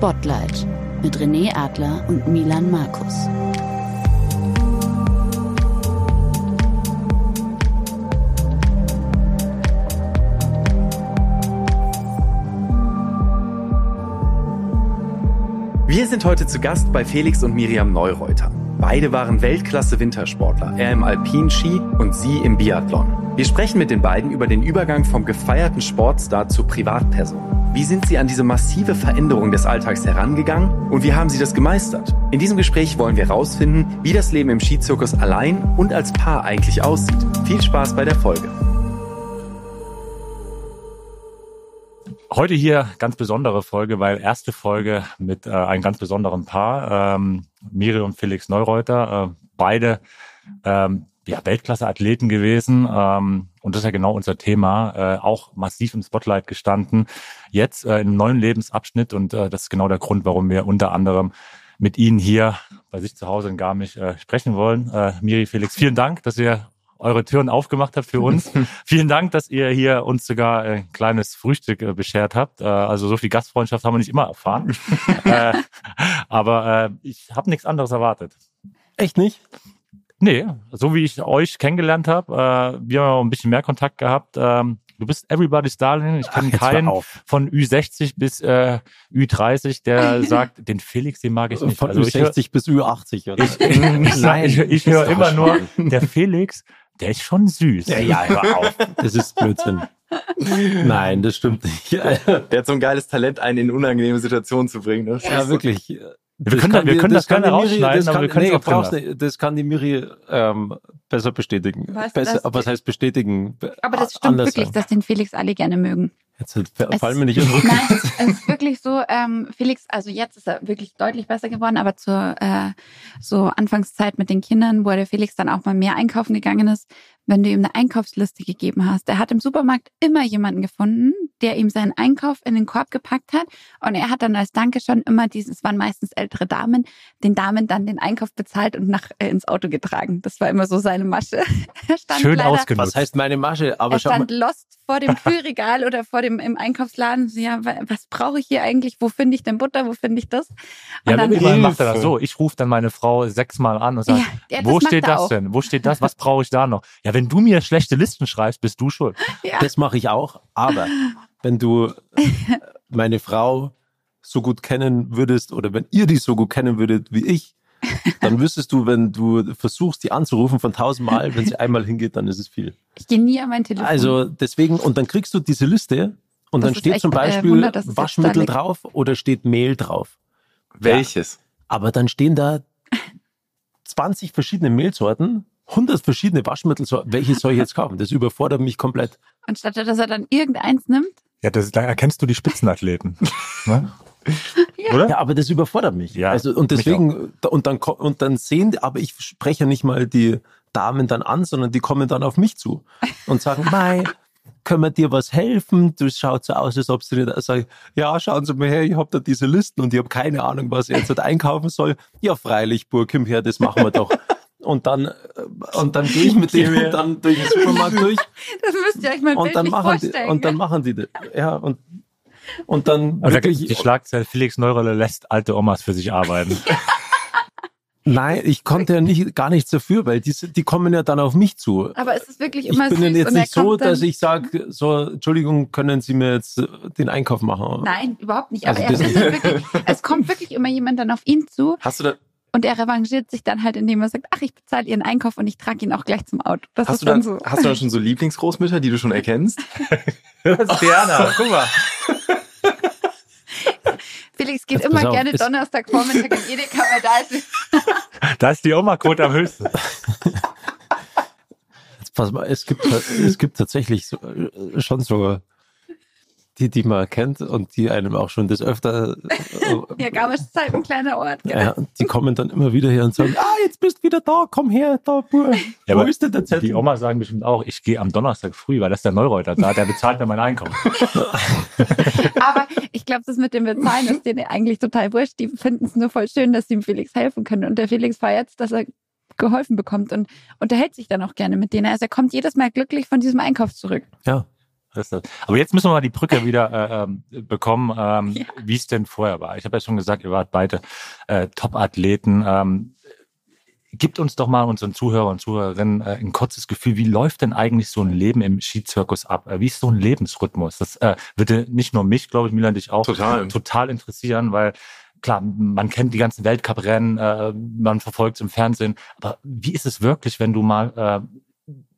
Spotlight mit René Adler und Milan Markus. Wir sind heute zu Gast bei Felix und Miriam Neureuter. Beide waren Weltklasse-Wintersportler, er im Alpinski und sie im Biathlon. Wir sprechen mit den beiden über den Übergang vom gefeierten Sportstar zur Privatperson. Wie sind sie an diese massive Veränderung des Alltags herangegangen und wie haben sie das gemeistert? In diesem Gespräch wollen wir herausfinden, wie das Leben im Skizirkus allein und als Paar eigentlich aussieht. Viel Spaß bei der Folge. Heute hier ganz besondere Folge, weil erste Folge mit äh, einem ganz besonderen Paar, ähm, Miriam und Felix Neureuter, äh, beide ähm, ja, Weltklasse-Athleten gewesen ähm, und das ist ja genau unser Thema, äh, auch massiv im Spotlight gestanden, jetzt äh, in einem neuen Lebensabschnitt und äh, das ist genau der Grund, warum wir unter anderem mit Ihnen hier bei sich zu Hause in Garmisch äh, sprechen wollen. Äh, Miri, Felix, vielen Dank, dass ihr eure Türen aufgemacht habt für uns. Vielen Dank, dass ihr hier uns sogar ein kleines Frühstück äh, beschert habt. Äh, also so viel Gastfreundschaft haben wir nicht immer erfahren. äh, aber äh, ich habe nichts anderes erwartet. Echt nicht? Nee, so wie ich euch kennengelernt habe, äh, wir haben ein bisschen mehr Kontakt gehabt. Ähm, du bist everybody's darling. Ich kenne keinen von Ü60 bis äh, Ü30, der sagt, den Felix, den mag ich nicht. Von also Ü60 hör, bis Ü80, oder? Ich, ich, ich, ich höre immer nur, der Felix, der ist schon süß. Ja, ja, hör auf. Das ist Blödsinn. Nein, das stimmt nicht. Der hat so ein geiles Talent, einen in unangenehme Situationen zu bringen. Ne? Ja, wirklich. Wir können, das, wir können das, das gerne rausschneiden, aber wir können nee, auch nicht, Das kann die Miri ähm, besser bestätigen. Was, besser, aber was heißt bestätigen? Aber das stimmt wirklich, sein. dass den Felix alle gerne mögen. Jetzt fallen mir nicht in Rücken. Nein, es ist wirklich so, ähm, Felix, also jetzt ist er wirklich deutlich besser geworden, aber zur äh, so Anfangszeit mit den Kindern, wo der Felix dann auch mal mehr einkaufen gegangen ist, wenn du ihm eine Einkaufsliste gegeben hast. Er hat im Supermarkt immer jemanden gefunden, der ihm seinen Einkauf in den Korb gepackt hat. Und er hat dann als Danke schon immer dieses, waren meistens ältere Damen, den Damen dann den Einkauf bezahlt und nach äh, ins Auto getragen. Das war immer so seine Masche. er stand Schön leider, ausgenutzt. Was heißt meine Masche? Aber er stand lost vor dem Kühlregal oder vor dem im Einkaufsladen. So, ja, was brauche ich hier eigentlich? Wo finde ich denn Butter? Wo finde ich das? Und ja, dann, irgendwann macht er das so. Ich rufe dann meine Frau sechsmal an und sage, ja, ja, wo steht das auch. denn? Wo steht das? Was brauche ich da noch? Ja, wenn du mir schlechte Listen schreibst, bist du schuld. Ja. Das mache ich auch. Aber wenn du meine Frau so gut kennen würdest oder wenn ihr die so gut kennen würdet wie ich, dann wüsstest du, wenn du versuchst, die anzurufen von tausendmal, wenn sie einmal hingeht, dann ist es viel. Ich gehe nie an mein Telefon. Also deswegen, und dann kriegst du diese Liste und das dann steht echt, zum äh, Beispiel äh, Wunder, Waschmittel drauf oder steht Mehl drauf. Welches? Ja. Aber dann stehen da 20 verschiedene Mehlsorten 100 verschiedene Waschmittel, welche soll ich jetzt kaufen? Das überfordert mich komplett. Anstatt dass er dann irgendeins nimmt? Ja, das, da erkennst du die Spitzenathleten. ne? ja. Oder? Ja, aber das überfordert mich. Ja, also, und deswegen, und dann, und dann sehen, aber ich spreche ja nicht mal die Damen dann an, sondern die kommen dann auf mich zu und sagen, Mai, können wir dir was helfen? Du schaut so aus, als ob sie nicht sagen, ja, schauen Sie mal her, ich habe da diese Listen und ich habe keine Ahnung, was ich jetzt halt einkaufen soll. Ja, freilich, Burg, komm her, das machen wir doch. Und dann, äh, und dann gehe ich mit dem dann durch den Supermarkt durch. Das müsst ihr euch mal und dann machen vorstellen. Die, und dann machen die das. Ja, und, und dann. Also wirklich, die Schlagzeile Felix Neurolle lässt alte Omas für sich arbeiten. Nein, ich konnte ja nicht, gar nichts dafür, weil die, die kommen ja dann auf mich zu. Aber es ist wirklich immer Ich bin jetzt nicht so, dass ich sage, so, Entschuldigung, können Sie mir jetzt den Einkauf machen? Nein, überhaupt nicht. Aber also wirklich, es kommt wirklich immer jemand dann auf ihn zu. Hast du da, und er revanchiert sich dann halt, indem er sagt, ach, ich bezahle ihren Einkauf und ich trage ihn auch gleich zum Auto. Das hast ist dann, so. Hast du dann schon so Lieblingsgroßmütter, die du schon erkennst? das ist Diana, guck mal. Felix geht Jetzt immer gerne Donnerstagvormittag in Edeka, weil da ist, da ist die Oma-Quote am höchsten. Jetzt pass mal, es gibt, es gibt tatsächlich so, äh, schon so die, die man kennt und die einem auch schon das öfter. Ja, Garmisch ist halt ein kleiner Ort. Gell? Ja, die kommen dann immer wieder her und sagen: Ah, jetzt bist du wieder da, komm her, da, Bur. Ja, Wo ist denn der Zettel? Die Oma sagen bestimmt auch: Ich gehe am Donnerstag früh, weil das ist der Neureuter da, der bezahlt mir mein Einkommen. Aber ich glaube, das mit dem Bezahlen ist denen eigentlich total wurscht. Die finden es nur voll schön, dass sie dem Felix helfen können. Und der Felix feiert dass er geholfen bekommt und unterhält sich dann auch gerne mit denen. Also er kommt jedes Mal glücklich von diesem Einkauf zurück. Ja. Aber jetzt müssen wir mal die Brücke wieder äh, ähm, bekommen, ähm, ja. wie es denn vorher war. Ich habe ja schon gesagt, ihr wart beide äh, Top-Athleten. Ähm, gibt uns doch mal unseren Zuhörer und Zuhörerinnen äh, ein kurzes Gefühl, wie läuft denn eigentlich so ein Leben im Skizirkus ab? Äh, wie ist so ein Lebensrhythmus? Das äh, würde nicht nur mich, glaube ich, Milan, dich auch total, total interessieren, weil klar, man kennt die ganzen Weltcuprennen, äh, man verfolgt es im Fernsehen, aber wie ist es wirklich, wenn du mal äh,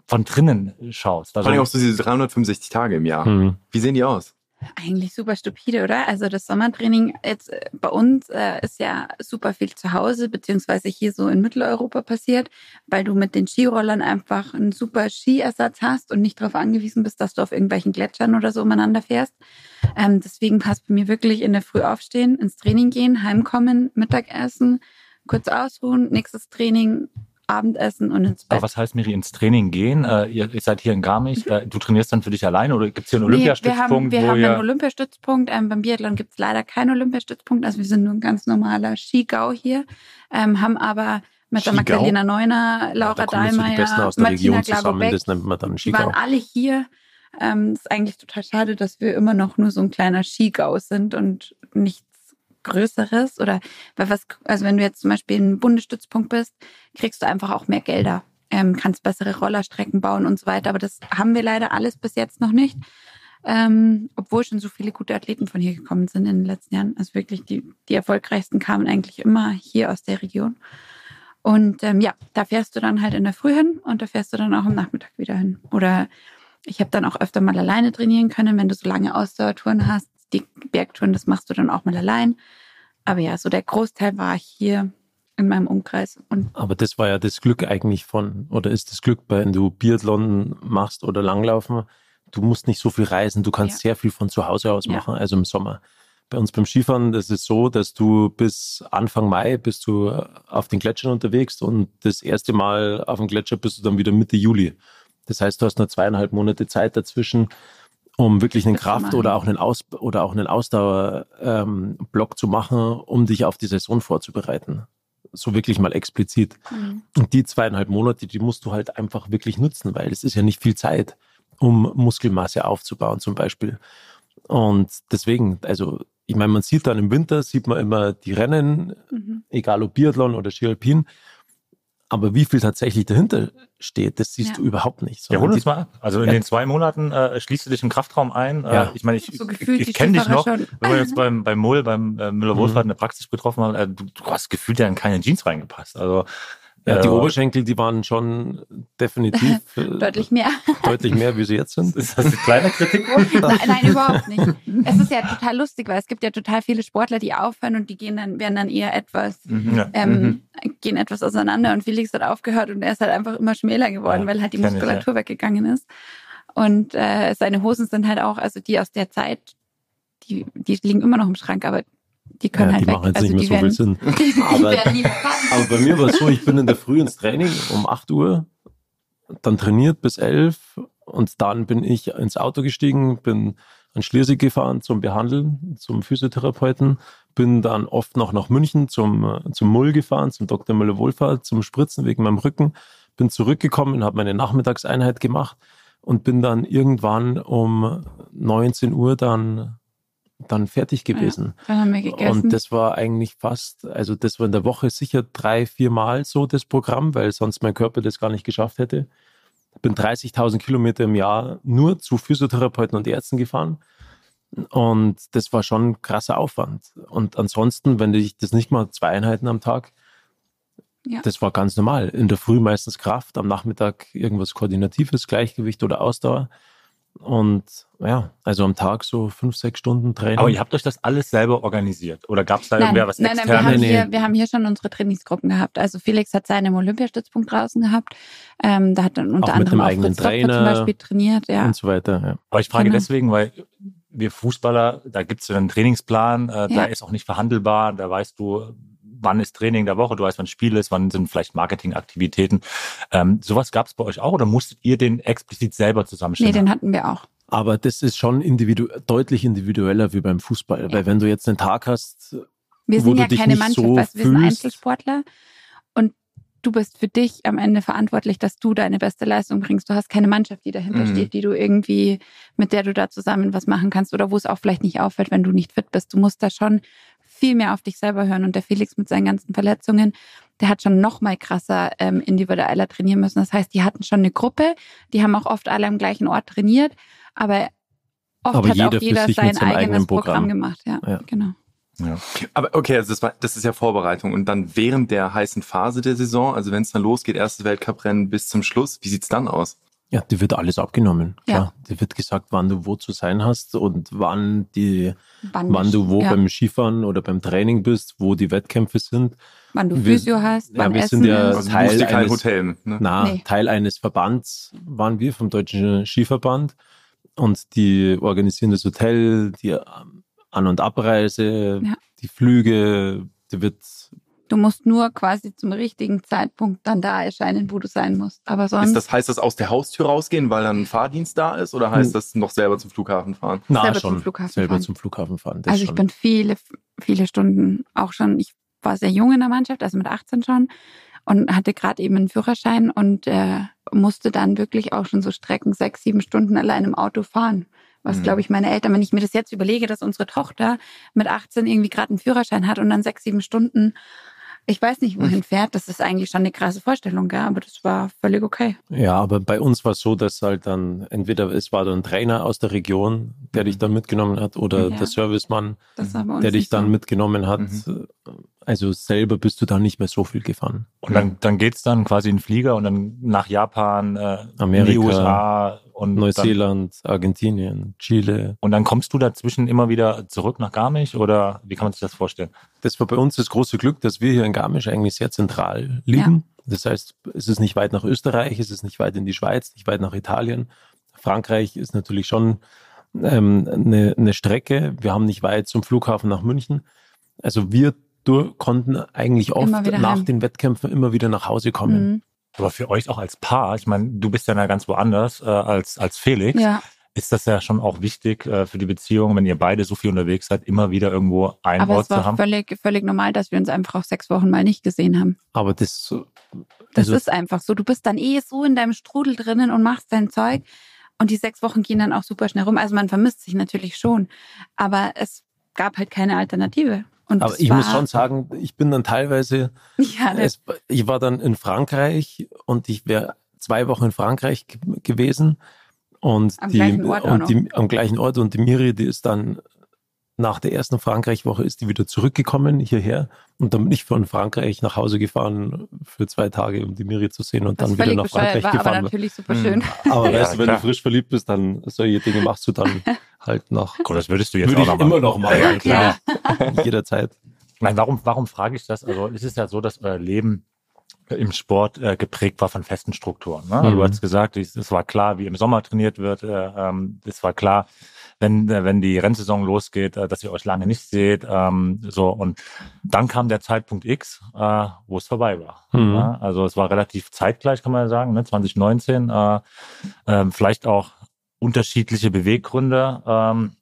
von drinnen schaust? Also, Vor allem auch so diese 365 Tage im Jahr. Mhm. Wie sehen die aus? Eigentlich super stupide, oder? Also das Sommertraining jetzt äh, bei uns äh, ist ja super viel zu Hause, beziehungsweise hier so in Mitteleuropa passiert, weil du mit den Skirollern einfach einen super Skiersatz hast und nicht darauf angewiesen bist, dass du auf irgendwelchen Gletschern oder so umeinander fährst. Ähm, deswegen passt bei mir wirklich in der Früh aufstehen, ins Training gehen, heimkommen, Mittagessen, kurz ausruhen, nächstes Training, Abendessen und ins Bett. Aber was heißt, Miri, ins Training gehen? Äh, ihr, ihr, seid hier in Garmisch. Mhm. Äh, du trainierst dann für dich alleine oder gibt es hier einen Olympiastützpunkt? Nee, wir haben, wir haben einen Olympiastützpunkt. Ähm, beim Biathlon gibt es leider keinen Olympiastützpunkt. Also wir sind nur ein ganz normaler Skigau hier. Ähm, haben aber mit der Magdalena Neuner, Laura ja, Dahlmeier, so Martina zusammen, das nennt man dann Skigau. Die waren alle hier. Ähm, ist eigentlich total schade, dass wir immer noch nur so ein kleiner Skigau sind und nicht Größeres oder weil was, also wenn du jetzt zum Beispiel ein Bundesstützpunkt bist, kriegst du einfach auch mehr Gelder, ähm, kannst bessere Rollerstrecken bauen und so weiter. Aber das haben wir leider alles bis jetzt noch nicht. Ähm, obwohl schon so viele gute Athleten von hier gekommen sind in den letzten Jahren. Also wirklich die, die erfolgreichsten kamen eigentlich immer hier aus der Region. Und ähm, ja, da fährst du dann halt in der Früh hin und da fährst du dann auch am Nachmittag wieder hin. Oder ich habe dann auch öfter mal alleine trainieren können, wenn du so lange Ausdauertouren hast die Bergtouren, das machst du dann auch mal allein. Aber ja, so der Großteil war hier in meinem Umkreis. Und Aber das war ja das Glück eigentlich von, oder ist das Glück, wenn du Biathlon machst oder Langlaufen, du musst nicht so viel reisen, du kannst ja. sehr viel von zu Hause aus machen, ja. also im Sommer. Bei uns beim Skifahren, das ist so, dass du bis Anfang Mai bist du auf den Gletschern unterwegs und das erste Mal auf dem Gletscher bist du dann wieder Mitte Juli. Das heißt, du hast nur zweieinhalb Monate Zeit dazwischen, um wirklich einen Kraft- oder auch einen, Aus oder auch einen Ausdauerblock ähm, zu machen, um dich auf die Saison vorzubereiten. So wirklich mal explizit. Mhm. Und die zweieinhalb Monate, die musst du halt einfach wirklich nutzen, weil es ist ja nicht viel Zeit, um Muskelmasse aufzubauen zum Beispiel. Und deswegen, also ich meine, man sieht dann im Winter, sieht man immer die Rennen, mhm. egal ob Biathlon oder Ski Alpin. Aber wie viel tatsächlich dahinter steht, das siehst ja. du überhaupt nicht. Ja, hol uns mal ab. Also in ja. den zwei Monaten äh, schließt du dich im Kraftraum ein. Äh, ja. ich meine, ich, so ich, ich kenne dich noch, schon. wenn wir jetzt beim, beim Mull, beim äh, Müller-Wohlfahrt mhm. in der Praxis getroffen haben, äh, du, du hast gefühlt ja in keine Jeans reingepasst. Also ja, die Oberschenkel, die waren schon definitiv äh, deutlich mehr. Deutlich mehr, wie sie jetzt sind. Ist das eine kleine Kritik? nein, nein, überhaupt nicht. Es ist ja total lustig, weil es gibt ja total viele Sportler, die aufhören und die gehen dann, werden dann eher etwas, mhm, ja. ähm, mhm. gehen etwas auseinander und Felix hat aufgehört und er ist halt einfach immer schmäler geworden, ja, weil halt die Muskulatur ich, ja. weggegangen ist. Und äh, seine Hosen sind halt auch, also die aus der Zeit, die, die liegen immer noch im Schrank, aber die können ja, halt die weg. machen jetzt also nicht mehr so werden, viel Sinn. aber, aber bei mir war es so, ich bin in der Früh ins Training um 8 Uhr, dann trainiert bis 11 und dann bin ich ins Auto gestiegen, bin an Schleswig gefahren zum Behandeln, zum Physiotherapeuten, bin dann oft noch nach München zum, zum Mull gefahren, zum Dr. Müller-Wohlfahrt, zum Spritzen wegen meinem Rücken, bin zurückgekommen, habe meine Nachmittagseinheit gemacht und bin dann irgendwann um 19 Uhr dann dann fertig gewesen. Ja, dann haben wir gegessen. Und das war eigentlich fast, also das war in der Woche sicher drei, vier Mal so das Programm, weil sonst mein Körper das gar nicht geschafft hätte. Ich bin 30.000 Kilometer im Jahr nur zu Physiotherapeuten und Ärzten gefahren. Und das war schon ein krasser Aufwand. Und ansonsten, wenn ich das nicht mal zwei Einheiten am Tag, ja. das war ganz normal. In der Früh meistens Kraft, am Nachmittag irgendwas Koordinatives, Gleichgewicht oder Ausdauer. Und ja, also am Tag so fünf, sechs Stunden Training. Aber ihr habt euch das alles selber organisiert? Oder gab es da nein, irgendwer was nein, externes? Nein, wir haben, hier, wir haben hier schon unsere Trainingsgruppen gehabt. Also Felix hat seinen im Olympiastützpunkt draußen gehabt. Ähm, da hat dann unter auch anderem auch Fritz Trainer zum Beispiel trainiert. Ja. Und so weiter. Ja. Aber ich frage genau. deswegen, weil wir Fußballer, da gibt es einen Trainingsplan, äh, ja. der ist auch nicht verhandelbar. Da weißt du, wann ist Training der Woche, du weißt, wann Spiel ist, wann sind vielleicht Marketingaktivitäten. Ähm, sowas gab es bei euch auch oder musstet ihr den explizit selber zusammenstellen? Nee, den hatten wir auch. Aber das ist schon individu deutlich individueller wie beim Fußball. Ja. Weil wenn du jetzt einen Tag hast, wir sind ja keine Mannschaft, so weißt, wir sind Einzelsportler. Und du bist für dich am Ende verantwortlich, dass du deine beste Leistung bringst. Du hast keine Mannschaft, die dahinter mhm. steht, die du irgendwie, mit der du da zusammen was machen kannst oder wo es auch vielleicht nicht auffällt, wenn du nicht fit bist. Du musst da schon viel mehr auf dich selber hören. Und der Felix mit seinen ganzen Verletzungen, der hat schon noch mal krasser ähm, individueller trainieren müssen. Das heißt, die hatten schon eine Gruppe, die haben auch oft alle am gleichen Ort trainiert, aber oft aber hat jeder auch jeder sein eigenes Programm. Programm gemacht. Ja, ja. genau. Ja. Aber okay, also das, war, das ist ja Vorbereitung. Und dann während der heißen Phase der Saison, also wenn es dann losgeht, erstes Weltcuprennen bis zum Schluss, wie sieht's dann aus? Ja, dir wird alles abgenommen. Klar. Ja. Dir wird gesagt, wann du wo zu sein hast und wann die, wann, wann du wo ja. beim Skifahren oder beim Training bist, wo die Wettkämpfe sind. Wann du Physio hast, wann ja, wir Essen sind ja ist. Teil also eines, Hotel, ne? na, nee. Teil eines Verbands waren wir vom Deutschen Skiverband und die organisieren das Hotel, die An- und Abreise, ja. die Flüge, die wird Du musst nur quasi zum richtigen Zeitpunkt dann da erscheinen, wo du sein musst. Aber sonst. Ist das, heißt das aus der Haustür rausgehen, weil dann ein Fahrdienst da ist? Oder heißt hm. das noch selber zum Flughafen fahren? Na, selber schon. Zum Flughafen selber fahren. zum Flughafen fahren. also ich schon. bin viele, viele Stunden auch schon, ich war sehr jung in der Mannschaft, also mit 18 schon und hatte gerade eben einen Führerschein und äh, musste dann wirklich auch schon so Strecken sechs, sieben Stunden allein im Auto fahren. Was, mhm. glaube ich, meine Eltern, wenn ich mir das jetzt überlege, dass unsere Tochter mit 18 irgendwie gerade einen Führerschein hat und dann sechs, sieben Stunden ich weiß nicht, wohin hm. fährt. Das ist eigentlich schon eine krasse Vorstellung, gell? aber das war völlig okay. Ja, aber bei uns war es so, dass halt dann entweder es war dann ein Trainer aus der Region, der dich dann mitgenommen hat, oder ja. der Servicemann, der dich dann so. mitgenommen hat. Mhm. Also selber bist du dann nicht mehr so viel gefahren. Und dann, dann geht's dann quasi in Flieger und dann nach Japan, äh, Amerika, USA und Neuseeland, dann, Argentinien, Chile. Und dann kommst du dazwischen immer wieder zurück nach Garmisch oder wie kann man sich das vorstellen? Das war bei uns das große Glück, dass wir hier in Garmisch eigentlich sehr zentral liegen. Ja. Das heißt, es ist nicht weit nach Österreich, es ist nicht weit in die Schweiz, nicht weit nach Italien. Frankreich ist natürlich schon ähm, eine, eine Strecke. Wir haben nicht weit zum Flughafen nach München. Also wir konnten eigentlich oft nach heim. den Wettkämpfen immer wieder nach Hause kommen. Mhm. Aber für euch auch als Paar, ich meine, du bist ja ganz woanders äh, als, als Felix. Ja. Ist das ja schon auch wichtig äh, für die Beziehung, wenn ihr beide so viel unterwegs seid, immer wieder irgendwo ein Aber Ort zu haben? Aber es war völlig, völlig normal, dass wir uns einfach auch sechs Wochen mal nicht gesehen haben. Aber das, also das ist einfach so. Du bist dann eh so in deinem Strudel drinnen und machst dein Zeug. Und die sechs Wochen gehen dann auch super schnell rum. Also man vermisst sich natürlich schon. Aber es gab halt keine Alternative. Und Aber ich muss schon sagen, ich bin dann teilweise, ja, es, ich war dann in Frankreich und ich wäre zwei Wochen in Frankreich gewesen und, am, die, gleichen und die, am gleichen Ort und die Miri, die ist dann nach der ersten Frankreich-Woche ist die wieder zurückgekommen hierher und dann bin ich von Frankreich nach Hause gefahren für zwei Tage, um die Miri zu sehen und das dann wieder nach Frankreich war, gefahren. Aber natürlich super schön. Mhm. Aber ja, weißt du, wenn klar. du frisch verliebt bist, dann solche Dinge machst du dann halt noch. Cool, das würdest du jetzt Würde auch noch immer noch machen. Ja, klar. Jederzeit. Nein, warum, warum frage ich das? Also es ist ja so, dass euer Leben im Sport äh, geprägt war von festen Strukturen. Ne? Mhm. Du hast gesagt, es war klar, wie im Sommer trainiert wird. Äh, ähm, es war klar, wenn, wenn die Rennsaison losgeht, äh, dass ihr euch lange nicht seht. Ähm, so und dann kam der Zeitpunkt X, äh, wo es vorbei war. Mhm. Ja? Also es war relativ zeitgleich, kann man sagen, ne? 2019. Äh, äh, vielleicht auch unterschiedliche Beweggründe. Ähm,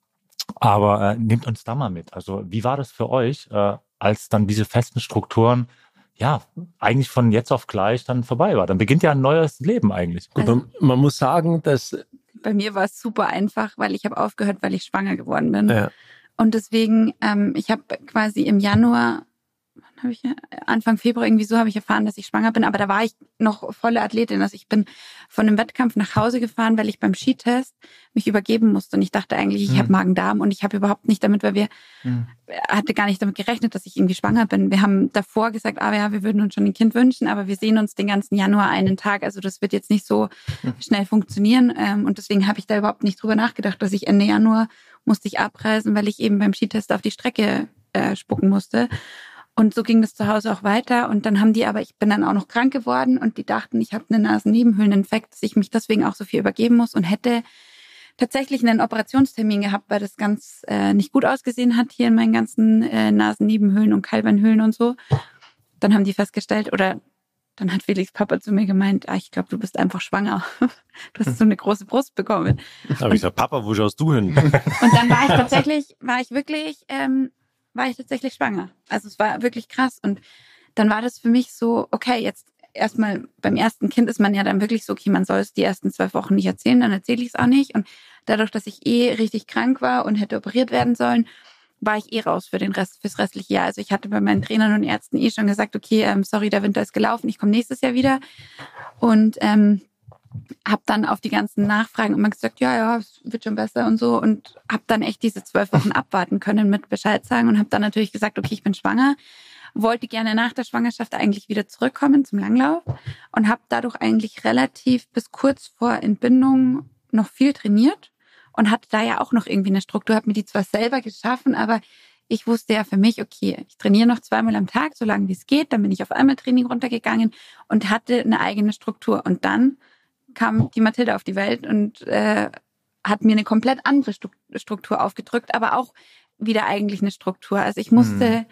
aber äh, nehmt uns da mal mit. Also wie war das für euch, äh, als dann diese festen Strukturen ja, eigentlich von jetzt auf gleich dann vorbei war. Dann beginnt ja ein neues Leben eigentlich. Gut, also, man muss sagen, dass bei mir war es super einfach, weil ich habe aufgehört, weil ich schwanger geworden bin. Ja. Und deswegen, ähm, ich habe quasi im Januar habe ich Anfang Februar irgendwie so habe ich erfahren, dass ich schwanger bin, aber da war ich noch volle Athletin. Also ich bin von einem Wettkampf nach Hause gefahren, weil ich beim Skitest mich übergeben musste und ich dachte eigentlich, ich mhm. habe Magen-Darm und ich habe überhaupt nicht damit, weil wir mhm. hatte gar nicht damit gerechnet, dass ich irgendwie schwanger bin. Wir haben davor gesagt, ah ja, wir würden uns schon ein Kind wünschen, aber wir sehen uns den ganzen Januar einen Tag. Also das wird jetzt nicht so schnell funktionieren ähm, und deswegen habe ich da überhaupt nicht drüber nachgedacht, dass ich Ende Januar musste ich abreisen, weil ich eben beim Skitest auf die Strecke äh, spucken musste. Und so ging das zu Hause auch weiter. Und dann haben die aber, ich bin dann auch noch krank geworden und die dachten, ich habe einen Nasennebenhöhleninfekt, dass ich mich deswegen auch so viel übergeben muss und hätte tatsächlich einen Operationstermin gehabt, weil das ganz äh, nicht gut ausgesehen hat hier in meinen ganzen äh, Nasennebenhöhlen und Kalbernhöhlen und so. Dann haben die festgestellt, oder dann hat Felix Papa zu mir gemeint, ah, ich glaube, du bist einfach schwanger. Du hast so eine große Brust bekommen. Aber ich gesagt, Papa, wo schaust du hin? Und dann war ich tatsächlich, war ich wirklich ähm, war ich tatsächlich schwanger. Also es war wirklich krass. Und dann war das für mich so, okay, jetzt erstmal beim ersten Kind ist man ja dann wirklich so, okay, man soll es die ersten zwölf Wochen nicht erzählen, dann erzähle ich es auch nicht. Und dadurch, dass ich eh richtig krank war und hätte operiert werden sollen, war ich eh raus für den Rest, fürs restliche Jahr. Also ich hatte bei meinen Trainern und Ärzten eh schon gesagt, okay, ähm, sorry, der Winter ist gelaufen, ich komme nächstes Jahr wieder. Und ähm, habe dann auf die ganzen Nachfragen immer gesagt, ja, ja, es wird schon besser und so und habe dann echt diese zwölf Wochen abwarten können mit Bescheid sagen und habe dann natürlich gesagt, okay, ich bin schwanger, wollte gerne nach der Schwangerschaft eigentlich wieder zurückkommen zum Langlauf und habe dadurch eigentlich relativ bis kurz vor Entbindung noch viel trainiert und hatte da ja auch noch irgendwie eine Struktur, habe mir die zwar selber geschaffen, aber ich wusste ja für mich, okay, ich trainiere noch zweimal am Tag, so lange wie es geht. Dann bin ich auf einmal Training runtergegangen und hatte eine eigene Struktur. Und dann kam die Mathilde auf die Welt und äh, hat mir eine komplett andere Struktur aufgedrückt, aber auch wieder eigentlich eine Struktur. Also ich musste, mhm.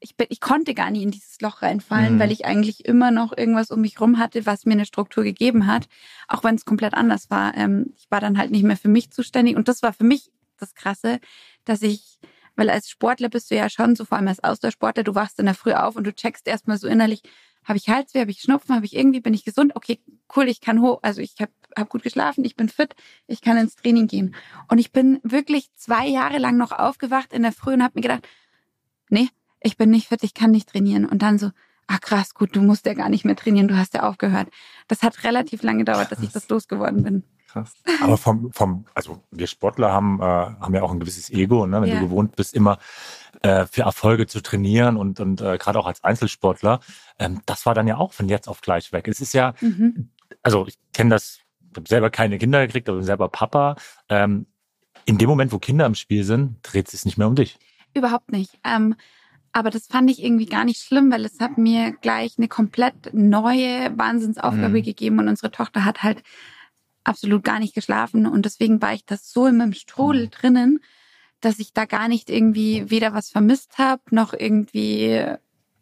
ich, bin, ich konnte gar nie in dieses Loch reinfallen, mhm. weil ich eigentlich immer noch irgendwas um mich rum hatte, was mir eine Struktur gegeben hat, auch wenn es komplett anders war. Ähm, ich war dann halt nicht mehr für mich zuständig und das war für mich das Krasse, dass ich weil als Sportler bist du ja schon, so vor allem als Ausdauersportler, du wachst in der Früh auf und du checkst erstmal so innerlich, habe ich Halsweh, habe ich Schnupfen, habe ich irgendwie, bin ich gesund? Okay, cool, ich kann hoch, also ich habe hab gut geschlafen, ich bin fit, ich kann ins Training gehen. Und ich bin wirklich zwei Jahre lang noch aufgewacht in der Früh und habe mir gedacht, nee, ich bin nicht fit, ich kann nicht trainieren. Und dann so, ach krass, gut, du musst ja gar nicht mehr trainieren, du hast ja aufgehört. Das hat relativ lange gedauert, dass ich das losgeworden bin. Krass. Aber vom, vom, also wir Sportler haben, äh, haben ja auch ein gewisses Ego, ne? wenn ja. du gewohnt bist, immer äh, für Erfolge zu trainieren und, und äh, gerade auch als Einzelsportler. Ähm, das war dann ja auch von jetzt auf gleich weg. Es ist ja, mhm. also ich kenne das, ich habe selber keine Kinder gekriegt, aber selber Papa. Ähm, in dem Moment, wo Kinder im Spiel sind, dreht es sich nicht mehr um dich. Überhaupt nicht. Ähm, aber das fand ich irgendwie gar nicht schlimm, weil es hat mir gleich eine komplett neue Wahnsinnsaufgabe mhm. gegeben und unsere Tochter hat halt absolut gar nicht geschlafen und deswegen war ich das so in meinem Strudel mhm. drinnen, dass ich da gar nicht irgendwie weder was vermisst habe, noch irgendwie,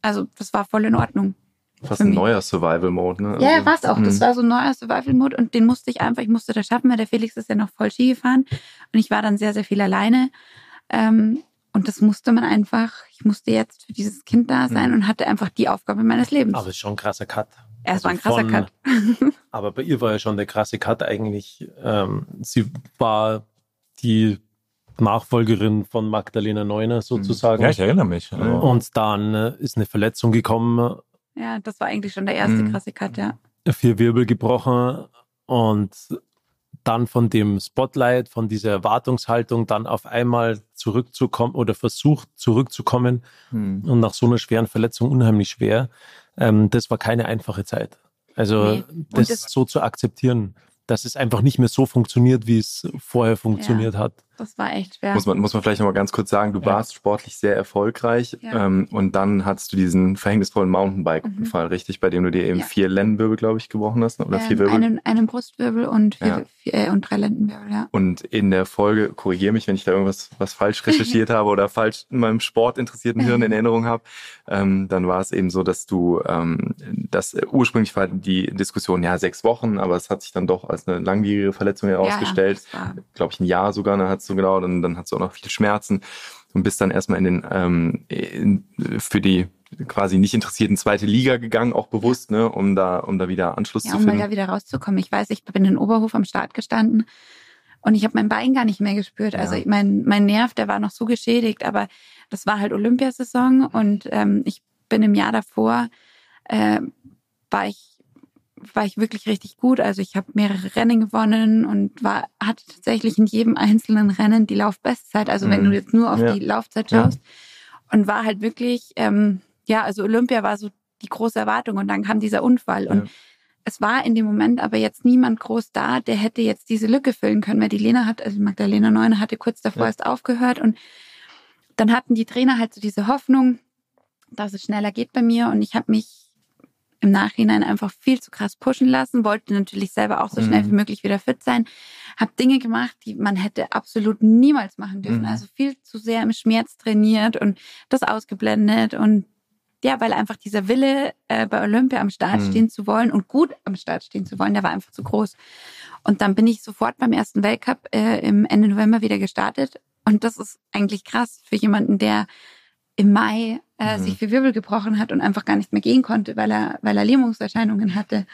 also das war voll in Ordnung. Fast ein neuer Survival-Mode, ne? Ja, also, war es auch. Das mhm. war so ein neuer Survival-Mode und den musste ich einfach, ich musste das schaffen, weil der Felix ist ja noch voll Ski gefahren und ich war dann sehr, sehr viel alleine. Ähm, und das musste man einfach, ich musste jetzt für dieses Kind da sein mhm. und hatte einfach die Aufgabe meines Lebens. Aber es ist schon ein krasser Cut. Er also war ein krasser von, Cut. aber bei ihr war ja schon der krasse Cut eigentlich. Ähm, sie war die Nachfolgerin von Magdalena Neuner sozusagen. Ja, ich erinnere mich. Also. Und dann äh, ist eine Verletzung gekommen. Ja, das war eigentlich schon der erste mhm. krasse Cut, ja. Vier Wirbel gebrochen und dann von dem Spotlight, von dieser Erwartungshaltung dann auf einmal zurückzukommen oder versucht zurückzukommen mhm. und nach so einer schweren Verletzung unheimlich schwer. Ähm, das war keine einfache Zeit. Also nee. das, das so zu akzeptieren, dass es einfach nicht mehr so funktioniert, wie es vorher funktioniert ja. hat. Das war echt schwer. Muss man, muss man vielleicht nochmal ganz kurz sagen, du ja. warst sportlich sehr erfolgreich ja. ähm, und dann hattest du diesen verhängnisvollen Mountainbike-Unfall, mhm. richtig, bei dem du dir eben ja. vier Lendenwirbel, glaube ich, gebrochen hast, ne? oder ähm, vier Wirbel? Einen, einen Brustwirbel und, vier, vier, äh, und drei Lendenwirbel, ja. Und in der Folge, korrigiere mich, wenn ich da irgendwas was falsch recherchiert habe oder falsch in meinem sportinteressierten Hirn in Erinnerung habe, ähm, dann war es eben so, dass du, ähm, das äh, ursprünglich war die Diskussion, ja, sechs Wochen, aber es hat sich dann doch als eine langwierige Verletzung herausgestellt, glaube ich, ein Jahr sogar, dann hat so genau, dann, dann hast du auch noch viel Schmerzen und bist dann erstmal in den ähm, in, für die quasi nicht interessierten zweite Liga gegangen, auch bewusst, ne, um da, um da wieder Anschluss ja, zu finden. Um da wieder rauszukommen. Ich weiß, ich bin in Oberhof am Start gestanden und ich habe mein Bein gar nicht mehr gespürt. Also ja. mein, mein Nerv, der war noch so geschädigt, aber das war halt Olympiasaison und ähm, ich bin im Jahr davor, äh, war ich war ich wirklich richtig gut. Also ich habe mehrere Rennen gewonnen und war hatte tatsächlich in jedem einzelnen Rennen die Laufbestzeit. Also mhm. wenn du jetzt nur auf ja. die Laufzeit schaust ja. und war halt wirklich ähm, ja also Olympia war so die große Erwartung und dann kam dieser Unfall und ja. es war in dem Moment aber jetzt niemand groß da, der hätte jetzt diese Lücke füllen können, weil die Lena hat also Magdalena Neuner hatte kurz davor erst aufgehört und dann hatten die Trainer halt so diese Hoffnung, dass es schneller geht bei mir und ich habe mich im Nachhinein einfach viel zu krass pushen lassen, wollte natürlich selber auch so schnell mhm. wie möglich wieder fit sein, habe Dinge gemacht, die man hätte absolut niemals machen dürfen. Mhm. Also viel zu sehr im Schmerz trainiert und das ausgeblendet und ja, weil einfach dieser Wille, äh, bei Olympia am Start mhm. stehen zu wollen und gut am Start stehen zu wollen, der war einfach zu groß. Und dann bin ich sofort beim ersten Weltcup äh, im Ende November wieder gestartet. Und das ist eigentlich krass für jemanden, der im Mai äh, mhm. sich für Wirbel gebrochen hat und einfach gar nicht mehr gehen konnte, weil er, weil er Lähmungserscheinungen hatte.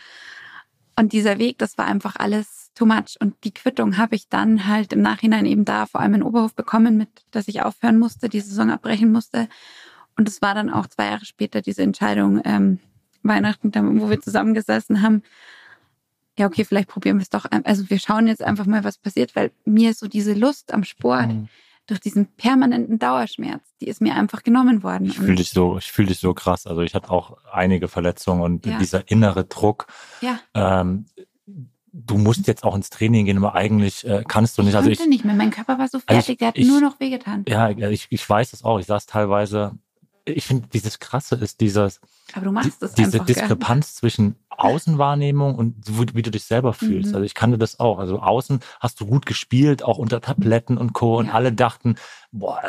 Und dieser Weg, das war einfach alles too much. Und die Quittung habe ich dann halt im Nachhinein eben da vor allem in Oberhof bekommen, mit, dass ich aufhören musste, die Saison abbrechen musste. Und es war dann auch zwei Jahre später diese Entscheidung, ähm, Weihnachten, wo wir zusammengesessen haben. Ja, okay, vielleicht probieren wir es doch. Also wir schauen jetzt einfach mal, was passiert, weil mir so diese Lust am Sport, mhm durch diesen permanenten Dauerschmerz, die ist mir einfach genommen worden. Ich fühle dich so, ich fühle dich so krass. Also ich hatte auch einige Verletzungen und ja. dieser innere Druck. Ja. Ähm, du musst jetzt auch ins Training gehen, aber eigentlich äh, kannst du nicht. Ich also ich nicht mehr. Mein Körper war so fertig, also ich, der hat ich, nur noch wehgetan. Ja, ich, ich weiß das auch. Ich saß teilweise. Ich finde, dieses Krasse ist dieses. Aber du machst das Diese Diskrepanz gell? zwischen Außenwahrnehmung und wie du dich selber fühlst. Mhm. Also ich kannte das auch. Also außen hast du gut gespielt, auch unter Tabletten und Co. Und ja. alle dachten, boah,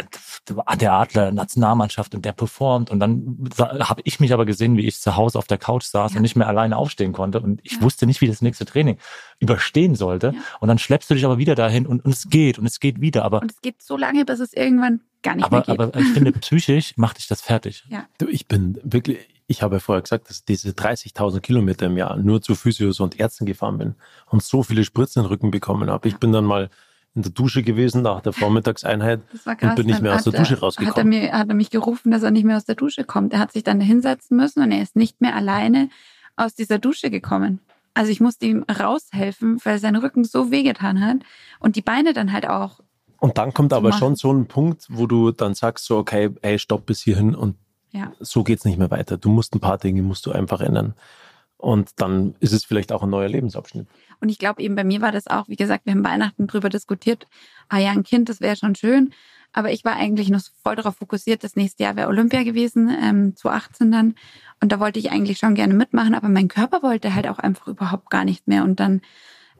der Adler, Nationalmannschaft und der performt. Und dann habe ich mich aber gesehen, wie ich zu Hause auf der Couch saß ja. und nicht mehr alleine aufstehen konnte. Und ich ja. wusste nicht, wie das nächste Training überstehen sollte. Und dann schleppst du dich aber wieder dahin und, und es geht und es geht wieder. Aber und es geht so lange, bis es irgendwann gar nicht aber, mehr geht. Aber ich finde, psychisch macht dich das fertig. Ja. Du, ich bin wirklich, ich habe ja vorher gesagt, dass diese 30.000 Kilometer im Jahr nur zu Physios und Ärzten gefahren bin und so viele Spritzen in den Rücken bekommen habe. Ich bin dann mal in der Dusche gewesen nach der Vormittagseinheit und bin nicht mehr aus der Dusche rausgekommen. Hat er, mir, hat er mich gerufen, dass er nicht mehr aus der Dusche kommt. Er hat sich dann hinsetzen müssen und er ist nicht mehr alleine aus dieser Dusche gekommen. Also ich musste ihm raushelfen, weil sein Rücken so wehgetan hat und die Beine dann halt auch. Und dann kommt aber machen. schon so ein Punkt, wo du dann sagst so, okay, ey, stopp bis hierhin und ja. So geht's nicht mehr weiter. Du musst ein paar Dinge musst du einfach ändern. Und dann ist es vielleicht auch ein neuer Lebensabschnitt. Und ich glaube eben bei mir war das auch, wie gesagt, wir haben Weihnachten drüber diskutiert. Ah ja, ein Kind, das wäre schon schön. Aber ich war eigentlich noch voll darauf fokussiert, das nächste Jahr wäre Olympia gewesen, ähm, 2018 dann. Und da wollte ich eigentlich schon gerne mitmachen, aber mein Körper wollte halt auch einfach überhaupt gar nicht mehr. Und dann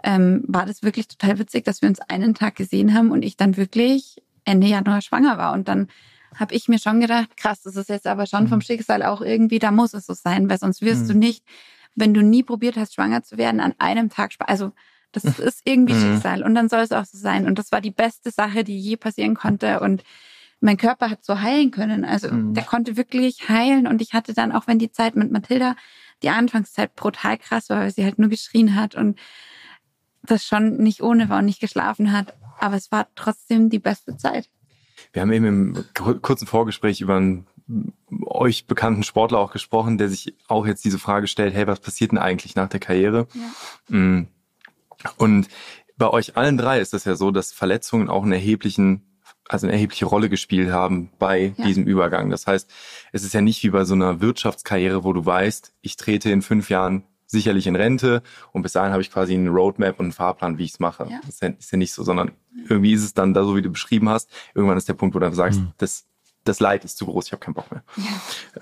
ähm, war das wirklich total witzig, dass wir uns einen Tag gesehen haben und ich dann wirklich Ende Januar schwanger war. Und dann habe ich mir schon gedacht, krass, das ist jetzt aber schon vom mhm. Schicksal auch irgendwie, da muss es so sein, weil sonst wirst mhm. du nicht, wenn du nie probiert hast, schwanger zu werden, an einem Tag, also das ist irgendwie mhm. Schicksal und dann soll es auch so sein. Und das war die beste Sache, die je passieren konnte. Und mein Körper hat so heilen können. Also mhm. der konnte wirklich heilen. Und ich hatte dann, auch wenn die Zeit mit Mathilda, die Anfangszeit brutal krass war, weil sie halt nur geschrien hat und das schon nicht ohne war und nicht geschlafen hat. Aber es war trotzdem die beste Zeit. Wir haben eben im kurzen Vorgespräch über einen euch bekannten Sportler auch gesprochen, der sich auch jetzt diese Frage stellt, hey, was passiert denn eigentlich nach der Karriere? Ja. Mm. Und bei euch allen drei ist das ja so, dass Verletzungen auch einen erheblichen also eine erhebliche Rolle gespielt haben bei ja. diesem Übergang. Das heißt, es ist ja nicht wie bei so einer Wirtschaftskarriere, wo du weißt, ich trete in fünf Jahren sicherlich in Rente und bis dahin habe ich quasi eine Roadmap und einen Fahrplan, wie ich es mache. Ja. Das ist ja, ist ja, nicht so, sondern irgendwie ist es dann da so, wie du beschrieben hast. Irgendwann ist der Punkt, wo du sagst, mhm. das, das Leid ist zu groß, ich habe keinen Bock mehr. Ja.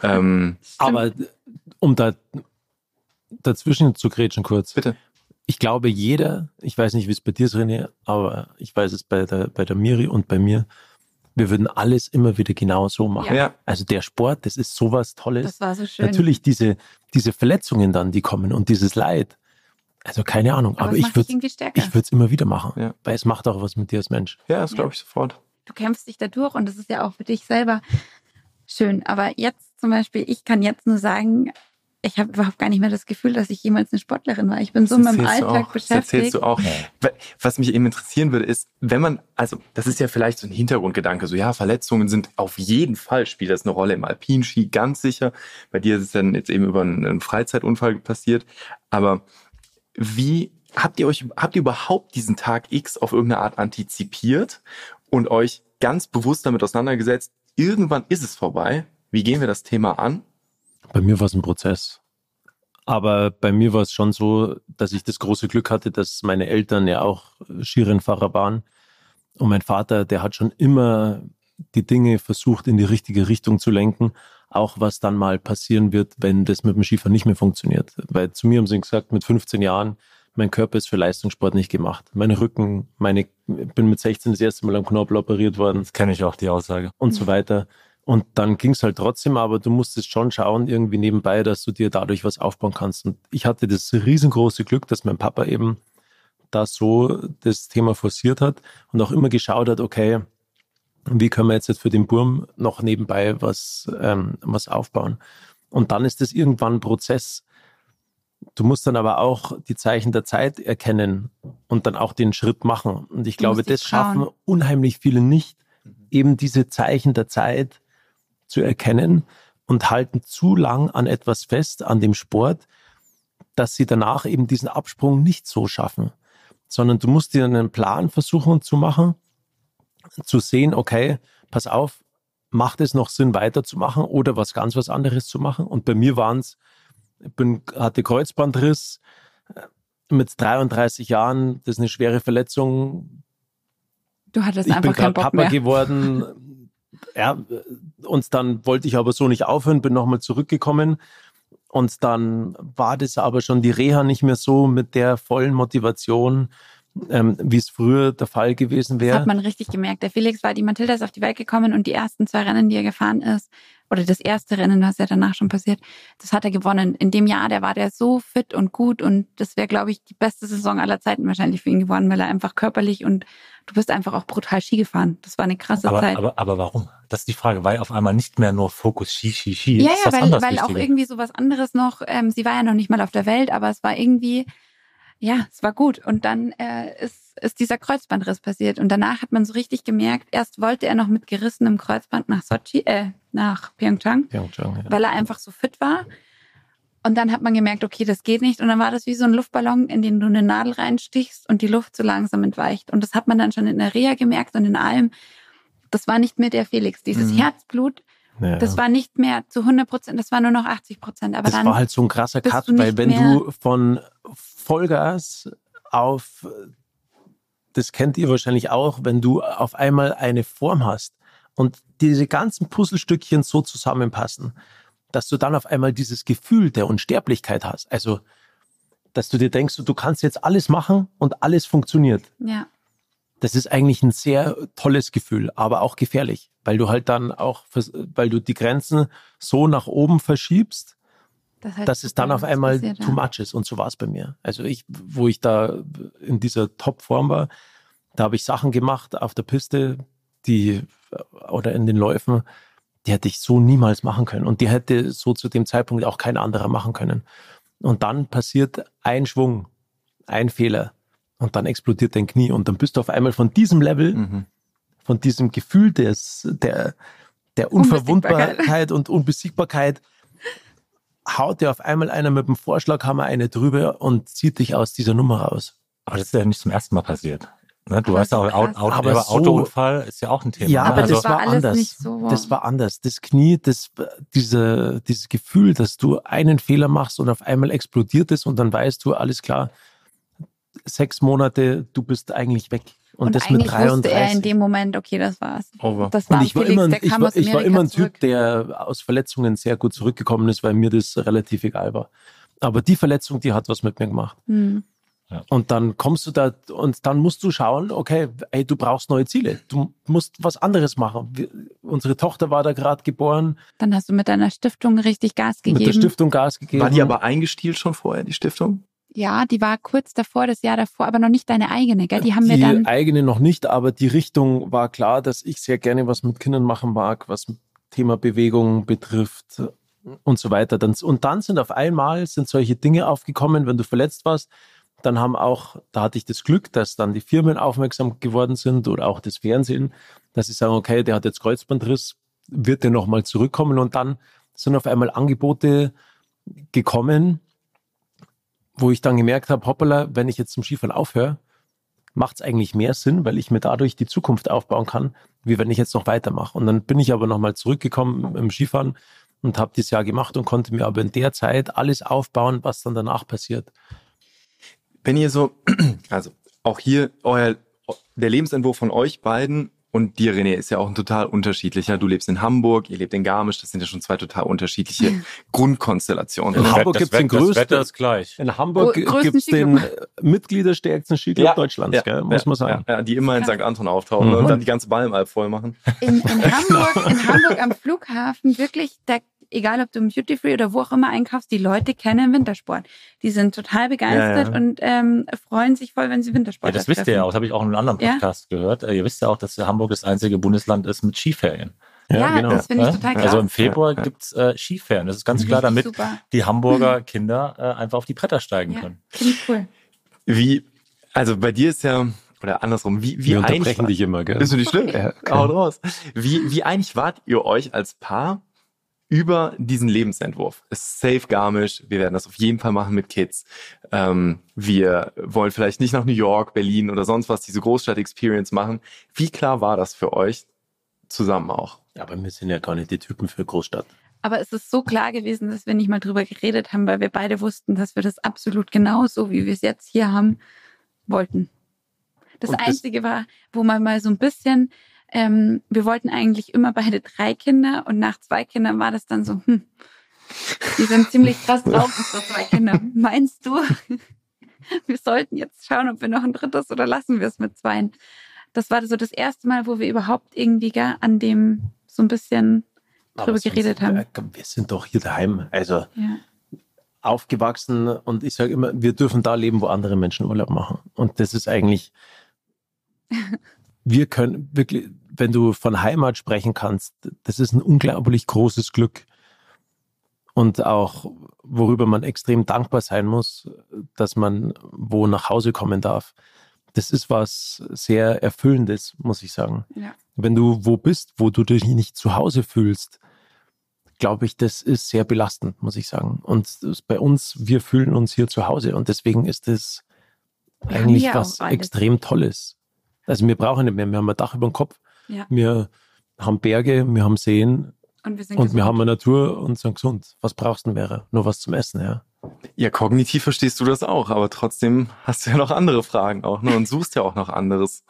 Ähm, Aber um da dazwischen zu grätschen kurz. Bitte. Ich glaube, jeder, ich weiß nicht, wie es bei dir ist, René, aber ich weiß es bei der, bei der Miri und bei mir, wir würden alles immer wieder genau so machen. Ja. Also der Sport, das ist sowas Tolles. Das war so schön. Natürlich diese, diese Verletzungen dann, die kommen und dieses Leid. Also keine Ahnung, aber, aber ich würde ich würde es immer wieder machen, ja. weil es macht auch was mit dir als Mensch. Ja, das glaube ich sofort. Du kämpfst dich da durch und das ist ja auch für dich selber schön. Aber jetzt zum Beispiel, ich kann jetzt nur sagen, ich habe überhaupt gar nicht mehr das Gefühl, dass ich jemals eine Sportlerin war. Ich bin das so in meinem Alltag beschäftigt. Das erzählst du auch. Was mich eben interessieren würde, ist, wenn man, also das ist ja vielleicht so ein Hintergrundgedanke, so ja, Verletzungen sind auf jeden Fall, spielt das eine Rolle im Alpinski, ganz sicher. Bei dir ist es dann jetzt eben über einen Freizeitunfall passiert. Aber wie habt ihr euch, habt ihr überhaupt diesen Tag X auf irgendeine Art antizipiert und euch ganz bewusst damit auseinandergesetzt, irgendwann ist es vorbei? Wie gehen wir das Thema an? Bei mir war es ein Prozess. Aber bei mir war es schon so, dass ich das große Glück hatte, dass meine Eltern ja auch Skirennfahrer waren. Und mein Vater, der hat schon immer die Dinge versucht, in die richtige Richtung zu lenken. Auch was dann mal passieren wird, wenn das mit dem Skifahren nicht mehr funktioniert. Weil zu mir haben sie gesagt, mit 15 Jahren, mein Körper ist für Leistungssport nicht gemacht. Meine Rücken, meine, bin mit 16 das erste Mal am Knorpel operiert worden. Das kenne ich auch, die Aussage. Und so weiter. Und dann ging es halt trotzdem, aber du musstest schon schauen, irgendwie nebenbei, dass du dir dadurch was aufbauen kannst. Und ich hatte das riesengroße Glück, dass mein Papa eben da so das Thema forciert hat und auch immer geschaut hat, okay, wie können wir jetzt für den Burm noch nebenbei was, ähm, was aufbauen. Und dann ist das irgendwann ein Prozess. Du musst dann aber auch die Zeichen der Zeit erkennen und dann auch den Schritt machen. Und ich du glaube, das schaffen unheimlich viele nicht, eben diese Zeichen der Zeit zu erkennen und halten zu lang an etwas fest, an dem Sport, dass sie danach eben diesen Absprung nicht so schaffen, sondern du musst dir einen Plan versuchen zu machen, zu sehen, okay, pass auf, macht es noch Sinn weiterzumachen oder was ganz was anderes zu machen? Und bei mir waren es, ich bin, hatte Kreuzbandriss äh, mit 33 Jahren, das ist eine schwere Verletzung. Du hattest ich einfach bin Papa mehr. geworden. Ja, und dann wollte ich aber so nicht aufhören, bin nochmal zurückgekommen. Und dann war das aber schon die Reha nicht mehr so mit der vollen Motivation, ähm, wie es früher der Fall gewesen wäre. Das hat man richtig gemerkt. Der Felix war, die Mathilda ist auf die Welt gekommen und die ersten zwei Rennen, die er gefahren ist, oder das erste Rennen, was ja danach schon passiert, das hat er gewonnen. In dem Jahr, der war der so fit und gut und das wäre, glaube ich, die beste Saison aller Zeiten wahrscheinlich für ihn geworden, weil er einfach körperlich und du bist einfach auch brutal Ski gefahren. Das war eine krasse aber, Zeit. Aber, aber warum? Das ist die Frage, weil auf einmal nicht mehr nur Fokus Ski, Ski, Ski. Ja, ja, weil, weil auch irgendwie so was anderes noch, ähm, sie war ja noch nicht mal auf der Welt, aber es war irgendwie, ja, es war gut. Und dann äh, ist, ist dieser Kreuzbandriss passiert. Und danach hat man so richtig gemerkt, erst wollte er noch mit gerissenem Kreuzband nach Sochi, äh, nach Pyeongchang, Pyeongchang ja. weil er einfach so fit war. Und dann hat man gemerkt, okay, das geht nicht. Und dann war das wie so ein Luftballon, in den du eine Nadel reinstichst und die Luft so langsam entweicht. Und das hat man dann schon in der Reha gemerkt und in allem. Das war nicht mehr der Felix. Dieses mhm. Herzblut, ja. Das war nicht mehr zu 100 Prozent, das war nur noch 80 Prozent. Aber das dann war halt so ein krasser Cut, weil wenn du von Vollgas auf, das kennt ihr wahrscheinlich auch, wenn du auf einmal eine Form hast und diese ganzen Puzzlestückchen so zusammenpassen, dass du dann auf einmal dieses Gefühl der Unsterblichkeit hast. Also, dass du dir denkst, du kannst jetzt alles machen und alles funktioniert. Ja. Das ist eigentlich ein sehr tolles Gefühl, aber auch gefährlich, weil du halt dann auch, weil du die Grenzen so nach oben verschiebst, das heißt, dass es dann auf einmal too much ist. Und so war es bei mir. Also ich, wo ich da in dieser Topform war, da habe ich Sachen gemacht auf der Piste, die oder in den Läufen, die hätte ich so niemals machen können. Und die hätte so zu dem Zeitpunkt auch kein anderer machen können. Und dann passiert ein Schwung, ein Fehler und dann explodiert dein Knie und dann bist du auf einmal von diesem Level, mhm. von diesem Gefühl des, der, der Unverwundbarkeit und Unbesiegbarkeit, haut dir auf einmal einer mit dem Vorschlaghammer eine drüber und zieht dich aus dieser Nummer raus. Aber das ist ja nicht zum ersten Mal passiert. Ne? Du hast auch Auto, Auto, aber so, Autounfall ist ja auch ein Thema. Ja, ne? aber also, das war anders. So das war anders. Das Knie, das, diese, dieses Gefühl, dass du einen Fehler machst und auf einmal explodiert es und dann weißt du, alles klar, sechs Monate, du bist eigentlich weg. Und, und das mit 33. wusste er in dem Moment, okay, das war's. Over. Das war und ich war Felix, immer, ich war, ich war immer ein Typ, der aus Verletzungen sehr gut zurückgekommen ist, weil mir das relativ egal war. Aber die Verletzung, die hat was mit mir gemacht. Mhm. Ja. Und dann kommst du da und dann musst du schauen, okay, ey, du brauchst neue Ziele. Du musst was anderes machen. Wir, unsere Tochter war da gerade geboren. Dann hast du mit deiner Stiftung richtig Gas gegeben. Mit der Stiftung Gas gegeben. War die aber eingestielt schon vorher, die Stiftung? Ja, die war kurz davor, das Jahr davor, aber noch nicht deine eigene, gell? Die haben die wir dann. Die eigene noch nicht, aber die Richtung war klar, dass ich sehr gerne was mit Kindern machen mag, was Thema Bewegung betrifft und so weiter. Und dann sind auf einmal sind solche Dinge aufgekommen, wenn du verletzt warst. Dann haben auch, da hatte ich das Glück, dass dann die Firmen aufmerksam geworden sind oder auch das Fernsehen, dass sie sagen, okay, der hat jetzt Kreuzbandriss, wird der nochmal zurückkommen und dann sind auf einmal Angebote gekommen, wo ich dann gemerkt habe, hoppala, wenn ich jetzt zum Skifahren aufhöre, macht es eigentlich mehr Sinn, weil ich mir dadurch die Zukunft aufbauen kann, wie wenn ich jetzt noch weitermache. Und dann bin ich aber nochmal zurückgekommen im Skifahren und habe das Jahr gemacht und konnte mir aber in der Zeit alles aufbauen, was dann danach passiert. Wenn ihr so, also auch hier euer, der Lebensentwurf von euch beiden und dir, René, ist ja auch ein total unterschiedlicher. Du lebst in Hamburg, ihr lebt in Garmisch. Das sind ja schon zwei total unterschiedliche Grundkonstellationen. In Hamburg gibt es den größten. Wetter ist gleich. In Hamburg oh, gibt es den mitgliederstärksten Skiclub ja, Deutschlands, ja, gell? muss ja, man sagen. Ja, die immer in St. Anton auftauchen mhm. und dann die ganze Balmalp voll machen. In, in, Hamburg, in Hamburg am Flughafen wirklich, da egal ob du im Duty Free oder wo auch immer einkaufst, die Leute kennen Wintersport. Die sind total begeistert ja, ja. und ähm, freuen sich voll, wenn sie Wintersport Ja, das wisst ihr ja auch. Das habe ich auch in einem anderen Podcast ja? gehört. Äh, ihr wisst ja auch, dass Hamburg das einzige Bundesland ist mit Skiferien. Ja, genau. das finde ich total krass. Also im Februar gibt's äh, Skiferien. Das ist ganz klar, damit super. die Hamburger Kinder äh, einfach auf die Bretter steigen können. Finde ich cool. Wie, also bei dir ist ja, oder andersrum, wie, wie Wir einig dich immer, gell? Bist du nicht schlimm? Ja, Haut raus. Wie, wie einig wart ihr euch als Paar über diesen Lebensentwurf? Es ist safe Garmisch, wir werden das auf jeden Fall machen mit Kids. Ähm, wir wollen vielleicht nicht nach New York, Berlin oder sonst was, diese Großstadt-Experience machen. Wie klar war das für euch zusammen auch? Ja, aber wir sind ja gar nicht die Typen für Großstadt. Aber es ist so klar gewesen, dass wir nicht mal drüber geredet haben, weil wir beide wussten, dass wir das absolut genauso, wie wir es jetzt hier haben, wollten. Das und Einzige das war, wo man mal so ein bisschen, ähm, wir wollten eigentlich immer beide drei Kinder und nach zwei Kindern war das dann so, hm, die sind ziemlich krass drauf, unsere zwei Kinder. Meinst du, wir sollten jetzt schauen, ob wir noch ein drittes oder lassen wir es mit zweien? Das war so das erste Mal, wo wir überhaupt irgendwie gar an dem so ein bisschen drüber geredet haben. Wir sind doch hier daheim. Also ja. aufgewachsen und ich sage immer, wir dürfen da leben, wo andere Menschen Urlaub machen. Und das ist eigentlich wir können wirklich, wenn du von Heimat sprechen kannst, das ist ein unglaublich großes Glück. Und auch, worüber man extrem dankbar sein muss, dass man wo nach Hause kommen darf. Das ist was sehr Erfüllendes, muss ich sagen. Ja. Wenn du wo bist, wo du dich nicht zu Hause fühlst, glaube ich, das ist sehr belastend, muss ich sagen. Und bei uns, wir fühlen uns hier zu Hause und deswegen ist es eigentlich was extrem Tolles. Also wir brauchen nicht mehr. Wir haben ein Dach über dem Kopf. Ja. Wir haben Berge, wir haben Seen. Und wir, sind und wir haben eine Natur und sind gesund. Was brauchst du denn wäre? Nur was zum Essen, ja. Ja, kognitiv verstehst du das auch, aber trotzdem hast du ja noch andere Fragen auch ne? und suchst ja auch noch anderes.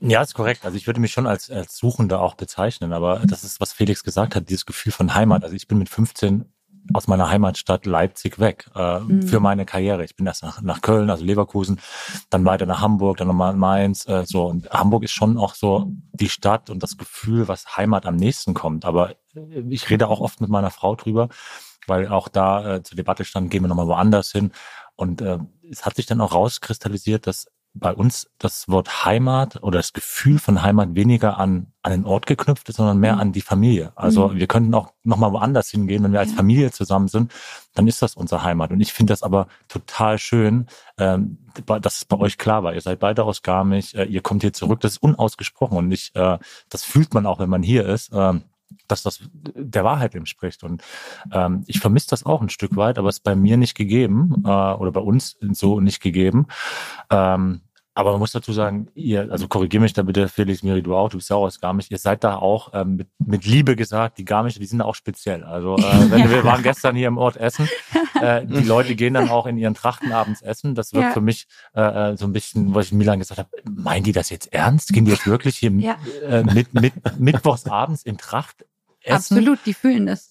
Ja, ist korrekt. Also ich würde mich schon als, als Suchender auch bezeichnen, aber das ist, was Felix gesagt hat, dieses Gefühl von Heimat. Also ich bin mit 15 aus meiner Heimatstadt Leipzig weg äh, mhm. für meine Karriere. Ich bin erst nach, nach Köln, also Leverkusen, dann weiter nach Hamburg, dann nochmal Mainz. Äh, so und Hamburg ist schon auch so die Stadt und das Gefühl, was Heimat am nächsten kommt. Aber äh, ich rede auch oft mit meiner Frau drüber, weil auch da äh, zur Debatte stand, gehen wir nochmal woanders hin. Und äh, es hat sich dann auch rauskristallisiert, dass bei uns das Wort Heimat oder das Gefühl von Heimat weniger an, an den Ort geknüpft ist, sondern mehr mhm. an die Familie. Also mhm. wir könnten auch nochmal woanders hingehen, wenn wir als Familie zusammen sind, dann ist das unsere Heimat. Und ich finde das aber total schön, ähm, dass es bei euch klar war. Ihr seid beide aus Garmisch, äh, ihr kommt hier zurück, das ist unausgesprochen und ich, äh, das fühlt man auch, wenn man hier ist. Ähm, dass das der Wahrheit entspricht. Und ähm, ich vermisse das auch ein Stück weit, aber es ist bei mir nicht gegeben äh, oder bei uns so nicht gegeben. Ähm, aber man muss dazu sagen, ihr, also korrigier mich da bitte, Felix, Miri, du auch, du bist ja auch aus Garmisch, ihr seid da auch ähm, mit, mit Liebe gesagt, die Garmische, die sind auch speziell. Also äh, wenn, wir waren gestern hier im Ort Essen, äh, die Leute gehen dann auch in ihren Trachten abends essen. Das wirkt ja. für mich äh, äh so ein bisschen, was ich Milan gesagt habe, meinen die das jetzt ernst? Gehen die jetzt wirklich hier ja. äh, mit, mit, mittwochs abends in Tracht essen? Absolut, die fühlen das.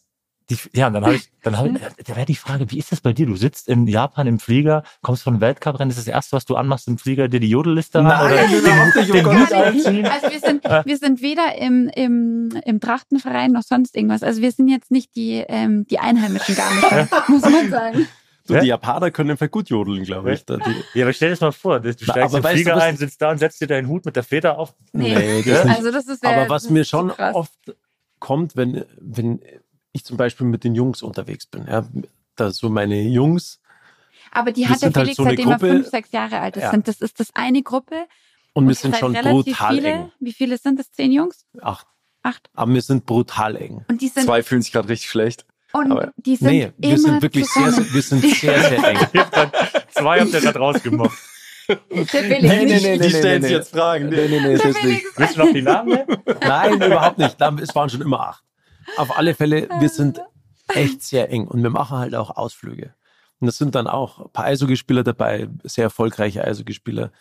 Die, ja, und dann habe ich, dann habe ich, da wäre die Frage, wie ist das bei dir? Du sitzt in Japan im Flieger, kommst von Weltcuprennen, ist das, das erste, was du anmachst im Flieger, dir die Jodelliste an oder den, den, den Hut anziehen? Also wir sind, wir sind weder im, im, im Trachtenverein noch sonst irgendwas. Also wir sind jetzt nicht die, ähm, die Einheimischen gar nicht, muss man sagen. So, die Japaner können einfach gut jodeln, glaube ich. ja, aber stell dir das mal vor, du steigst im Flieger du, ein, sitzt da und setzt dir deinen Hut mit der Feder auf. Nee, nee das also das ist Aber was mir schon oft kommt, wenn, wenn ich zum Beispiel mit den Jungs unterwegs bin. Ja, da so meine Jungs. Aber die hat der halt Felix, halt so seitdem Gruppe, er fünf, sechs Jahre alt ist. Ja. Das ist das eine Gruppe. Und wir sind schon brutal viele, eng. Wie viele sind das? Zehn Jungs? Acht. Acht. Aber wir sind brutal eng. Und die sind, Zwei fühlen sich gerade richtig schlecht. Und aber die sind nee, wir sind wirklich sehr, sehr, wir sind sehr, sehr eng. Zwei habt ihr gerade rausgemacht. Der Felix nee, nee, nee, die stellen sich jetzt Fragen. Nee, nee, nee, das ist nicht. Willst du noch die Namen nennen? Nein, überhaupt nicht. Es waren schon immer acht. Auf alle Fälle, wir sind echt sehr eng und wir machen halt auch Ausflüge. Und es sind dann auch ein paar Eishockeyspieler dabei, sehr erfolgreiche Eishockeyspieler.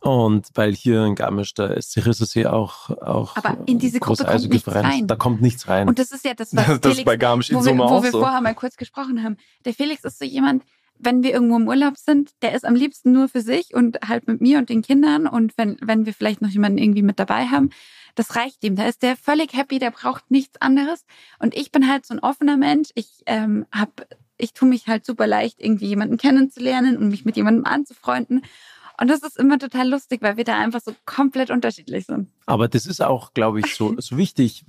Und weil hier in Garmisch, da ist Sirissersee auch, auch Aber in diese Gruppe kommt nichts rein. Da kommt nichts rein. Und das ist ja das, was das Felix, ist bei Garmisch in wo, wir, wo wir so. vorher mal kurz gesprochen haben. Der Felix ist so jemand, wenn wir irgendwo im Urlaub sind, der ist am liebsten nur für sich und halt mit mir und den Kindern. Und wenn, wenn wir vielleicht noch jemanden irgendwie mit dabei haben, das reicht ihm. Da ist der völlig happy, der braucht nichts anderes. Und ich bin halt so ein offener Mensch. Ich ähm, hab, ich tue mich halt super leicht, irgendwie jemanden kennenzulernen und mich mit jemandem anzufreunden. Und das ist immer total lustig, weil wir da einfach so komplett unterschiedlich sind. Aber das ist auch, glaube ich, so, so wichtig,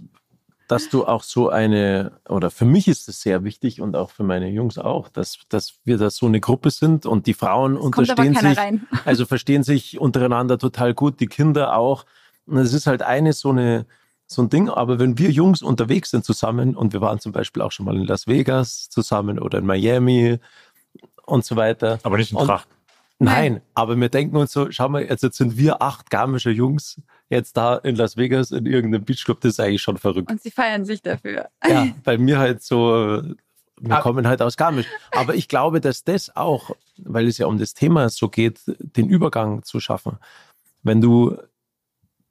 dass du auch so eine, oder für mich ist es sehr wichtig und auch für meine Jungs auch, dass, dass wir da so eine Gruppe sind und die Frauen es unterstehen sich, rein. also verstehen sich untereinander total gut, die Kinder auch. Und es ist halt eine so eine, so ein Ding, aber wenn wir Jungs unterwegs sind zusammen und wir waren zum Beispiel auch schon mal in Las Vegas zusammen oder in Miami und so weiter. Aber nicht in Tracht. Nein, aber wir denken uns so, schau mal, jetzt, jetzt sind wir acht garmische Jungs jetzt da in Las Vegas in irgendeinem Beachclub, das ist eigentlich schon verrückt. Und sie feiern sich dafür. Ja, bei mir halt so, wir kommen halt aus Garmisch. Aber ich glaube, dass das auch, weil es ja um das Thema so geht, den Übergang zu schaffen. Wenn du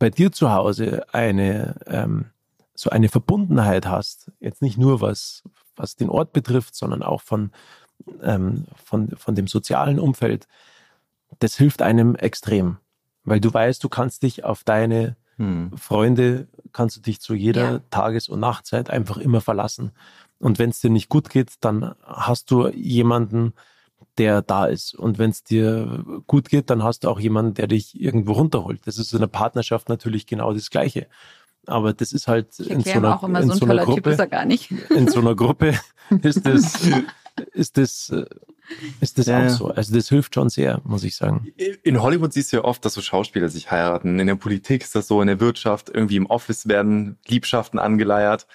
bei dir zu Hause eine, ähm, so eine Verbundenheit hast, jetzt nicht nur was, was den Ort betrifft, sondern auch von, ähm, von, von dem sozialen Umfeld, das hilft einem extrem, weil du weißt, du kannst dich auf deine hm. Freunde, kannst du dich zu jeder ja. Tages- und Nachtzeit einfach immer verlassen. Und wenn es dir nicht gut geht, dann hast du jemanden, der da ist. Und wenn es dir gut geht, dann hast du auch jemanden, der dich irgendwo runterholt. Das ist in einer Partnerschaft natürlich genau das Gleiche. Aber das ist halt in so einer, in so, so einer Gruppe. In so einer Gruppe ist das, ist das ist das ja, auch so? Also das hilft schon sehr, muss ich sagen. In Hollywood siehst du ja oft, dass so Schauspieler sich heiraten. In der Politik ist das so, in der Wirtschaft, irgendwie im Office werden Liebschaften angeleiert.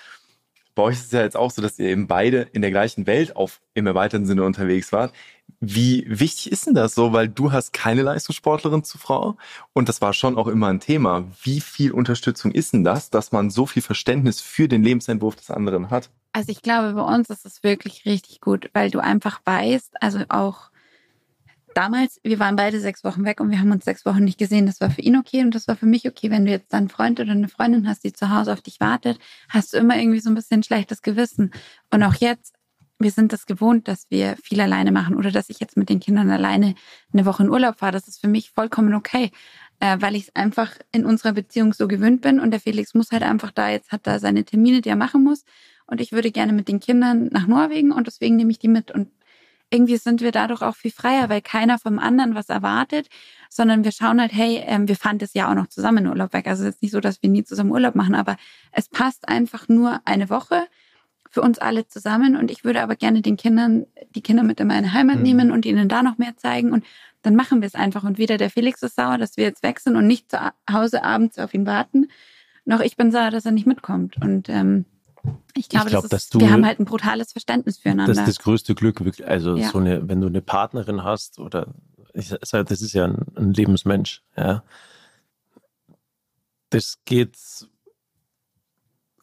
Bei euch ist es ja jetzt auch so, dass ihr eben beide in der gleichen Welt auf im erweiterten Sinne unterwegs wart. Wie wichtig ist denn das so? Weil du hast keine Leistungssportlerin zu Frau und das war schon auch immer ein Thema. Wie viel Unterstützung ist denn das, dass man so viel Verständnis für den Lebensentwurf des anderen hat? Also ich glaube, bei uns ist es wirklich richtig gut, weil du einfach weißt, also auch damals, wir waren beide sechs Wochen weg und wir haben uns sechs Wochen nicht gesehen. Das war für ihn okay und das war für mich okay. Wenn du jetzt einen Freund oder eine Freundin hast, die zu Hause auf dich wartet, hast du immer irgendwie so ein bisschen schlechtes Gewissen. Und auch jetzt, wir sind das gewohnt, dass wir viel alleine machen oder dass ich jetzt mit den Kindern alleine eine Woche in Urlaub fahre. Das ist für mich vollkommen okay, äh, weil ich es einfach in unserer Beziehung so gewöhnt bin und der Felix muss halt einfach da, jetzt hat er seine Termine, die er machen muss und ich würde gerne mit den Kindern nach Norwegen und deswegen nehme ich die mit und irgendwie sind wir dadurch auch viel freier, weil keiner vom anderen was erwartet, sondern wir schauen halt, hey, ähm, wir fahren das Jahr auch noch zusammen in Urlaub weg. Also es ist nicht so, dass wir nie zusammen Urlaub machen, aber es passt einfach nur eine Woche für uns alle zusammen. Und ich würde aber gerne den Kindern, die Kinder mit in meine Heimat mhm. nehmen und ihnen da noch mehr zeigen. Und dann machen wir es einfach. Und weder der Felix ist sauer, dass wir jetzt weg sind und nicht zu Hause abends auf ihn warten, noch ich bin sauer, dass er nicht mitkommt. Und ähm, ich glaube, ich glaub, das ist, du, wir haben halt ein brutales Verständnis füreinander. Das ist das größte Glück, wirklich. Also ja. so eine, wenn du eine Partnerin hast oder ich sage, das ist ja ein, ein Lebensmensch, ja. Das geht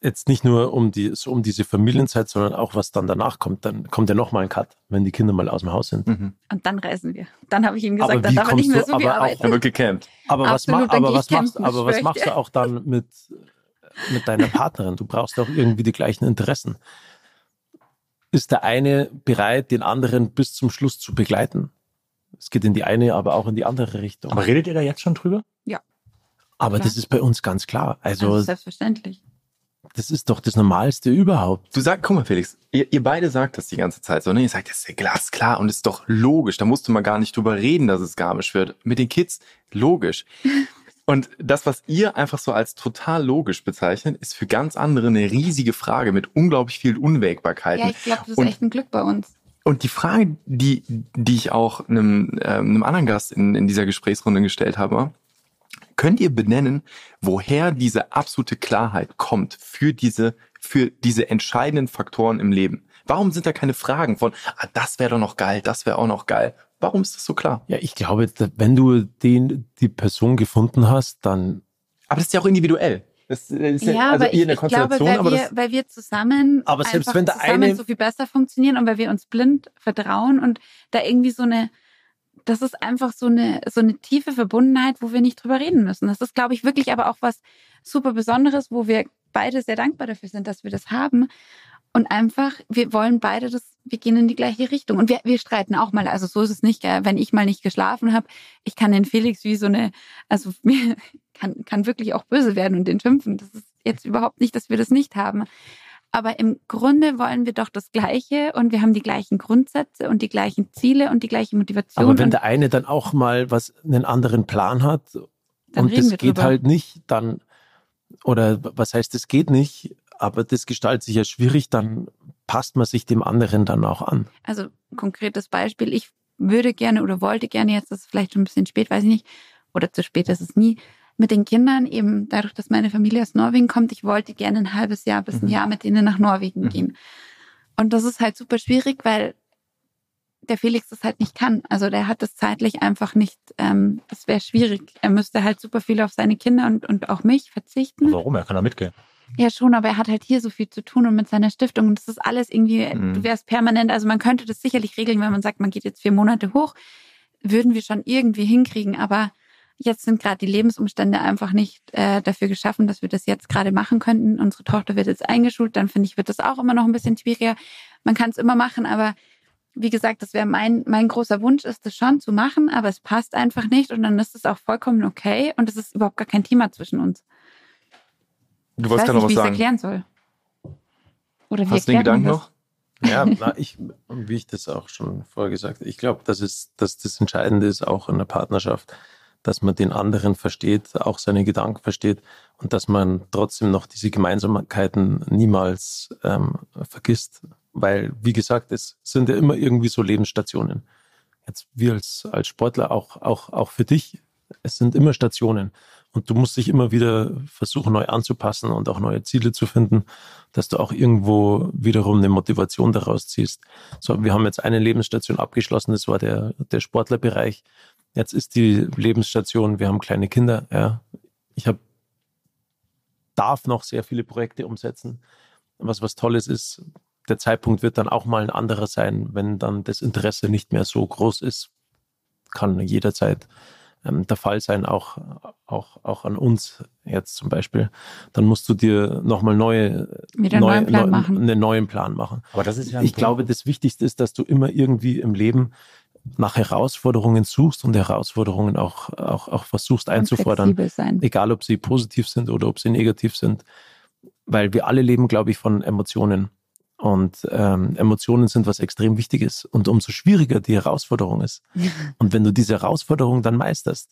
jetzt nicht nur um die so um diese Familienzeit, sondern auch was dann danach kommt. Dann kommt ja noch mal ein Cut, wenn die Kinder mal aus dem Haus sind. Mhm. Und dann reisen wir. Dann habe ich ihm gesagt, dann darf er nicht mehr so viel arbeiten. Aber gecampt. Aber Absolut, was, aber was machst, aber was machst du auch dann mit mit deiner Partnerin. Du brauchst auch irgendwie die gleichen Interessen. Ist der eine bereit, den anderen bis zum Schluss zu begleiten? Es geht in die eine, aber auch in die andere Richtung. Aber redet ihr da jetzt schon drüber? Ja. Aber klar. das ist bei uns ganz klar. Also, also selbstverständlich. Das ist doch das Normalste überhaupt. Du sagst, guck mal, Felix, ihr, ihr beide sagt das die ganze Zeit so, ne? Ihr sagt, das ist ja glasklar und ist doch logisch. Da musst du mal gar nicht drüber reden, dass es garmisch wird. Mit den Kids, logisch. Und das, was ihr einfach so als total logisch bezeichnet, ist für ganz andere eine riesige Frage mit unglaublich vielen Unwägbarkeiten. Ja, ich glaube, das ist und, echt ein Glück bei uns. Und die Frage, die, die ich auch einem, äh, einem anderen Gast in, in dieser Gesprächsrunde gestellt habe, könnt ihr benennen, woher diese absolute Klarheit kommt für diese, für diese entscheidenden Faktoren im Leben? Warum sind da keine Fragen von, ah, das wäre doch noch geil, das wäre auch noch geil? Warum ist das so klar? Ja, ich glaube, wenn du den, die Person gefunden hast, dann. Aber das ist ja auch individuell. Das ist ja, ja also aber ich, ich glaube, weil wir, weil wir zusammen, aber selbst wenn der zusammen eine so viel besser funktionieren und weil wir uns blind vertrauen und da irgendwie so eine, das ist einfach so eine, so eine tiefe Verbundenheit, wo wir nicht drüber reden müssen. Das ist, glaube ich, wirklich aber auch was super Besonderes, wo wir beide sehr dankbar dafür sind, dass wir das haben. Und einfach, wir wollen beide das, wir gehen in die gleiche Richtung. Und wir, wir streiten auch mal. Also so ist es nicht, wenn ich mal nicht geschlafen habe. Ich kann den Felix wie so eine, also mir kann, kann wirklich auch böse werden und den schimpfen. Das ist jetzt überhaupt nicht, dass wir das nicht haben. Aber im Grunde wollen wir doch das Gleiche und wir haben die gleichen Grundsätze und die gleichen Ziele und die gleiche Motivation. Aber wenn der eine dann auch mal was einen anderen Plan hat und das geht drüber. halt nicht, dann oder was heißt, es geht nicht, aber das gestaltet sich ja schwierig, dann passt man sich dem anderen dann auch an. Also konkretes Beispiel, ich würde gerne oder wollte gerne, jetzt ist es vielleicht schon ein bisschen spät, weiß ich nicht, oder zu spät ist es nie, mit den Kindern, eben dadurch, dass meine Familie aus Norwegen kommt, ich wollte gerne ein halbes Jahr bis ein mhm. Jahr mit denen nach Norwegen mhm. gehen. Und das ist halt super schwierig, weil der Felix das halt nicht kann. Also der hat das zeitlich einfach nicht, ähm, das wäre schwierig. Er müsste halt super viel auf seine Kinder und, und auch mich verzichten. Warum? Er kann da mitgehen. Ja, schon, aber er hat halt hier so viel zu tun und mit seiner Stiftung. Und das ist alles irgendwie, mhm. du wärst permanent, also man könnte das sicherlich regeln, wenn man sagt, man geht jetzt vier Monate hoch, würden wir schon irgendwie hinkriegen. Aber jetzt sind gerade die Lebensumstände einfach nicht äh, dafür geschaffen, dass wir das jetzt gerade machen könnten. Unsere Tochter wird jetzt eingeschult, dann finde ich, wird das auch immer noch ein bisschen schwieriger. Man kann es immer machen, aber wie gesagt, das wäre mein, mein großer Wunsch, ist das schon zu machen, aber es passt einfach nicht und dann ist es auch vollkommen okay und es ist überhaupt gar kein Thema zwischen uns. Du wolltest gerade noch was sagen. Wie ich erklären soll. Oder wie Hast du den Gedanken noch? Ja, na, ich, wie ich das auch schon vorher gesagt habe, ich glaube, dass, es, dass das Entscheidende ist, auch in der Partnerschaft, dass man den anderen versteht, auch seine Gedanken versteht und dass man trotzdem noch diese Gemeinsamkeiten niemals ähm, vergisst. Weil, wie gesagt, es sind ja immer irgendwie so Lebensstationen. Jetzt wir als, als Sportler, auch, auch, auch für dich, es sind immer Stationen. Und du musst dich immer wieder versuchen, neu anzupassen und auch neue Ziele zu finden, dass du auch irgendwo wiederum eine Motivation daraus ziehst. So, wir haben jetzt eine Lebensstation abgeschlossen, das war der, der Sportlerbereich. Jetzt ist die Lebensstation, wir haben kleine Kinder, ja. Ich habe, darf noch sehr viele Projekte umsetzen. Was was Tolles ist, der Zeitpunkt wird dann auch mal ein anderer sein, wenn dann das Interesse nicht mehr so groß ist, kann jederzeit ähm, der Fall sein, auch, auch, auch an uns jetzt zum Beispiel. Dann musst du dir nochmal neue, Wieder neue, neuen Plan machen. einen neuen Plan machen. Aber das ist ja ich glaube, das Wichtigste ist, dass du immer irgendwie im Leben nach Herausforderungen suchst und Herausforderungen auch, auch, auch versuchst einzufordern. Egal, ob sie positiv sind oder ob sie negativ sind. Weil wir alle leben, glaube ich, von Emotionen. Und ähm, Emotionen sind was extrem Wichtiges. Und umso schwieriger die Herausforderung ist. Und wenn du diese Herausforderung dann meisterst,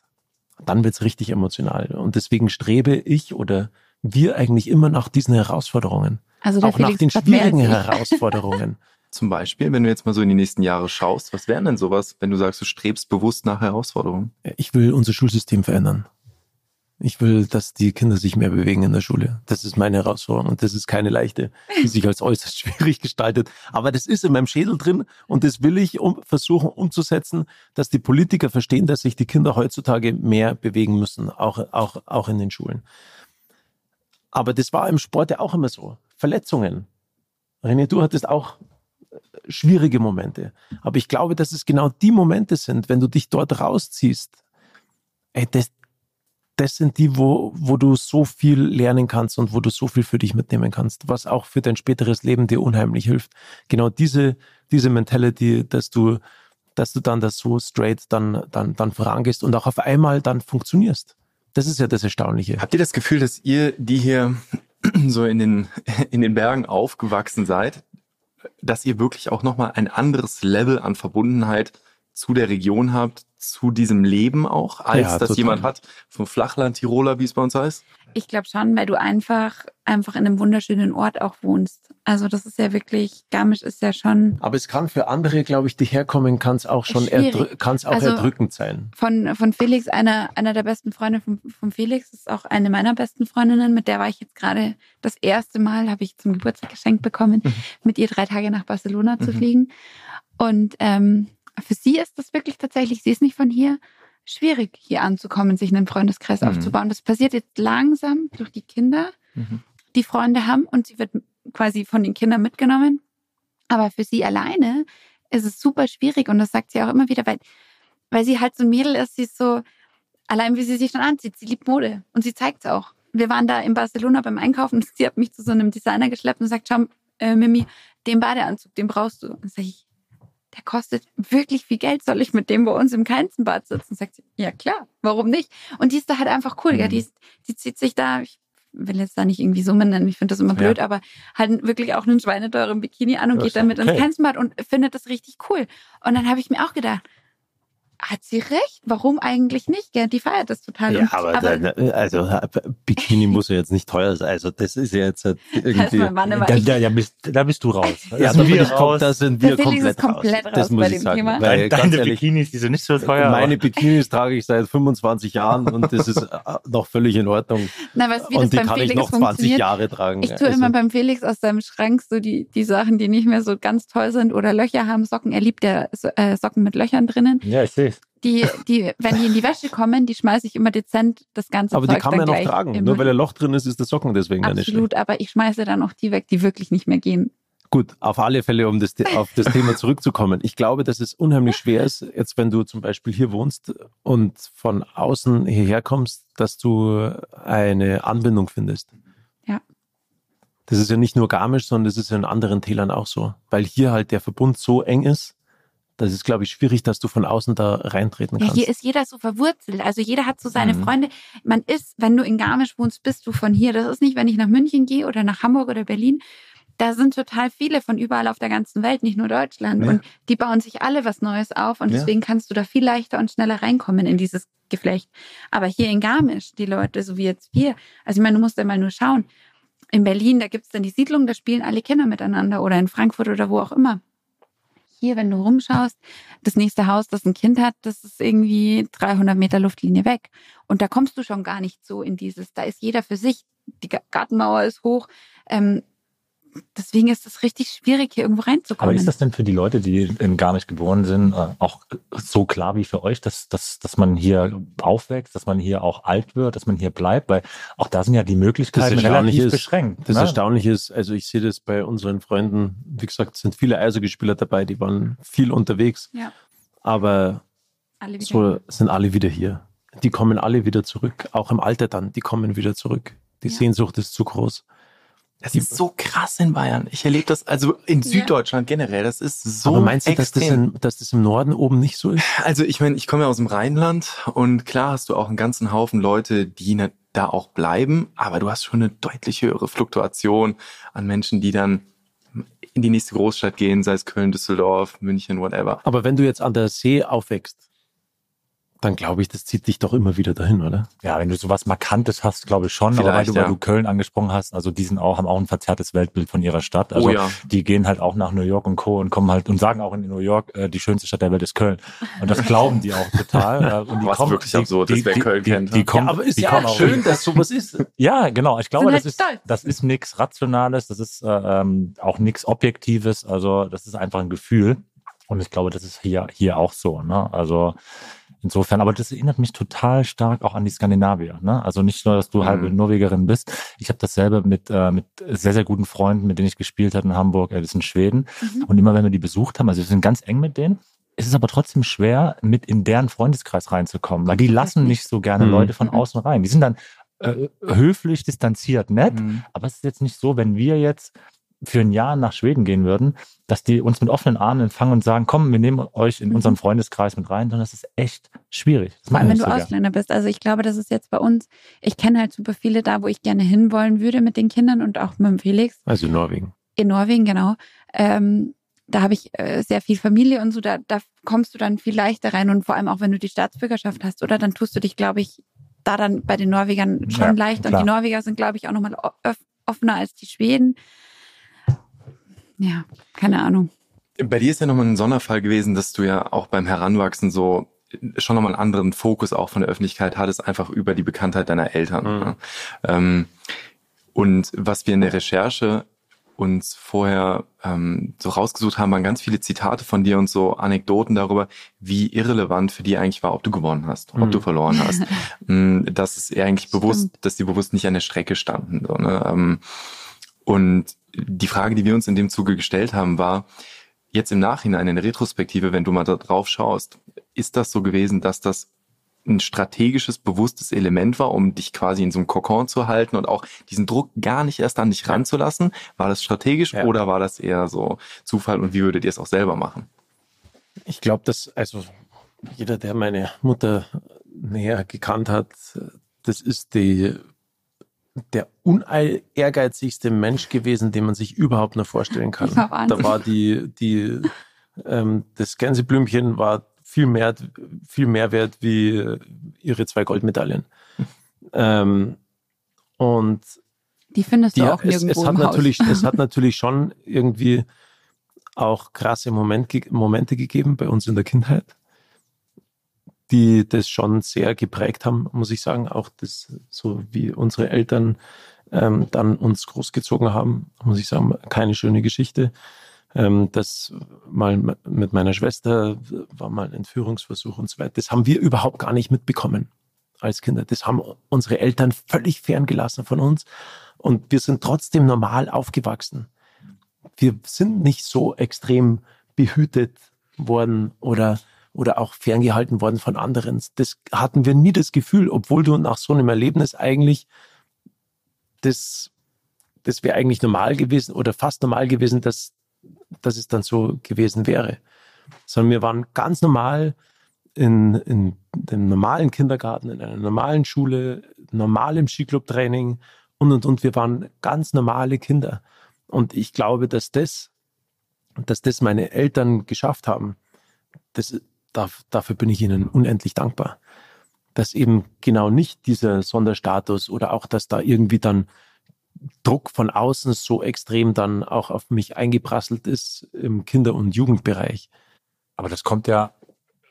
dann wird's richtig emotional. Und deswegen strebe ich oder wir eigentlich immer nach diesen Herausforderungen. Also auch nach den schwierigen Herausforderungen. Zum Beispiel, wenn du jetzt mal so in die nächsten Jahre schaust, was wären denn sowas, wenn du sagst, du strebst bewusst nach Herausforderungen? Ich will unser Schulsystem verändern. Ich will, dass die Kinder sich mehr bewegen in der Schule. Das ist meine Herausforderung und das ist keine leichte, die sich als äußerst schwierig gestaltet. Aber das ist in meinem Schädel drin und das will ich um, versuchen umzusetzen, dass die Politiker verstehen, dass sich die Kinder heutzutage mehr bewegen müssen, auch, auch, auch in den Schulen. Aber das war im Sport ja auch immer so. Verletzungen. René, du hattest auch schwierige Momente. Aber ich glaube, dass es genau die Momente sind, wenn du dich dort rausziehst. Ey, das, das sind die, wo, wo du so viel lernen kannst und wo du so viel für dich mitnehmen kannst, was auch für dein späteres Leben dir unheimlich hilft. Genau diese, diese Mentality, dass du, dass du dann das so straight dann, dann, dann vorangehst und auch auf einmal dann funktionierst. Das ist ja das Erstaunliche. Habt ihr das Gefühl, dass ihr, die hier so in den, in den Bergen aufgewachsen seid, dass ihr wirklich auch nochmal ein anderes Level an Verbundenheit zu der Region habt, zu diesem Leben auch, als ja, das total. jemand hat vom Flachland Tiroler, wie es bei uns heißt? Ich glaube schon, weil du einfach einfach in einem wunderschönen Ort auch wohnst. Also das ist ja wirklich, Garmisch ist ja schon. Aber es kann für andere, glaube ich, die herkommen, kann es auch schon kann es auch also erdrückend sein. Von von Felix, einer einer der besten Freunde von, von Felix, ist auch eine meiner besten Freundinnen. Mit der war ich jetzt gerade das erste Mal, habe ich zum Geburtstag geschenkt bekommen, mhm. mit ihr drei Tage nach Barcelona zu mhm. fliegen. Und ähm, für sie ist das wirklich tatsächlich, sie ist nicht von hier, schwierig hier anzukommen, sich einen Freundeskreis mhm. aufzubauen. Das passiert jetzt langsam durch die Kinder, mhm. die Freunde haben und sie wird quasi von den Kindern mitgenommen. Aber für sie alleine ist es super schwierig und das sagt sie auch immer wieder, weil, weil sie halt so ein Mädel ist, sie ist so, allein wie sie sich dann anzieht, sie liebt Mode und sie zeigt es auch. wir waren da in Barcelona beim Einkaufen und sie hat mich zu so einem Designer geschleppt und sagt, schau, äh, Mimi, den Badeanzug, den brauchst du. Und sag ich, der kostet wirklich viel Geld, soll ich mit dem bei uns im Keinzenbad sitzen? Sagt sie, ja klar, warum nicht? Und die ist da halt einfach cool, mhm. ja, die, ist, die zieht sich da, ich will jetzt da nicht irgendwie Summe nennen, ich finde das immer blöd, ja. aber halt wirklich auch einen schweineteuren Bikini an und das geht damit okay. ins Keinzenbad und findet das richtig cool. Und dann habe ich mir auch gedacht, hat sie recht. Warum eigentlich nicht? Gell? Die feiert das total. Ja, und, aber, aber da, also Bikini muss ja jetzt nicht teuer sein. Also das ist ja jetzt halt irgendwie. Mann, da, da, da, bist, da bist du raus. ja, da, wir raus. da sind wir komplett, komplett raus. Das muss ich sagen. Thema. Weil, Deine ehrlich, Bikinis, die sind nicht so teuer. Meine Bikinis trage ich seit 25 Jahren und das ist äh, noch völlig in Ordnung. Na, weißt, wie und die kann Felix ich noch 20 Jahre tragen. Ich tue also. immer beim Felix aus seinem Schrank so die, die Sachen, die nicht mehr so ganz toll sind oder Löcher haben, Socken. Er liebt ja äh, Socken mit Löchern drinnen. Ja, ich sehe die, die, wenn die in die Wäsche kommen, die schmeiße ich immer dezent das ganze Aber Zeug die kann man ja noch tragen. Nur weil ein Loch drin ist, ist der Socken deswegen Absolut, nicht Absolut, aber ich schmeiße dann auch die weg, die wirklich nicht mehr gehen. Gut, auf alle Fälle, um das, auf das Thema zurückzukommen. Ich glaube, dass es unheimlich schwer ist, jetzt wenn du zum Beispiel hier wohnst und von außen hierher kommst, dass du eine Anbindung findest. Ja. Das ist ja nicht nur Garmisch, sondern das ist ja in anderen Tälern auch so. Weil hier halt der Verbund so eng ist, das ist, glaube ich, schwierig, dass du von außen da reintreten kannst. Ja, hier ist jeder so verwurzelt. Also jeder hat so seine mhm. Freunde. Man ist, wenn du in Garmisch wohnst, bist du von hier. Das ist nicht, wenn ich nach München gehe oder nach Hamburg oder Berlin. Da sind total viele von überall auf der ganzen Welt, nicht nur Deutschland. Ja. Und die bauen sich alle was Neues auf. Und deswegen ja. kannst du da viel leichter und schneller reinkommen in dieses Geflecht. Aber hier in Garmisch, die Leute, so wie jetzt wir, also ich meine, du musst ja mal nur schauen. In Berlin, da gibt's dann die Siedlung, da spielen alle Kinder miteinander oder in Frankfurt oder wo auch immer hier, wenn du rumschaust, das nächste Haus, das ein Kind hat, das ist irgendwie 300 Meter Luftlinie weg. Und da kommst du schon gar nicht so in dieses, da ist jeder für sich. Die Gartenmauer ist hoch. Ähm, deswegen ist es richtig schwierig, hier irgendwo reinzukommen. Aber ist das denn für die Leute, die gar nicht geboren sind, äh, auch so klar wie für euch, dass, dass, dass man hier aufwächst, dass man hier auch alt wird, dass man hier bleibt? Weil auch da sind ja die Möglichkeiten relativ ist, beschränkt. Das ne? Erstaunliche ist, also ich sehe das bei unseren Freunden, wie gesagt, sind viele Eishockeyspieler dabei, die waren viel unterwegs. Ja. Aber alle so sind alle wieder hier. Die kommen alle wieder zurück, auch im Alter dann, die kommen wieder zurück. Die ja. Sehnsucht ist zu groß. Das ist so krass in Bayern. Ich erlebe das also in Süddeutschland ja. generell. Das ist so. Aber meinst du, dass das, in, dass das im Norden oben nicht so ist? Also ich meine, ich komme ja aus dem Rheinland und klar hast du auch einen ganzen Haufen Leute, die ne, da auch bleiben, aber du hast schon eine deutlich höhere Fluktuation an Menschen, die dann in die nächste Großstadt gehen, sei es Köln, Düsseldorf, München, whatever. Aber wenn du jetzt an der See aufwächst, dann glaube ich, das zieht dich doch immer wieder dahin, oder? Ja, wenn du sowas Markantes hast, glaube ich schon. Vielleicht, aber weil du, ja. weil du Köln angesprochen hast, also die sind auch, haben auch ein verzerrtes Weltbild von ihrer Stadt. Also oh, ja. die gehen halt auch nach New York und Co. und kommen halt und sagen auch in New York, äh, die schönste Stadt der Welt ist Köln. Und das glauben die auch total. Und die Was kommen, wirklich die, absurd ist, wer Köln die, kennt. Die, die kommen, ja, aber ist ja auch schön, dass sowas ist. Ja, genau. Ich glaube, das halt ist, das ist nichts Rationales, das ist äh, ähm, auch nichts Objektives. Also das ist einfach ein Gefühl. Und ich glaube, das ist hier, hier auch so. Ne? Also Insofern, aber das erinnert mich total stark auch an die Skandinavier. Ne? Also nicht nur, dass du mhm. halbe Norwegerin bist. Ich habe dasselbe mit, äh, mit sehr, sehr guten Freunden, mit denen ich gespielt habe in Hamburg, äh, das in Schweden. Mhm. Und immer wenn wir die besucht haben, also wir sind ganz eng mit denen, es ist aber trotzdem schwer, mit in deren Freundeskreis reinzukommen, weil die lassen nicht so gerne mhm. Leute von mhm. außen rein. Die sind dann äh, höflich, distanziert, nett, mhm. aber es ist jetzt nicht so, wenn wir jetzt für ein Jahr nach Schweden gehen würden, dass die uns mit offenen Armen empfangen und sagen, komm, wir nehmen euch in unseren mhm. Freundeskreis mit rein, sondern das ist echt schwierig. Vor allem, wenn du Ausländer bist. Also ich glaube, das ist jetzt bei uns, ich kenne halt super viele da, wo ich gerne hinwollen würde mit den Kindern und auch mit dem Felix. Also in Norwegen. In Norwegen, genau. Ähm, da habe ich äh, sehr viel Familie und so, da, da kommst du dann viel leichter rein und vor allem auch, wenn du die Staatsbürgerschaft hast, oder? Dann tust du dich, glaube ich, da dann bei den Norwegern schon ja, leicht. Klar. Und die Norweger sind, glaube ich, auch nochmal offener als die Schweden. Ja, keine Ahnung. Bei dir ist ja nochmal ein Sonderfall gewesen, dass du ja auch beim Heranwachsen so schon nochmal einen anderen Fokus auch von der Öffentlichkeit hattest, einfach über die Bekanntheit deiner Eltern. Mhm. Ne? Ähm, und was wir in der Recherche uns vorher ähm, so rausgesucht haben, waren ganz viele Zitate von dir und so Anekdoten darüber, wie irrelevant für die eigentlich war, ob du gewonnen hast, ob mhm. du verloren hast. Mm, dass es eigentlich Stimmt. bewusst, dass die bewusst nicht an der Strecke standen. So, ne? ähm, und die Frage, die wir uns in dem Zuge gestellt haben, war, jetzt im Nachhinein, in der Retrospektive, wenn du mal da drauf schaust, ist das so gewesen, dass das ein strategisches, bewusstes Element war, um dich quasi in so einem Kokon zu halten und auch diesen Druck gar nicht erst an dich ranzulassen? War das strategisch ja. oder war das eher so Zufall und wie würdet ihr es auch selber machen? Ich glaube, dass, also jeder, der meine Mutter näher gekannt hat, das ist die, der unehrgeizigste Mensch gewesen, den man sich überhaupt nur vorstellen kann. Da war die, die, ähm, das Gänseblümchen war viel mehr, viel mehr wert wie ihre zwei Goldmedaillen. ähm, und die findest du die, auch nirgendwo es, es hat natürlich, Es hat natürlich schon irgendwie auch krasse Moment, Momente gegeben bei uns in der Kindheit, die das schon sehr geprägt haben, muss ich sagen. Auch das, so wie unsere Eltern ähm, dann uns großgezogen haben, muss ich sagen, keine schöne Geschichte. Ähm, das mal mit meiner Schwester war mal ein Entführungsversuch und so weiter. Das haben wir überhaupt gar nicht mitbekommen als Kinder. Das haben unsere Eltern völlig ferngelassen von uns. Und wir sind trotzdem normal aufgewachsen. Wir sind nicht so extrem behütet worden oder, oder auch ferngehalten worden von anderen. Das hatten wir nie das Gefühl, obwohl du nach so einem Erlebnis eigentlich das, das wäre eigentlich normal gewesen oder fast normal gewesen, dass, dass es dann so gewesen wäre. Sondern wir waren ganz normal in, in dem normalen Kindergarten, in einer normalen Schule, normal im Skiclub-Training und, und, und. Wir waren ganz normale Kinder. Und ich glaube, dass das, dass das meine Eltern geschafft haben, das, dafür bin ich ihnen unendlich dankbar. Dass eben genau nicht dieser Sonderstatus oder auch, dass da irgendwie dann Druck von außen so extrem dann auch auf mich eingeprasselt ist im Kinder- und Jugendbereich. Aber das kommt ja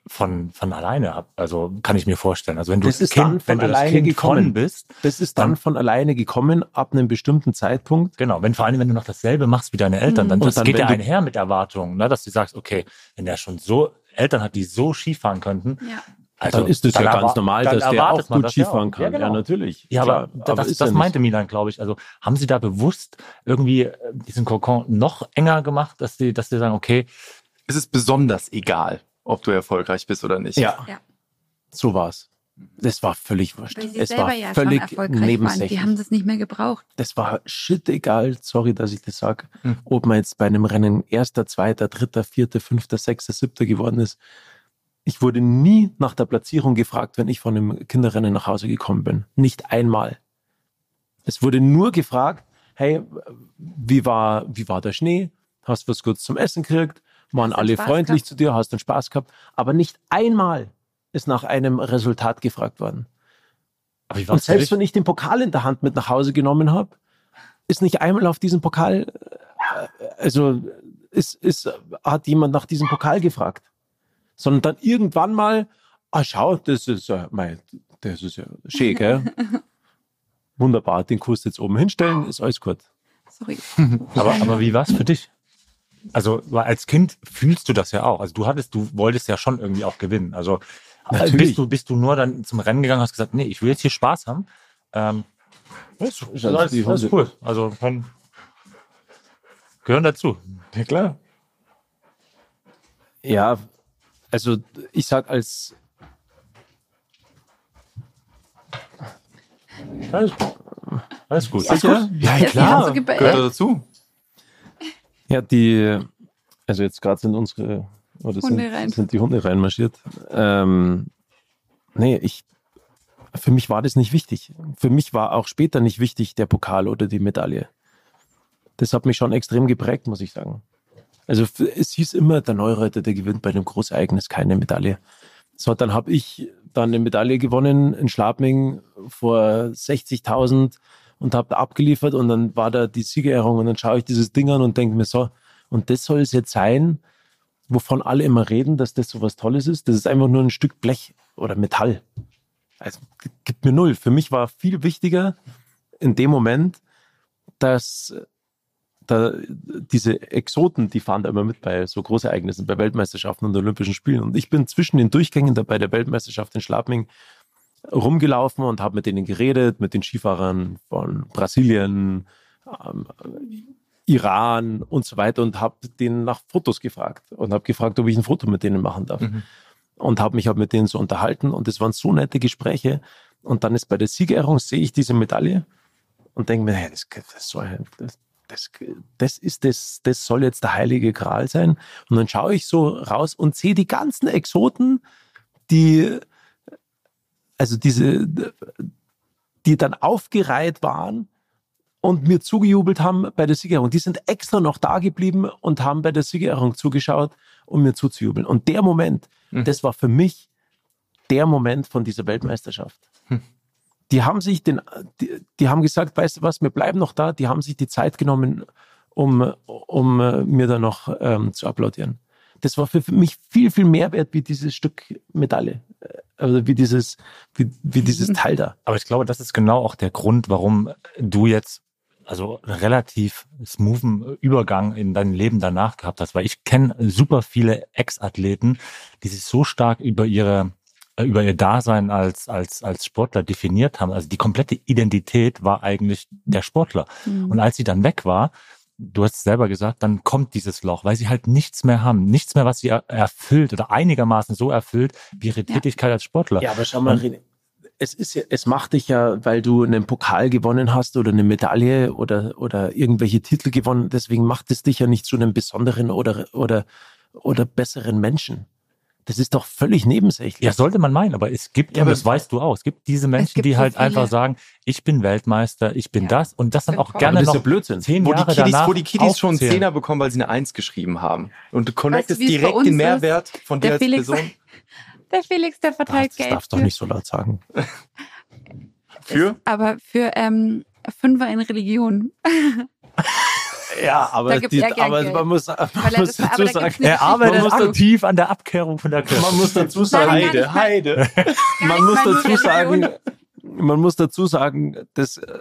von, von alleine ab. Also kann ich mir vorstellen. Also wenn du das, das kind, wenn du das kind gekommen bist, das ist dann, dann, von alleine gekommen ab einem bestimmten Zeitpunkt. Genau, wenn vor allem wenn du noch dasselbe machst wie deine Eltern, dann, das dann, geht ja einher mit Erwartungen, ne, dass du sagst, okay, wenn der schon so Eltern hat, die so Skifahren könnten, ja. Also, dann ist es ja ganz normal, dass der auch gut Skifahren kann. Ja, genau. ja, natürlich. Ja, aber Klar, das, das meinte Milan, glaube ich. Also haben Sie da bewusst irgendwie äh, diesen Kokon noch enger gemacht, dass die, dass die sagen, okay, es ist besonders egal, ob du erfolgreich bist oder nicht. Ja, ja. so war's. Das war völlig wurscht. Weil sie es war ja völlig nebensächlich. Die haben das nicht mehr gebraucht. Das war shit egal, sorry, dass ich das sage, hm. ob man jetzt bei einem Rennen erster, zweiter, dritter, vierter, fünfter, sechster, siebter geworden ist. Ich wurde nie nach der Platzierung gefragt, wenn ich von einem Kinderrennen nach Hause gekommen bin. Nicht einmal. Es wurde nur gefragt, hey, wie war, wie war der Schnee? Hast du was kurz zum Essen gekriegt? Waren alle Spaß freundlich gehabt? zu dir? Hast du Spaß gehabt? Aber nicht einmal ist nach einem Resultat gefragt worden. Und selbst wenn ich den Pokal in der Hand mit nach Hause genommen habe, ist nicht einmal auf diesen Pokal, äh, also ist, ist, hat jemand nach diesem Pokal gefragt sondern dann irgendwann mal, ah schau, das ist ja, mein, das ist ja schön, gell? Wunderbar, den Kurs jetzt oben hinstellen, ist alles gut. Sorry. aber, aber wie war es für dich? Also als Kind fühlst du das ja auch. Also du hattest, du wolltest ja schon irgendwie auch gewinnen. Also Natürlich. bist du, bist du nur dann zum Rennen gegangen und hast gesagt, nee, ich will jetzt hier Spaß haben. Ähm, das ist, alles, alles cool. Also kann, gehören dazu. Ja klar. Ja, also ich sag als alles, alles gut. Alles gut? Ja, ja klar. Gehört dazu. Ja, die, also jetzt gerade sind unsere, oder sind, sind, die Hunde reinmarschiert. Ähm, nee, ich, für mich war das nicht wichtig. Für mich war auch später nicht wichtig der Pokal oder die Medaille. Das hat mich schon extrem geprägt, muss ich sagen. Also es hieß immer, der Neureiter, der gewinnt bei einem Großereignis keine Medaille. So, dann habe ich dann eine Medaille gewonnen in Schlapming vor 60.000 und habe da abgeliefert und dann war da die Siegerehrung und dann schaue ich dieses Ding an und denke mir so, und das soll es jetzt sein, wovon alle immer reden, dass das so was Tolles ist. Das ist einfach nur ein Stück Blech oder Metall. Also gibt mir null. Für mich war viel wichtiger in dem Moment, dass da, diese Exoten, die fahren da immer mit bei so Großereignissen, bei Weltmeisterschaften und Olympischen Spielen. Und ich bin zwischen den Durchgängen da bei der Weltmeisterschaft in Schladming rumgelaufen und habe mit denen geredet, mit den Skifahrern von Brasilien, ähm, Iran und so weiter und habe denen nach Fotos gefragt und habe gefragt, ob ich ein Foto mit denen machen darf. Mhm. und habe mich halt mit denen so unterhalten und es waren so nette Gespräche. Und dann ist bei der Siegerehrung, sehe ich diese Medaille und denke mir, hey, das, das, soll, das, das, das ist das, das soll jetzt der heilige Gral sein. Und dann schaue ich so raus und sehe die ganzen Exoten, die, also diese, die dann aufgereiht waren und mir zugejubelt haben bei der Siegerehrung. Die sind extra noch da geblieben und haben bei der Siegerehrung zugeschaut, um mir zuzujubeln. Und der Moment, mhm. das war für mich der Moment von dieser Weltmeisterschaft. Mhm. Die haben sich den, die, die, haben gesagt, weißt du was, wir bleiben noch da. Die haben sich die Zeit genommen, um, um äh, mir da noch ähm, zu applaudieren. Das war für mich viel, viel mehr wert wie dieses Stück Medaille. Also wie dieses, wie, wie dieses mhm. Teil da. Aber ich glaube, das ist genau auch der Grund, warum du jetzt also relativ smoothen Übergang in dein Leben danach gehabt hast, weil ich kenne super viele Ex-Athleten, die sich so stark über ihre äh, über ihr Dasein als als als Sportler definiert haben. Also die komplette Identität war eigentlich der Sportler. Mhm. Und als sie dann weg war, du hast es selber gesagt, dann kommt dieses Loch, weil sie halt nichts mehr haben, nichts mehr, was sie erfüllt oder einigermaßen so erfüllt wie ihre Tätigkeit als Sportler. Ja, aber schau mal, Und, es ist ja, es macht dich ja, weil du einen Pokal gewonnen hast oder eine Medaille oder, oder irgendwelche Titel gewonnen, deswegen macht es dich ja nicht zu einem besonderen oder, oder, oder besseren Menschen. Das ist doch völlig nebensächlich. Ja, sollte man meinen, aber es gibt, ja, und das weißt du auch, es gibt diese Menschen, gibt die so halt viele. einfach sagen, ich bin Weltmeister, ich bin ja. das und das dann auch gerne noch ist Blödsinn. zehn wo Jahre die Kiddies, Wo die Kiddies schon einen Zehner bekommen, weil sie eine Eins geschrieben haben. Und du connectest weißt du, direkt den Mehrwert von dir als Felix, Person. Der Felix, der verteilt das Geld. Das darfst doch nicht so laut sagen. für? Ist, aber für ähm, Fünfer in Religion. Ja, aber, die, aber man muss, man muss das, dazu sagen, er arbeitet aktiv an der Abkehrung von der Kirche. Man muss dazu sagen, Heide, Heide. man muss dazu sagen, man muss dazu sagen, das, äh,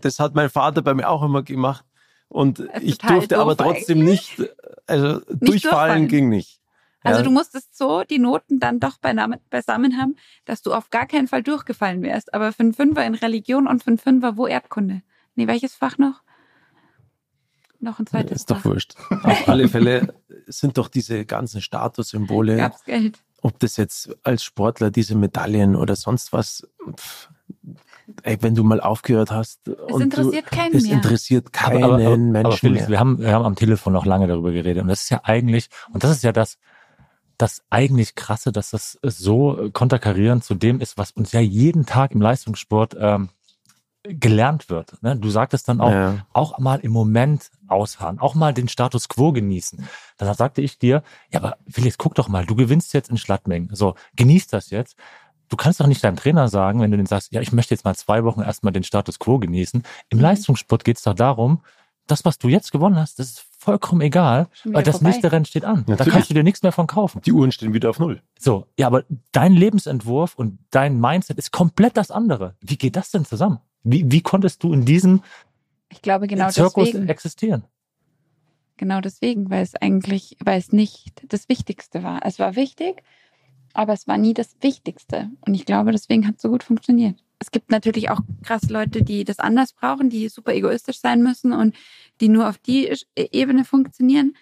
das hat mein Vater bei mir auch immer gemacht. Und ich durfte aber trotzdem nicht, also nicht durchfallen, durchfallen ging nicht. Also ja. du musstest so die Noten dann doch beisammen haben, dass du auf gar keinen Fall durchgefallen wärst. Aber für einen Fünfer in Religion und für einen Fünfer wo Erdkunde? Nee, welches Fach noch? noch ein zweites. Ist doch wurscht. Auf alle Fälle sind doch diese ganzen Statussymbole. Gab's Geld. Ob das jetzt als Sportler diese Medaillen oder sonst was. Pff, ey, wenn du mal aufgehört hast. Es interessiert du, keinen es mehr. interessiert keinen aber, aber, Menschen aber Felix, mehr. Wir haben, wir haben am Telefon noch lange darüber geredet. Und das ist ja eigentlich, und das ist ja das, das eigentlich krasse, dass das so konterkarierend zu dem ist, was uns ja jeden Tag im Leistungssport ähm, gelernt wird. Ne? Du sagtest dann auch, ja. auch mal im Moment ausharren, auch mal den Status quo genießen. Dann sagte ich dir, ja, aber Felix, guck doch mal, du gewinnst jetzt in Schlattmengen. So, genieß das jetzt. Du kannst doch nicht deinem Trainer sagen, wenn du den sagst, ja, ich möchte jetzt mal zwei Wochen erstmal den Status quo genießen. Im mhm. Leistungssport geht es doch darum, das, was du jetzt gewonnen hast, das ist vollkommen egal, weil das vorbei. nächste Rennen steht an. Natürlich. Da kannst du dir nichts mehr von kaufen. Die Uhren stehen wieder auf Null. So, ja, aber dein Lebensentwurf und dein Mindset ist komplett das andere. Wie geht das denn zusammen? Wie, wie konntest du in diesem ich glaube, genau Zirkus deswegen. existieren? Genau deswegen, weil es eigentlich, weil es nicht das Wichtigste war. Es war wichtig, aber es war nie das Wichtigste. Und ich glaube, deswegen hat es so gut funktioniert. Es gibt natürlich auch krass Leute, die das anders brauchen, die super egoistisch sein müssen und die nur auf die e-, Ebene funktionieren.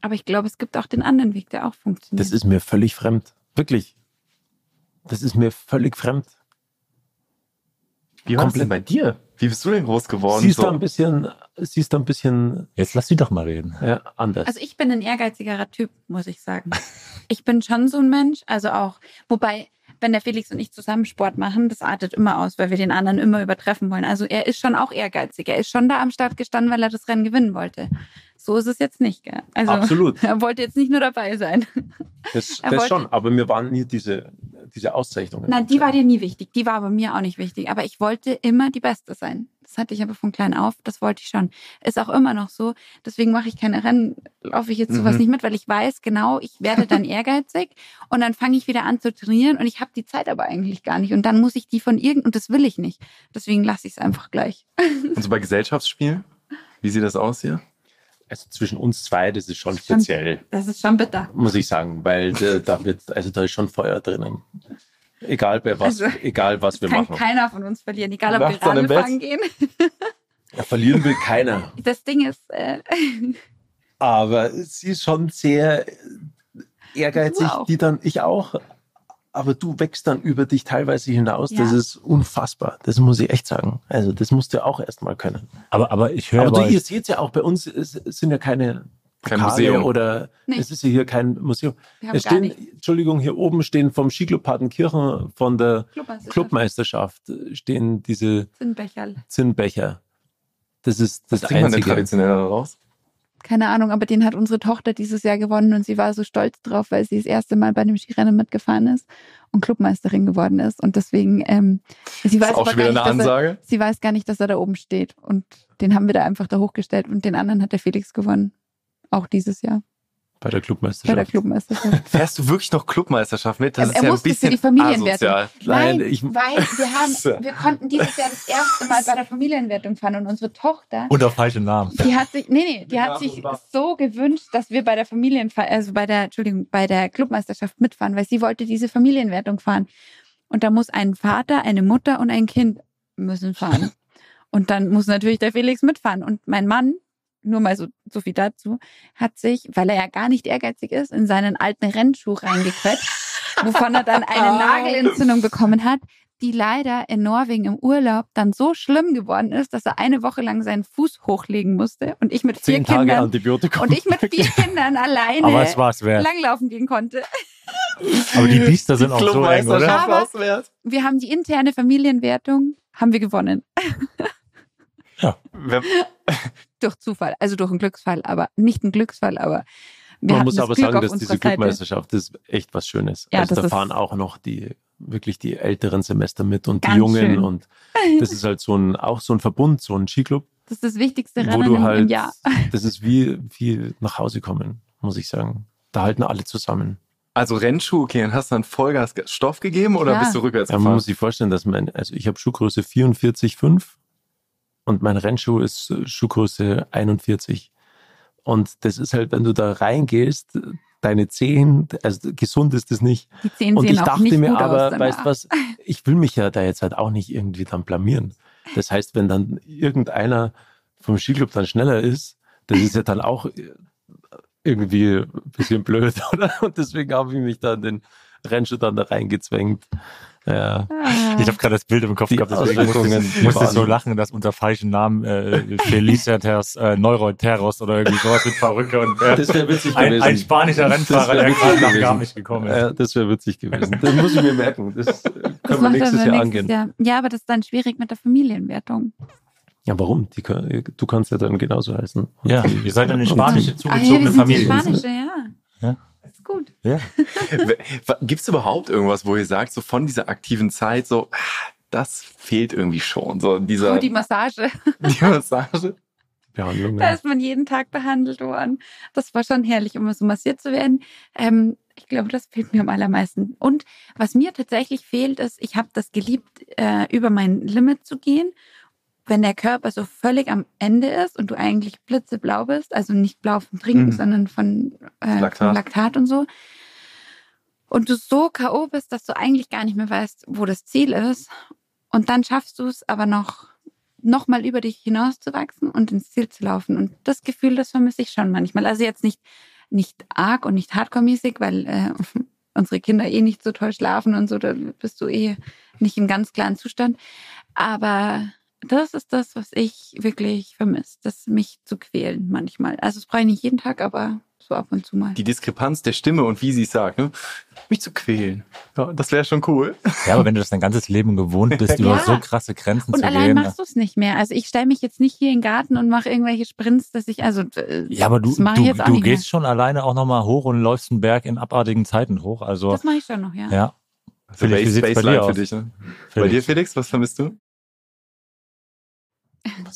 Aber ich glaube, es gibt auch den anderen Weg, der auch funktioniert. Das ist mir völlig fremd. Wirklich. Das ist mir völlig fremd. Wie war das denn bei dir? Wie bist du denn groß geworden? Siehst so? da ein bisschen, siehst da ein bisschen. Jetzt lass sie doch mal reden. Ja, anders. Also ich bin ein ehrgeizigerer Typ, muss ich sagen. ich bin schon so ein Mensch, also auch, wobei, wenn der Felix und ich zusammen Sport machen, das artet immer aus, weil wir den anderen immer übertreffen wollen. Also er ist schon auch ehrgeizig. Er ist schon da am Start gestanden, weil er das Rennen gewinnen wollte. So ist es jetzt nicht, gell? Also, Absolut. Er wollte jetzt nicht nur dabei sein. Das, das schon, aber mir waren nie diese, diese Auszeichnungen. Nein, die war dir nie wichtig. Die war aber mir auch nicht wichtig. Aber ich wollte immer die Beste sein. Das hatte ich aber von klein auf. Das wollte ich schon. Ist auch immer noch so. Deswegen mache ich keine Rennen, laufe ich jetzt sowas mhm. nicht mit, weil ich weiß genau, ich werde dann ehrgeizig und dann fange ich wieder an zu trainieren und ich habe die Zeit aber eigentlich gar nicht. Und dann muss ich die von irgend und das will ich nicht. Deswegen lasse ich es einfach gleich. Und so bei Gesellschaftsspielen? Wie sieht das aus hier? also zwischen uns zwei, das ist schon speziell. Das ist schon bitter. Muss ich sagen, weil da wird, also da ist schon Feuer drinnen. Egal bei was, also, egal was wir kann machen. Kann keiner von uns verlieren, egal ob wir Radl fahren gehen. Ja, verlieren will keiner. Das Ding ist. Äh, Aber sie ist schon sehr. ehrgeizig, die dann, ich auch, aber du wächst dann über dich teilweise hinaus. Ja. Das ist unfassbar. Das muss ich echt sagen. Also das musst du auch erstmal können. Aber, aber ich höre. Aber du, ihr seht ja auch, bei uns es sind ja keine kein Museum. oder nee. es ist ja hier kein Museum. Es stehen, Entschuldigung, hier oben stehen vom Skiclub Partenkirchen von der Clubmeisterschaft, Clubmeisterschaft stehen diese Zinnbecher. Zinnbecher. Das ist das Was einzige. Man traditionell raus? keine Ahnung, aber den hat unsere Tochter dieses Jahr gewonnen und sie war so stolz drauf, weil sie das erste Mal bei dem Skirennen mitgefahren ist und Clubmeisterin geworden ist. Und deswegen, ähm, sie weiß auch wieder eine Ansage. Er, sie weiß gar nicht, dass er da oben steht. Und den haben wir da einfach da hochgestellt und den anderen hat der Felix gewonnen. Auch dieses Jahr. Bei der Clubmeisterschaft. Bei der Clubmeisterschaft. Fährst du wirklich noch Clubmeisterschaft mit? Das er, ist ja ein bisschen für die Familienwertung. Nein, Nein ich, weil wir haben, wir konnten dieses Jahr das erste Mal bei der Familienwertung fahren und unsere Tochter. Und auf falschen Namen. Die hat sich, nee, nee, die hat sich so gewünscht, dass wir bei der Familien, also bei der, Entschuldigung, bei der Clubmeisterschaft mitfahren, weil sie wollte diese Familienwertung fahren. Und da muss ein Vater, eine Mutter und ein Kind müssen fahren. Und dann muss natürlich der Felix mitfahren. Und mein Mann, nur mal so, so viel dazu, hat sich, weil er ja gar nicht ehrgeizig ist, in seinen alten Rennschuh reingequetscht, wovon er dann eine Nagelentzündung bekommen hat, die leider in Norwegen im Urlaub dann so schlimm geworden ist, dass er eine Woche lang seinen Fuß hochlegen musste und ich mit vier Zehn Kindern Tage Antibiotikum. und ich mit vier Kindern alleine Aber es war's wert. langlaufen gehen konnte. Aber die Biester sind auch so eng, oder? Aber wir haben die interne Familienwertung, haben wir gewonnen. Ja. Durch Zufall, also durch einen Glücksfall, aber nicht ein Glücksfall, aber wir Man muss aber Glück sagen, dass diese Glückmeisterschaft ist echt was Schönes. Ja, also da fahren auch noch die wirklich die älteren Semester mit und die Jungen schön. und das ist halt so ein auch so ein Verbund, so ein Skiclub. Das ist das wichtigste Rennen wo du halt, im Jahr. Das ist wie wie nach Hause kommen, muss ich sagen. Da halten alle zusammen. Also Rennschuhe, okay, und hast du dann Vollgas Stoff gegeben oder ja. bist du rückwärts gefahren? Ja, man muss sich vorstellen, dass mein, also ich habe Schuhgröße 44,5 und mein Rennschuh ist äh, Schuhgröße 41. Und das ist halt, wenn du da reingehst, deine Zehen, also gesund ist das nicht. Die Zehen und sehen ich dachte mir aber, weißt du was, ich will mich ja da jetzt halt auch nicht irgendwie dann blamieren. Das heißt, wenn dann irgendeiner vom Skiclub dann schneller ist, das ist ja dann auch irgendwie ein bisschen blöd, oder? Und deswegen habe ich mich dann den Rennschuh dann da reingezwängt. Ja. Ich habe gerade das Bild im Kopf die gehabt, deswegen musste, ich, musste so lachen, dass unter falschen Namen äh, Felicitas äh, Neureuteros oder irgendwie sowas mit Verrücke und äh, das witzig ein, gewesen. ein spanischer Rennfahrer, der gerade nach Garmisch gekommen ist. Ja, das wäre witzig gewesen. Das muss ich mir merken. Das können das wir nächstes Jahr angehen. Jahr. Ja, aber das ist dann schwierig mit der Familienwertung. Ja, warum? Die, du kannst ja dann genauso heißen. Ja, ihr seid eine spanische zugezogene ah, ja, Familie. Spanische, ja. Ja gut. Ja. Gibt es überhaupt irgendwas, wo ihr sagt, so von dieser aktiven Zeit, so, ah, das fehlt irgendwie schon. So dieser, oh, die Massage. Die Massage. Behandlung. Da ist man jeden Tag behandelt worden. Das war schon herrlich, um so massiert zu werden. Ähm, ich glaube, das fehlt mir am allermeisten. Und was mir tatsächlich fehlt, ist, ich habe das geliebt, äh, über mein Limit zu gehen wenn der Körper so völlig am Ende ist und du eigentlich blitzeblau bist, also nicht blau vom Trinken, mhm. sondern von, äh, Laktat. Laktat und so, und du so K.O. bist, dass du eigentlich gar nicht mehr weißt, wo das Ziel ist, und dann schaffst du es aber noch, noch mal über dich hinauszuwachsen und ins Ziel zu laufen. Und das Gefühl, das vermisse ich schon manchmal. Also jetzt nicht, nicht arg und nicht hardcore-mäßig, weil äh, unsere Kinder eh nicht so toll schlafen und so, da bist du eh nicht im ganz klaren Zustand. Aber das ist das, was ich wirklich vermisse, das mich zu quälen manchmal. Also es brauche ich nicht jeden Tag, aber so ab und zu mal. Die Diskrepanz der Stimme und wie sie es sagt, ne? mich zu quälen. Ja, das wäre schon cool. Ja, aber wenn du das dein ganzes Leben gewohnt bist, ja. über so krasse Grenzen und zu gehen. Und allein machst du es nicht mehr. Also ich stelle mich jetzt nicht hier in den Garten und mache irgendwelche Sprints, dass ich, also äh, Ja, aber du, du, du gehst mehr. schon alleine auch nochmal hoch und läufst einen Berg in abartigen Zeiten hoch. Also, das mache ich schon noch, ja. Ja. Also Felix, wie sieht's bei dir aus? Für dich, ne? Bei dir, Felix, was vermisst du?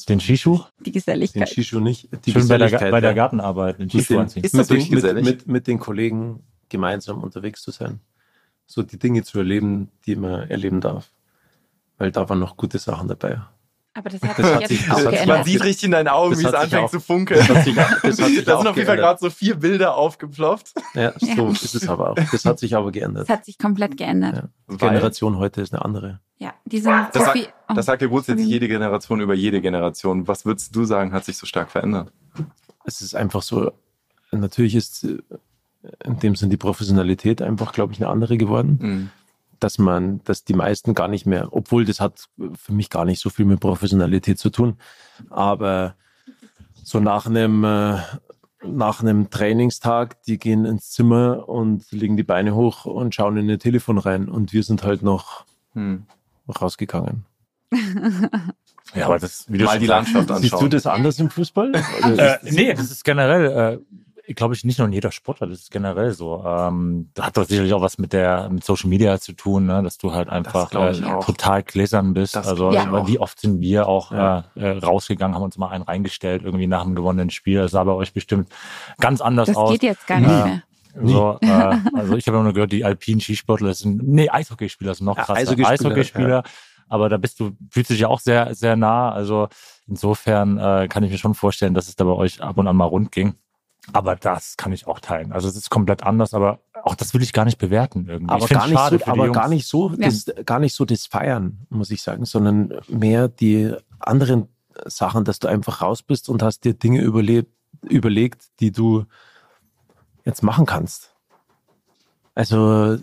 Den Skischuh? Die Geselligkeit. Den Skischuh nicht. Die Schön bei der, bei der Gartenarbeit, den Skischuh anziehen. Ist das mit, den, mit, mit, mit den Kollegen gemeinsam unterwegs zu sein. So die Dinge zu erleben, die man erleben darf. Weil da waren noch gute Sachen dabei. Aber das hat, das hat sich jetzt auch geändert. Man sieht richtig in deinen Augen, wie es anfängt auch, zu funkeln. Das hat sich, das hat sich da sind auf jeden Fall gerade so vier Bilder aufgeplopft. Ja, so ja. ist es aber auch. Das hat sich aber geändert. Das hat sich komplett geändert. Ja. Die Generation heute ist eine andere. Ja, die sind das, sagt, oh, das sagt ja grundsätzlich jede Generation über jede Generation. Was würdest du sagen, hat sich so stark verändert? Es ist einfach so, natürlich ist in dem sind die Professionalität einfach, glaube ich, eine andere geworden. Mhm. Dass man, dass die meisten gar nicht mehr, obwohl das hat für mich gar nicht so viel mit Professionalität zu tun, aber so nach einem, äh, nach einem Trainingstag, die gehen ins Zimmer und legen die Beine hoch und schauen in ihr Telefon rein und wir sind halt noch hm. rausgegangen. Ja, aber das, wie du mal die Landschaft anschauen. Siehst du das anders im Fußball? äh, nee, das ist generell, äh, glaube ich, nicht nur in jeder Sportart, das ist generell so. Ähm, das hat doch sicherlich auch was mit der mit Social Media zu tun, ne? dass du halt einfach äh, total gläsern bist. Das also ja. wie oft sind wir auch ja. äh, rausgegangen, haben uns mal einen reingestellt, irgendwie nach einem gewonnenen Spiel. Das sah bei euch bestimmt ganz anders das aus. Das geht jetzt gar nicht mehr. So, äh, also ich habe immer nur gehört, die alpinen Skisportler sind, nee, Eishockeyspieler sind noch krasser. Eishockeyspieler, Eishockeyspieler ja aber da bist du, fühlst du dich ja auch sehr, sehr nah. Also insofern äh, kann ich mir schon vorstellen, dass es da bei euch ab und an mal rund ging. Aber das kann ich auch teilen. Also es ist komplett anders, aber auch das will ich gar nicht bewerten irgendwie. Aber, gar nicht, so, aber gar nicht so, ja. das, gar nicht so das Feiern, muss ich sagen, sondern mehr die anderen Sachen, dass du einfach raus bist und hast dir Dinge überlebt, überlegt, die du jetzt machen kannst. Also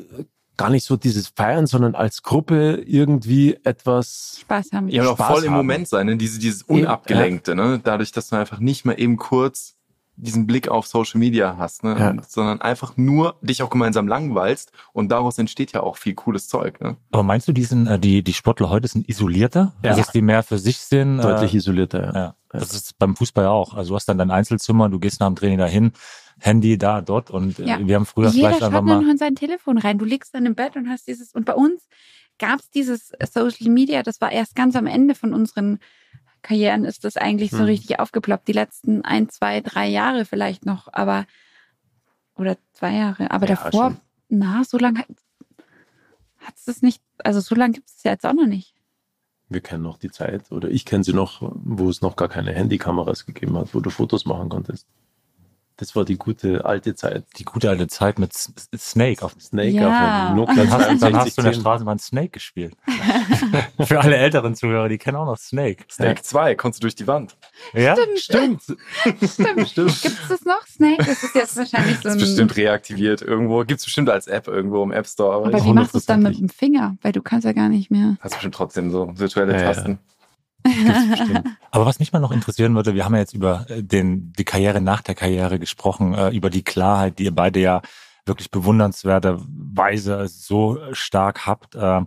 gar nicht so dieses Feiern, sondern als Gruppe irgendwie etwas Spaß haben. Ja, auch voll haben. im Moment sein, ne? Diese, dieses Unabgelenkte, ne? Dadurch, dass du einfach nicht mal eben kurz diesen Blick auf Social Media hast, ne? Ja. sondern einfach nur dich auch gemeinsam langweilst und daraus entsteht ja auch viel cooles Zeug. Ne? Aber meinst du, die, sind, äh, die, die Sportler heute sind isolierter? Ja. Also, dass die mehr für sich sind? Deutlich äh, isolierter, ja. ja. Das ist beim Fußball auch. Also du hast dann dein Einzelzimmer, du gehst nach dem Training dahin, Handy da, dort und äh, ja. wir haben früher Jeder vielleicht einfach mal... Jeder in sein Telefon rein. Du liegst dann im Bett und hast dieses... Und bei uns gab es dieses Social Media, das war erst ganz am Ende von unseren Karrieren ist das eigentlich so hm. richtig aufgeploppt. Die letzten ein, zwei, drei Jahre vielleicht noch, aber... Oder zwei Jahre. Aber ja, davor, schon. na, so lange hat es das nicht... Also so lange gibt es ja jetzt auch noch nicht. Wir kennen noch die Zeit, oder ich kenne sie noch, wo es noch gar keine Handykameras gegeben hat, wo du Fotos machen konntest. Das war die gute alte Zeit. Die gute alte Zeit mit Snake auf Snake ja. auf dem Nokia. Dann hast, dann hast du in der Straßenbahn Snake gespielt. Für alle älteren Zuhörer, die kennen auch noch Snake. Snake 2, kommst du durch die Wand. Ja, stimmt. Stimmt. stimmt. Gibt es das noch, Snake? Das ist jetzt wahrscheinlich so ein... Das ist bestimmt reaktiviert irgendwo. Gibt es bestimmt als App irgendwo im App Store. Aber, aber wie machst du es dann mit dem Finger? Weil du kannst ja gar nicht mehr... Hast bestimmt trotzdem so virtuelle ja, Tasten. Ja. Aber was mich mal noch interessieren würde, wir haben ja jetzt über äh, den, die Karriere nach der Karriere gesprochen, äh, über die Klarheit, die ihr beide ja wirklich bewundernswerterweise so stark habt. Äh,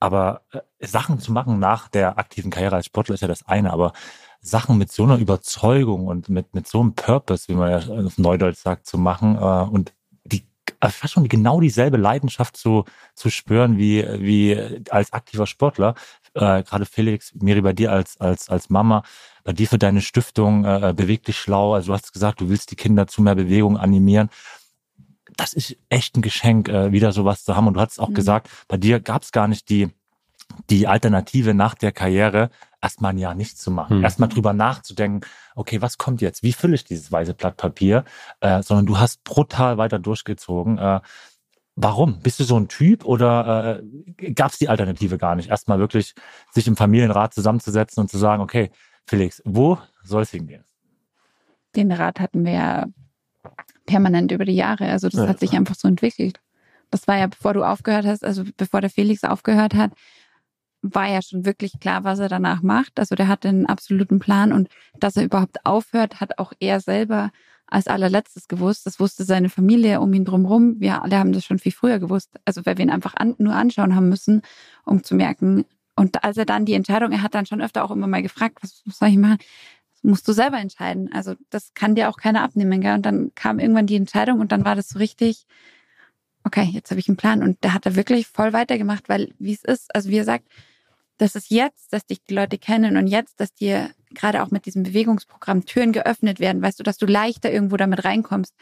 aber Sachen zu machen nach der aktiven Karriere als Sportler ist ja das eine, aber Sachen mit so einer Überzeugung und mit, mit so einem Purpose, wie man ja auf Neudeutsch sagt, zu machen und die fast schon genau dieselbe Leidenschaft zu, zu spüren wie, wie als aktiver Sportler, äh, gerade Felix, Miri, bei dir als, als, als Mama, bei dir für deine Stiftung äh, Beweg dich schlau. Also du hast gesagt, du willst die Kinder zu mehr Bewegung animieren. Das ist echt ein Geschenk, äh, wieder sowas zu haben. Und du hast auch mhm. gesagt, bei dir gab es gar nicht die, die Alternative nach der Karriere, erstmal ein Jahr nichts zu machen. Mhm. Erstmal drüber nachzudenken, okay, was kommt jetzt? Wie fülle ich dieses weiße Blatt Papier? Äh, sondern du hast brutal weiter durchgezogen. Äh, Warum? Bist du so ein Typ oder äh, gab es die Alternative gar nicht? Erstmal wirklich sich im Familienrat zusammenzusetzen und zu sagen, okay, Felix, wo soll es hingehen? Den Rat hatten wir ja permanent über die Jahre. Also das ja. hat sich einfach so entwickelt. Das war ja, bevor du aufgehört hast, also bevor der Felix aufgehört hat, war ja schon wirklich klar, was er danach macht. Also der hatte einen absoluten Plan und dass er überhaupt aufhört, hat auch er selber als allerletztes gewusst. Das wusste seine Familie um ihn drumherum. Wir alle haben das schon viel früher gewusst. Also weil wir ihn einfach an, nur anschauen haben müssen, um zu merken. Und als er dann die Entscheidung, er hat dann schon öfter auch immer mal gefragt, was, soll ich machen? Das musst du selber entscheiden. Also das kann dir auch keiner abnehmen. Gell? Und dann kam irgendwann die Entscheidung und dann war das so richtig, okay, jetzt habe ich einen Plan. Und da hat er wirklich voll weitergemacht, weil wie es ist, also wie er sagt, das ist jetzt, dass dich die Leute kennen und jetzt, dass dir gerade auch mit diesem Bewegungsprogramm Türen geöffnet werden, weißt du, dass du leichter irgendwo damit reinkommst,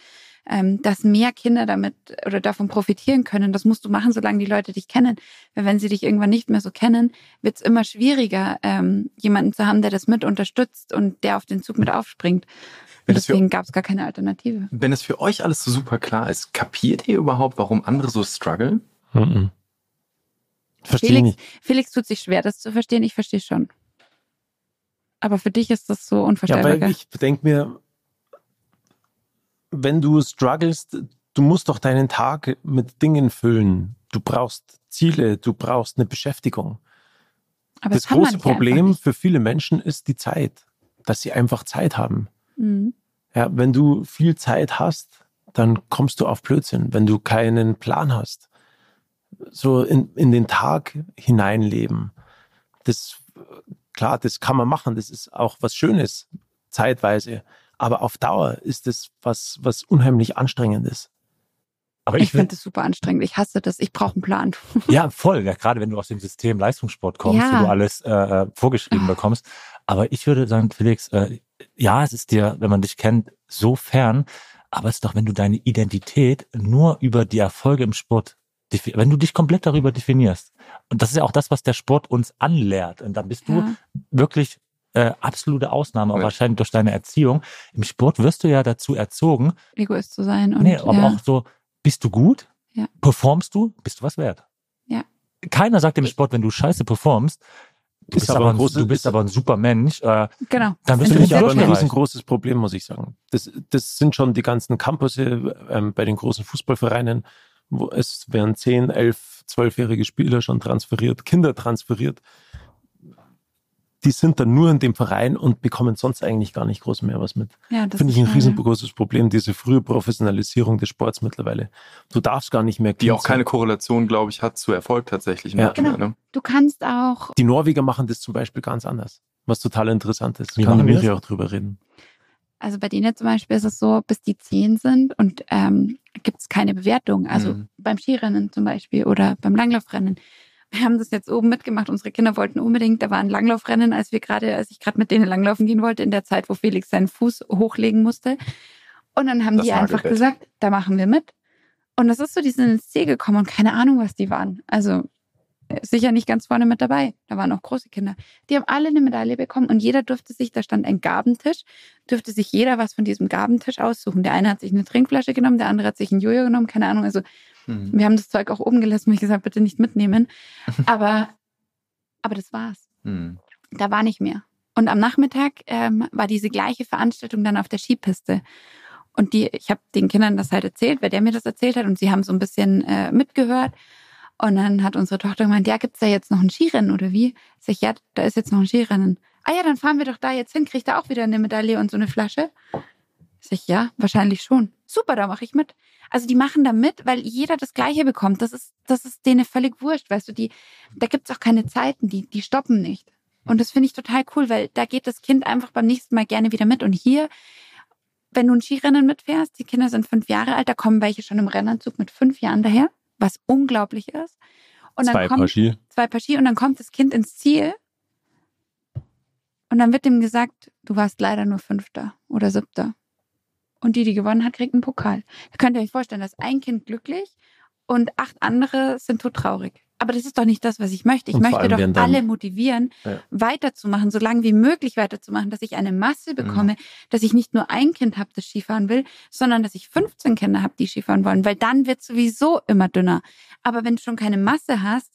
ähm, dass mehr Kinder damit oder davon profitieren können. Das musst du machen, solange die Leute dich kennen. Weil wenn sie dich irgendwann nicht mehr so kennen, wird es immer schwieriger, ähm, jemanden zu haben, der das mit unterstützt und der auf den Zug mit aufspringt. Und deswegen gab es gar keine Alternative. Wenn es für euch alles so super klar ist, kapiert ihr überhaupt, warum andere so strugglen? Mhm. Verstehe Felix, nicht. Felix tut sich schwer, das zu verstehen. Ich verstehe schon. Aber für dich ist das so unvorstellbar. Ja, weil ich denke mir, wenn du strugglest, du musst doch deinen Tag mit Dingen füllen. Du brauchst Ziele, du brauchst eine Beschäftigung. Aber das große Problem für viele Menschen ist die Zeit, dass sie einfach Zeit haben. Mhm. Ja, wenn du viel Zeit hast, dann kommst du auf Blödsinn. Wenn du keinen Plan hast, so in, in den Tag hineinleben, das, klar, das kann man machen. Das ist auch was Schönes, zeitweise. Aber auf Dauer ist es was, was unheimlich anstrengendes. Aber ich, ich finde das super anstrengend. Ich hasse das. Ich brauche einen Plan. Ja, voll. Ja, gerade wenn du aus dem System Leistungssport kommst, ja. wo du alles äh, äh vorgeschrieben oh. bekommst. Aber ich würde sagen, Felix, äh, ja, es ist dir, wenn man dich kennt, so fern. Aber es ist doch, wenn du deine Identität nur über die Erfolge im Sport, wenn du dich komplett darüber definierst. Und das ist ja auch das, was der Sport uns anlehrt. Und dann bist ja. du wirklich äh, absolute Ausnahme, aber ja. wahrscheinlich durch deine Erziehung. Im Sport wirst du ja dazu erzogen, Egoist zu sein. Und, nee, aber ja. auch so, bist du gut? Ja. Performst du? Bist du was wert? Ja. Keiner sagt im Sport, wenn du scheiße performst, du bist, aber, ein, großes, du bist aber ein super Mensch. Äh, genau. Dann bist du nicht aber ein riesengroßes Problem, muss ich sagen. Das, das sind schon die ganzen Campusse ähm, bei den großen Fußballvereinen, es werden 10, 11, 12-jährige Spieler schon transferiert, Kinder transferiert die sind dann nur in dem Verein und bekommen sonst eigentlich gar nicht groß mehr was mit. Ja, das Finde ich ein riesengroßes Problem, diese frühe Professionalisierung des Sports mittlerweile. Du darfst gar nicht mehr. Die auch keine Korrelation, glaube ich, hat zu Erfolg tatsächlich. Ja. Genau. Ne? Du kannst auch. Die Norweger machen das zum Beispiel ganz anders, was total interessant ist. Wie Kann Miri auch drüber reden. Also bei denen zum Beispiel ist es so, bis die zehn sind und ähm, gibt es keine Bewertung. Also mhm. beim Skirennen zum Beispiel oder beim Langlaufrennen wir haben das jetzt oben mitgemacht. Unsere Kinder wollten unbedingt, da war ein Langlaufrennen, als wir gerade, als ich gerade mit denen langlaufen gehen wollte, in der Zeit, wo Felix seinen Fuß hochlegen musste. Und dann haben das die einfach gesagt, da machen wir mit. Und das ist so, die sind ins Ziel gekommen und keine Ahnung, was die waren. Also sicher nicht ganz vorne mit dabei. Da waren auch große Kinder. Die haben alle eine Medaille bekommen und jeder durfte sich, da stand ein Gabentisch, durfte sich jeder was von diesem Gabentisch aussuchen. Der eine hat sich eine Trinkflasche genommen, der andere hat sich ein Jojo genommen, keine Ahnung. Also mhm. wir haben das Zeug auch oben gelassen, und ich gesagt, bitte nicht mitnehmen. Aber, aber das war's. Mhm. Da war nicht mehr. Und am Nachmittag ähm, war diese gleiche Veranstaltung dann auf der Skipiste. Und die, ich habe den Kindern das halt erzählt, weil der mir das erzählt hat und sie haben so ein bisschen äh, mitgehört. Und dann hat unsere Tochter gemeint, ja, gibt's da jetzt noch ein Skirennen oder wie? Sag ich, ja, da ist jetzt noch ein Skirennen. Ah ja, dann fahren wir doch da jetzt hin, kriegt er auch wieder eine Medaille und so eine Flasche? Sag ich, ja, wahrscheinlich schon. Super, da mache ich mit. Also die machen da mit, weil jeder das Gleiche bekommt. Das ist, das ist denen völlig wurscht, weißt du, die, da gibt's auch keine Zeiten, die, die stoppen nicht. Und das finde ich total cool, weil da geht das Kind einfach beim nächsten Mal gerne wieder mit. Und hier, wenn du ein Skirennen mitfährst, die Kinder sind fünf Jahre alt, da kommen welche schon im Rennanzug mit fünf Jahren daher was unglaublich ist. Und dann zwei kommt, Paar Ski. Zwei Paar Ski und dann kommt das Kind ins Ziel und dann wird ihm gesagt, du warst leider nur Fünfter oder Siebter. Und die, die gewonnen hat, kriegt einen Pokal. Da könnt ihr euch vorstellen, dass ein Kind glücklich und acht andere sind todtraurig. Aber das ist doch nicht das, was ich möchte. Ich und möchte doch alle motivieren, ja. weiterzumachen, so lange wie möglich weiterzumachen, dass ich eine Masse bekomme, mhm. dass ich nicht nur ein Kind habe, das Skifahren will, sondern dass ich 15 Kinder habe, die Skifahren wollen, weil dann wird sowieso immer dünner. Aber wenn du schon keine Masse hast,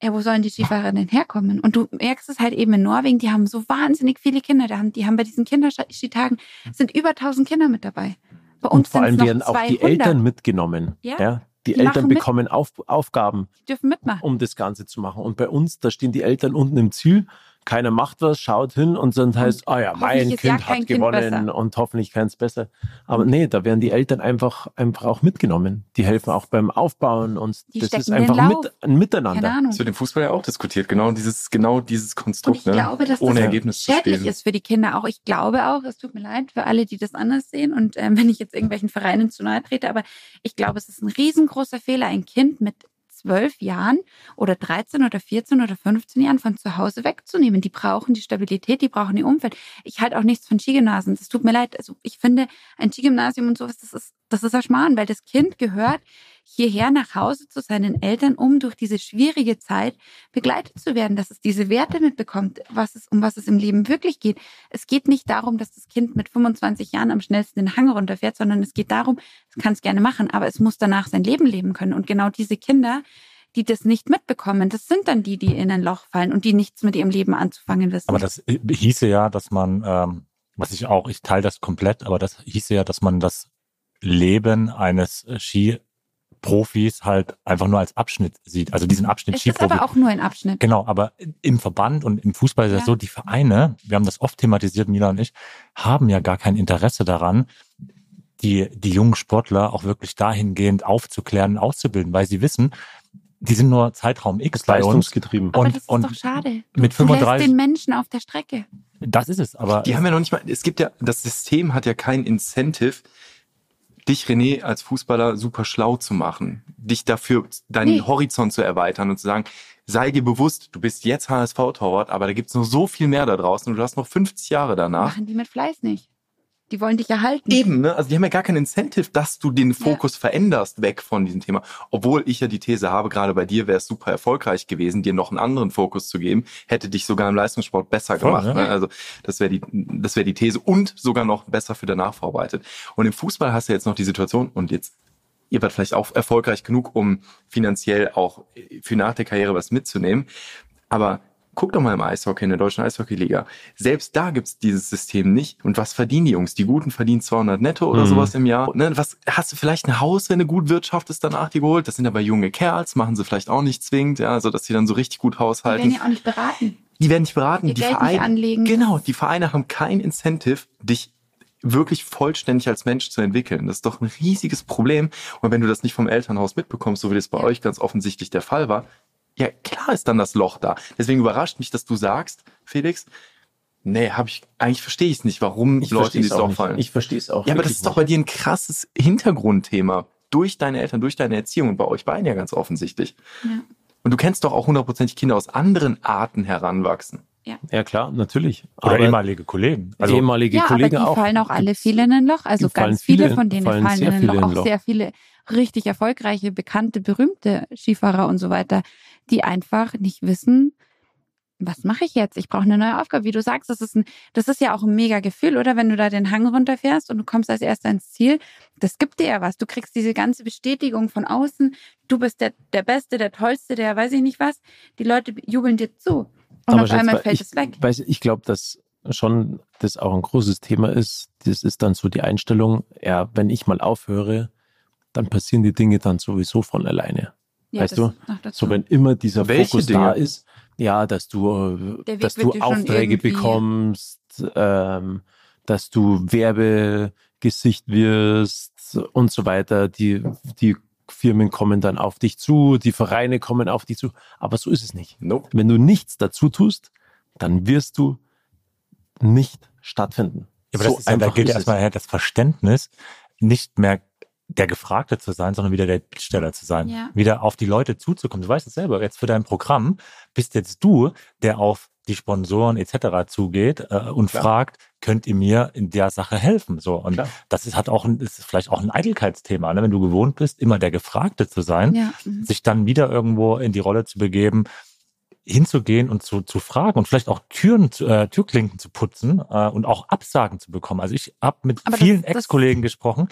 ja, wo sollen die Skifahrer denn herkommen? Und du merkst es halt eben in Norwegen, die haben so wahnsinnig viele Kinder. Die haben, die haben bei diesen Kinderskitagen sind über 1000 Kinder mit dabei. Bei uns und vor allem werden auch die Eltern mitgenommen. Ja. ja die, die Eltern bekommen Auf, Aufgaben, dürfen mitmachen. um das Ganze zu machen. Und bei uns, da stehen die Eltern unten im Ziel keiner macht was, schaut hin und dann heißt, ah oh ja, mein Kind ja hat kind gewonnen besser. und hoffentlich keins besser. Aber nee, da werden die Eltern einfach, einfach auch mitgenommen. Die helfen auch beim Aufbauen und die das ist einfach mit, ein Miteinander. Das wird im Fußball ja auch diskutiert, genau dieses, genau dieses Konstrukt, ne? glaube, dass ohne das Ergebnis schädlich zu ist für die Kinder auch. Ich glaube auch, es tut mir leid für alle, die das anders sehen und äh, wenn ich jetzt irgendwelchen Vereinen zu nahe trete, aber ich glaube, es ist ein riesengroßer Fehler, ein Kind mit zwölf Jahren oder 13 oder 14 oder 15 Jahren von zu Hause wegzunehmen. Die brauchen die Stabilität, die brauchen ihr Umfeld. Ich halte auch nichts von Skigymnasien. Das tut mir leid. Also ich finde, ein Skigymnasium und sowas, das ist, das ist ein Schmarrn, weil das Kind gehört hierher nach Hause zu seinen Eltern, um durch diese schwierige Zeit begleitet zu werden, dass es diese Werte mitbekommt, was es, um was es im Leben wirklich geht. Es geht nicht darum, dass das Kind mit 25 Jahren am schnellsten den Hang runterfährt, sondern es geht darum, es kann es gerne machen, aber es muss danach sein Leben leben können. Und genau diese Kinder, die das nicht mitbekommen, das sind dann die, die in ein Loch fallen und die nichts mit ihrem Leben anzufangen wissen. Aber das hieße ja, dass man, ähm, was ich auch, ich teile das komplett, aber das hieße ja, dass man das Leben eines Ski Profis halt einfach nur als Abschnitt sieht. Also diesen Abschnitt es Skiprofi. Ist aber auch nur ein Abschnitt. Genau, aber im Verband und im Fußball ist es ja. so, die Vereine, wir haben das oft thematisiert, Mila und ich, haben ja gar kein Interesse daran, die, die jungen Sportler auch wirklich dahingehend aufzuklären, auszubilden, weil sie wissen, die sind nur Zeitraum X bei uns. getrieben. Aber und, das ist und doch schade. Du, mit 35 den Menschen auf der Strecke. Das ist es, aber. Die haben ja noch nicht mal, es gibt ja, das System hat ja kein Incentive, dich, René, als Fußballer super schlau zu machen, dich dafür deinen nee. Horizont zu erweitern und zu sagen, sei dir bewusst, du bist jetzt HSV-Torwart, aber da gibt's noch so viel mehr da draußen und du hast noch 50 Jahre danach. Machen die mit Fleiß nicht. Die wollen dich erhalten. Eben, ne? Also die haben ja gar kein Incentive, dass du den Fokus ja. veränderst weg von diesem Thema. Obwohl ich ja die These habe, gerade bei dir wäre es super erfolgreich gewesen, dir noch einen anderen Fokus zu geben, hätte dich sogar im Leistungssport besser Voll, gemacht. Ne? Also das wäre die, das wäre die These und sogar noch besser für danach vorbereitet. Und im Fußball hast du jetzt noch die Situation und jetzt ihr werdet vielleicht auch erfolgreich genug, um finanziell auch für nach der Karriere was mitzunehmen. Aber Guck doch mal im Eishockey, in der deutschen Eishockeyliga. Selbst da gibt's dieses System nicht. Und was verdienen die Jungs? Die Guten verdienen 200 netto oder mhm. sowas im Jahr. Ne? Was hast du vielleicht ein Haus, wenn du gut wirtschaftest, danach die geholt? Das sind aber junge Kerls, machen sie vielleicht auch nicht zwingend, ja, so dass sie dann so richtig gut haushalten. Die werden ja auch nicht beraten. Die werden nicht beraten. Die, die Geld Vereine, nicht anlegen. Genau, die Vereine haben kein Incentive, dich wirklich vollständig als Mensch zu entwickeln. Das ist doch ein riesiges Problem. Und wenn du das nicht vom Elternhaus mitbekommst, so wie das bei ja. euch ganz offensichtlich der Fall war, ja, klar ist dann das Loch da. Deswegen überrascht mich, dass du sagst, Felix, nee, habe ich eigentlich verstehe ich es nicht, warum ich Leute in dieses Loch fallen. Ich verstehe es auch. Ja, aber das ist doch bei dir ein krasses Hintergrundthema durch deine Eltern, durch deine Erziehung und bei euch beiden ja ganz offensichtlich. Ja. Und du kennst doch auch hundertprozentig Kinder aus anderen Arten heranwachsen. Ja. ja, klar, natürlich. Oder aber ehemalige Kollegen. Also ehemalige ja, Kollegen aber die auch. fallen auch alle viele in ein Loch. Also ganz viele, viele, von denen fallen, fallen in ein Loch. Auch sehr viele richtig erfolgreiche, bekannte, berühmte Skifahrer und so weiter, die einfach nicht wissen, was mache ich jetzt? Ich brauche eine neue Aufgabe. Wie du sagst, das ist, ein, das ist ja auch ein mega Gefühl, oder? Wenn du da den Hang runterfährst und du kommst als erster ins Ziel, das gibt dir ja was. Du kriegst diese ganze Bestätigung von außen. Du bist der, der Beste, der Tollste, der weiß ich nicht was. Die Leute jubeln dir zu. Und Aber auf einmal fällt ich, es weg. Weiß, ich glaube, dass schon das auch ein großes Thema ist. Das ist dann so die Einstellung, ja, wenn ich mal aufhöre, dann passieren die Dinge dann sowieso von alleine. Ja, weißt du? So wenn immer dieser Welche Fokus Dinge? da ist, ja, dass du, dass du Aufträge bekommst, ähm, dass du Werbegesicht wirst und so weiter. Die, die Firmen kommen dann auf dich zu, die Vereine kommen auf dich zu. Aber so ist es nicht. Nope. Wenn du nichts dazu tust, dann wirst du nicht stattfinden. Ja, aber so das ist ja, da gilt erstmal das Verständnis, nicht mehr der Gefragte zu sein, sondern wieder der Bittsteller zu sein. Ja. Wieder auf die Leute zuzukommen. Du weißt es selber, jetzt für dein Programm bist jetzt du, der auf die Sponsoren etc. zugeht äh, und Klar. fragt, könnt ihr mir in der Sache helfen? So und Klar. das ist hat auch ein, ist vielleicht auch ein Eitelkeitsthema, ne? wenn du gewohnt bist, immer der Gefragte zu sein, ja. mhm. sich dann wieder irgendwo in die Rolle zu begeben, hinzugehen und zu, zu fragen und vielleicht auch Türen, äh, Türklinken zu putzen äh, und auch Absagen zu bekommen. Also ich habe mit Aber vielen Ex-Kollegen gesprochen,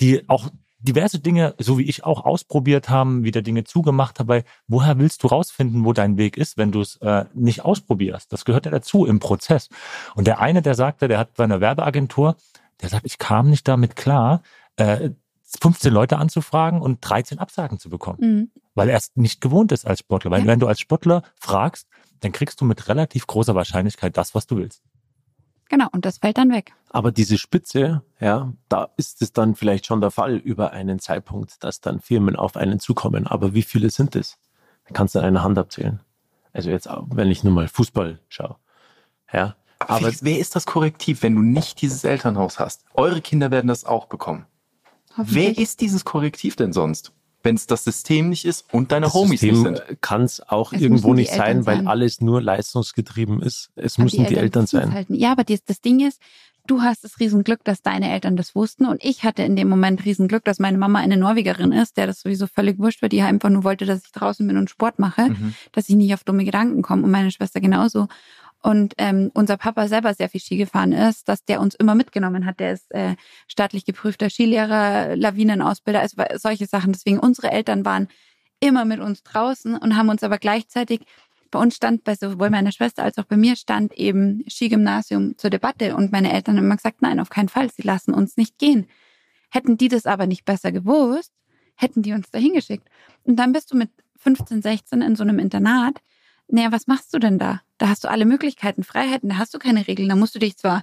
die auch diverse Dinge, so wie ich auch ausprobiert haben, wieder Dinge zugemacht habe. Woher willst du rausfinden, wo dein Weg ist, wenn du es äh, nicht ausprobierst? Das gehört ja dazu im Prozess. Und der eine, der sagte, der hat bei einer Werbeagentur, der sagt, ich kam nicht damit klar, äh, 15 Leute anzufragen und 13 Absagen zu bekommen. Mhm. Weil er es nicht gewohnt ist als Sportler. Weil ja. wenn du als Sportler fragst, dann kriegst du mit relativ großer Wahrscheinlichkeit das, was du willst. Genau, und das fällt dann weg. Aber diese Spitze, ja, da ist es dann vielleicht schon der Fall über einen Zeitpunkt, dass dann Firmen auf einen zukommen. Aber wie viele sind es? Da kannst du an einer Hand abzählen. Also jetzt, wenn ich nur mal Fußball schaue. Ja. Aber, aber wer ist das Korrektiv, wenn du nicht dieses Elternhaus hast? Eure Kinder werden das auch bekommen. Wer ist dieses Korrektiv denn sonst? wenn es das System nicht ist und deine das Homies System nicht sind. Kann es auch irgendwo nicht sein, weil alles nur leistungsgetrieben ist. Es Aber müssen die Eltern, die Eltern sein. Halten. Ja, aber das, das Ding ist, du hast das Riesenglück, dass deine Eltern das wussten und ich hatte in dem Moment Riesenglück, dass meine Mama eine Norwegerin ist, der das sowieso völlig wurscht war, die einfach nur wollte, dass ich draußen bin und Sport mache, mhm. dass ich nicht auf dumme Gedanken komme und meine Schwester genauso. Und ähm, unser Papa selber sehr viel Ski gefahren ist, dass der uns immer mitgenommen hat. Der ist äh, staatlich geprüfter Skilehrer, Lawinenausbilder, also solche Sachen. Deswegen unsere Eltern waren immer mit uns draußen und haben uns aber gleichzeitig bei uns stand bei sowohl meiner Schwester als auch bei mir stand eben Skigymnasium zur Debatte und meine Eltern haben immer gesagt, nein, auf keinen Fall, sie lassen uns nicht gehen. Hätten die das aber nicht besser gewusst, hätten die uns da hingeschickt. Und dann bist du mit 15, 16 in so einem Internat. Naja, was machst du denn da? Da hast du alle Möglichkeiten, Freiheiten, da hast du keine Regeln. Da musst du dich zwar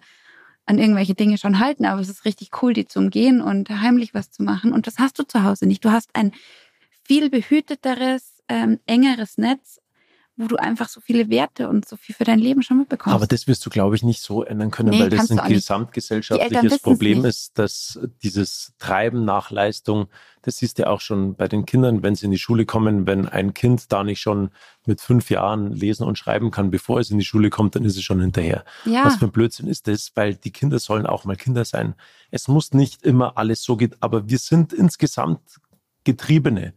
an irgendwelche Dinge schon halten, aber es ist richtig cool, die zu umgehen und heimlich was zu machen. Und das hast du zu Hause nicht. Du hast ein viel behüteteres, ähm, engeres Netz wo du einfach so viele Werte und so viel für dein Leben schon mitbekommst. Aber das wirst du, glaube ich, nicht so ändern können, nee, weil das ein gesamtgesellschaftliches Problem ist, dass dieses Treiben nach Leistung, das siehst du auch schon bei den Kindern, wenn sie in die Schule kommen, wenn ein Kind da nicht schon mit fünf Jahren lesen und schreiben kann, bevor es in die Schule kommt, dann ist es schon hinterher. Ja. Was für ein Blödsinn ist das? Weil die Kinder sollen auch mal Kinder sein. Es muss nicht immer alles so gehen, aber wir sind insgesamt Getriebene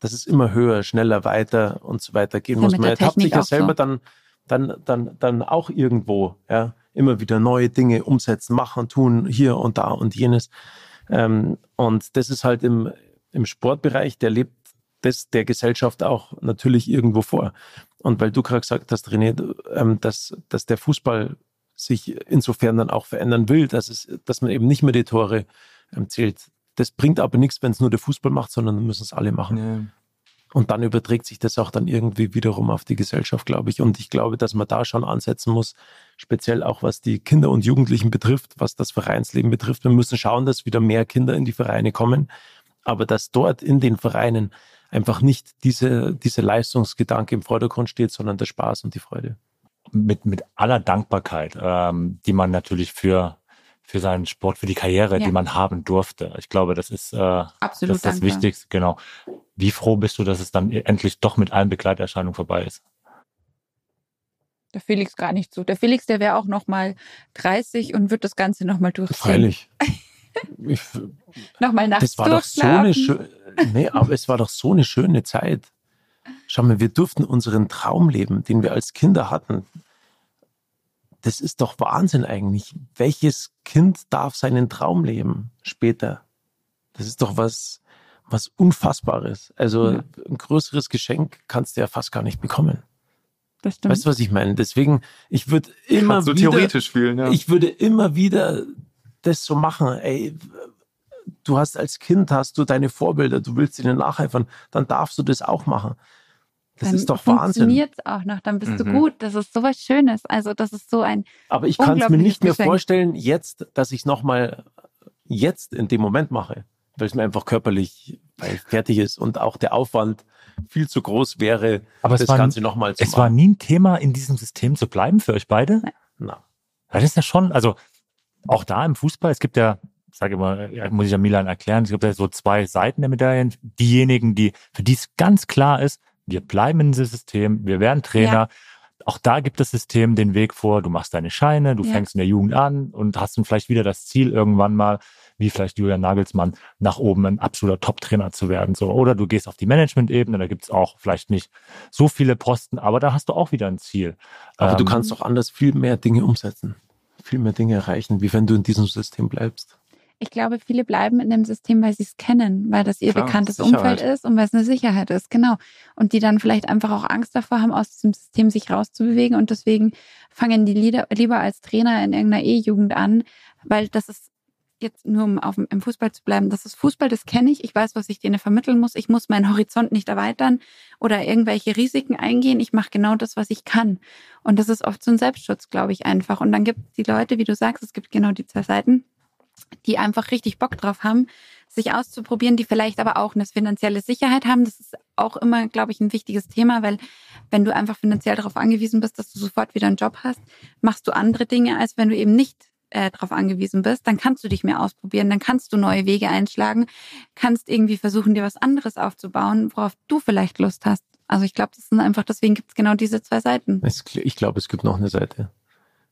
dass es immer höher, schneller, weiter und so weiter gehen ja, muss. Man ertappt sich ja selber so. dann, dann, dann, dann auch irgendwo, ja, immer wieder neue Dinge umsetzen, machen, tun, hier und da und jenes. Ähm, und das ist halt im, im Sportbereich, der lebt das der Gesellschaft auch natürlich irgendwo vor. Und weil du gerade gesagt hast, René, ähm, dass, dass der Fußball sich insofern dann auch verändern will, dass, es, dass man eben nicht mehr die Tore ähm, zählt, das bringt aber nichts, wenn es nur der Fußball macht, sondern müssen es alle machen. Ja. Und dann überträgt sich das auch dann irgendwie wiederum auf die Gesellschaft, glaube ich. Und ich glaube, dass man da schon ansetzen muss, speziell auch was die Kinder und Jugendlichen betrifft, was das Vereinsleben betrifft. Wir müssen schauen, dass wieder mehr Kinder in die Vereine kommen, aber dass dort in den Vereinen einfach nicht diese, diese Leistungsgedanke im Vordergrund steht, sondern der Spaß und die Freude. Mit, mit aller Dankbarkeit, ähm, die man natürlich für für seinen Sport, für die Karriere, ja. die man haben durfte. Ich glaube, das ist, äh, Absolut das, ist das Wichtigste. Genau. Wie froh bist du, dass es dann endlich doch mit allen Begleiterscheinungen vorbei ist? Der Felix gar nicht so. Der Felix, der wäre auch noch mal 30 und wird das Ganze noch mal durchziehen. Freilich. noch mal nachts Das war doch so eine schöne, nee, aber es war doch so eine schöne Zeit. Schau mal, wir durften unseren Traum leben, den wir als Kinder hatten das ist doch Wahnsinn eigentlich. Welches Kind darf seinen Traum leben später? Das ist doch was, was Unfassbares. Also ja. ein größeres Geschenk kannst du ja fast gar nicht bekommen. Das stimmt. Weißt du, was ich meine? Deswegen, ich würde immer so wieder, theoretisch spielen, ja. ich würde immer wieder das so machen. Ey, du hast als Kind hast du deine Vorbilder, du willst ihnen nacheifern, dann darfst du das auch machen. Das dann ist doch Wahnsinn. Funktioniert auch noch, dann bist mhm. du gut. Das ist so was Schönes. Also das ist so ein. Aber ich kann es mir nicht mehr Geschenk. vorstellen, jetzt, dass ich es nochmal jetzt in dem Moment mache, weil es mir einfach körperlich fertig ist und auch der Aufwand viel zu groß wäre, Aber das Ganze nochmal zu es machen. Es war nie ein Thema, in diesem System zu bleiben für euch beide? Nein. Na. Das ist ja schon, also auch da im Fußball, es gibt ja ich sage immer, muss ich ja Milan erklären, es gibt ja so zwei Seiten der Medaillen. Diejenigen, die, für die es ganz klar ist, wir bleiben in diesem System, wir werden Trainer. Ja. Auch da gibt das System den Weg vor, du machst deine Scheine, du ja. fängst in der Jugend an und hast dann vielleicht wieder das Ziel irgendwann mal, wie vielleicht Julian Nagelsmann, nach oben ein absoluter Top-Trainer zu werden. So. Oder du gehst auf die Management-Ebene, da gibt's auch vielleicht nicht so viele Posten, aber da hast du auch wieder ein Ziel. Aber ähm, du kannst auch anders viel mehr Dinge umsetzen, viel mehr Dinge erreichen, wie wenn du in diesem System bleibst. Ich glaube, viele bleiben in dem System, weil sie es kennen, weil das ihr Klar, bekanntes Sicherheit. Umfeld ist und weil es eine Sicherheit ist, genau. Und die dann vielleicht einfach auch Angst davor haben, aus diesem System sich rauszubewegen und deswegen fangen die lieber als Trainer in irgendeiner E-Jugend an, weil das ist jetzt nur um auf, im Fußball zu bleiben, das ist Fußball, das kenne ich. Ich weiß, was ich denen vermitteln muss. Ich muss meinen Horizont nicht erweitern oder irgendwelche Risiken eingehen. Ich mache genau das, was ich kann. Und das ist oft so ein Selbstschutz, glaube ich, einfach. Und dann gibt es die Leute, wie du sagst, es gibt genau die zwei Seiten die einfach richtig Bock drauf haben, sich auszuprobieren, die vielleicht aber auch eine finanzielle Sicherheit haben. Das ist auch immer, glaube ich, ein wichtiges Thema, weil wenn du einfach finanziell darauf angewiesen bist, dass du sofort wieder einen Job hast, machst du andere Dinge, als wenn du eben nicht äh, darauf angewiesen bist. Dann kannst du dich mehr ausprobieren, dann kannst du neue Wege einschlagen, kannst irgendwie versuchen, dir was anderes aufzubauen, worauf du vielleicht Lust hast. Also ich glaube, das sind einfach, deswegen gibt es genau diese zwei Seiten. Ich glaube, es gibt noch eine Seite.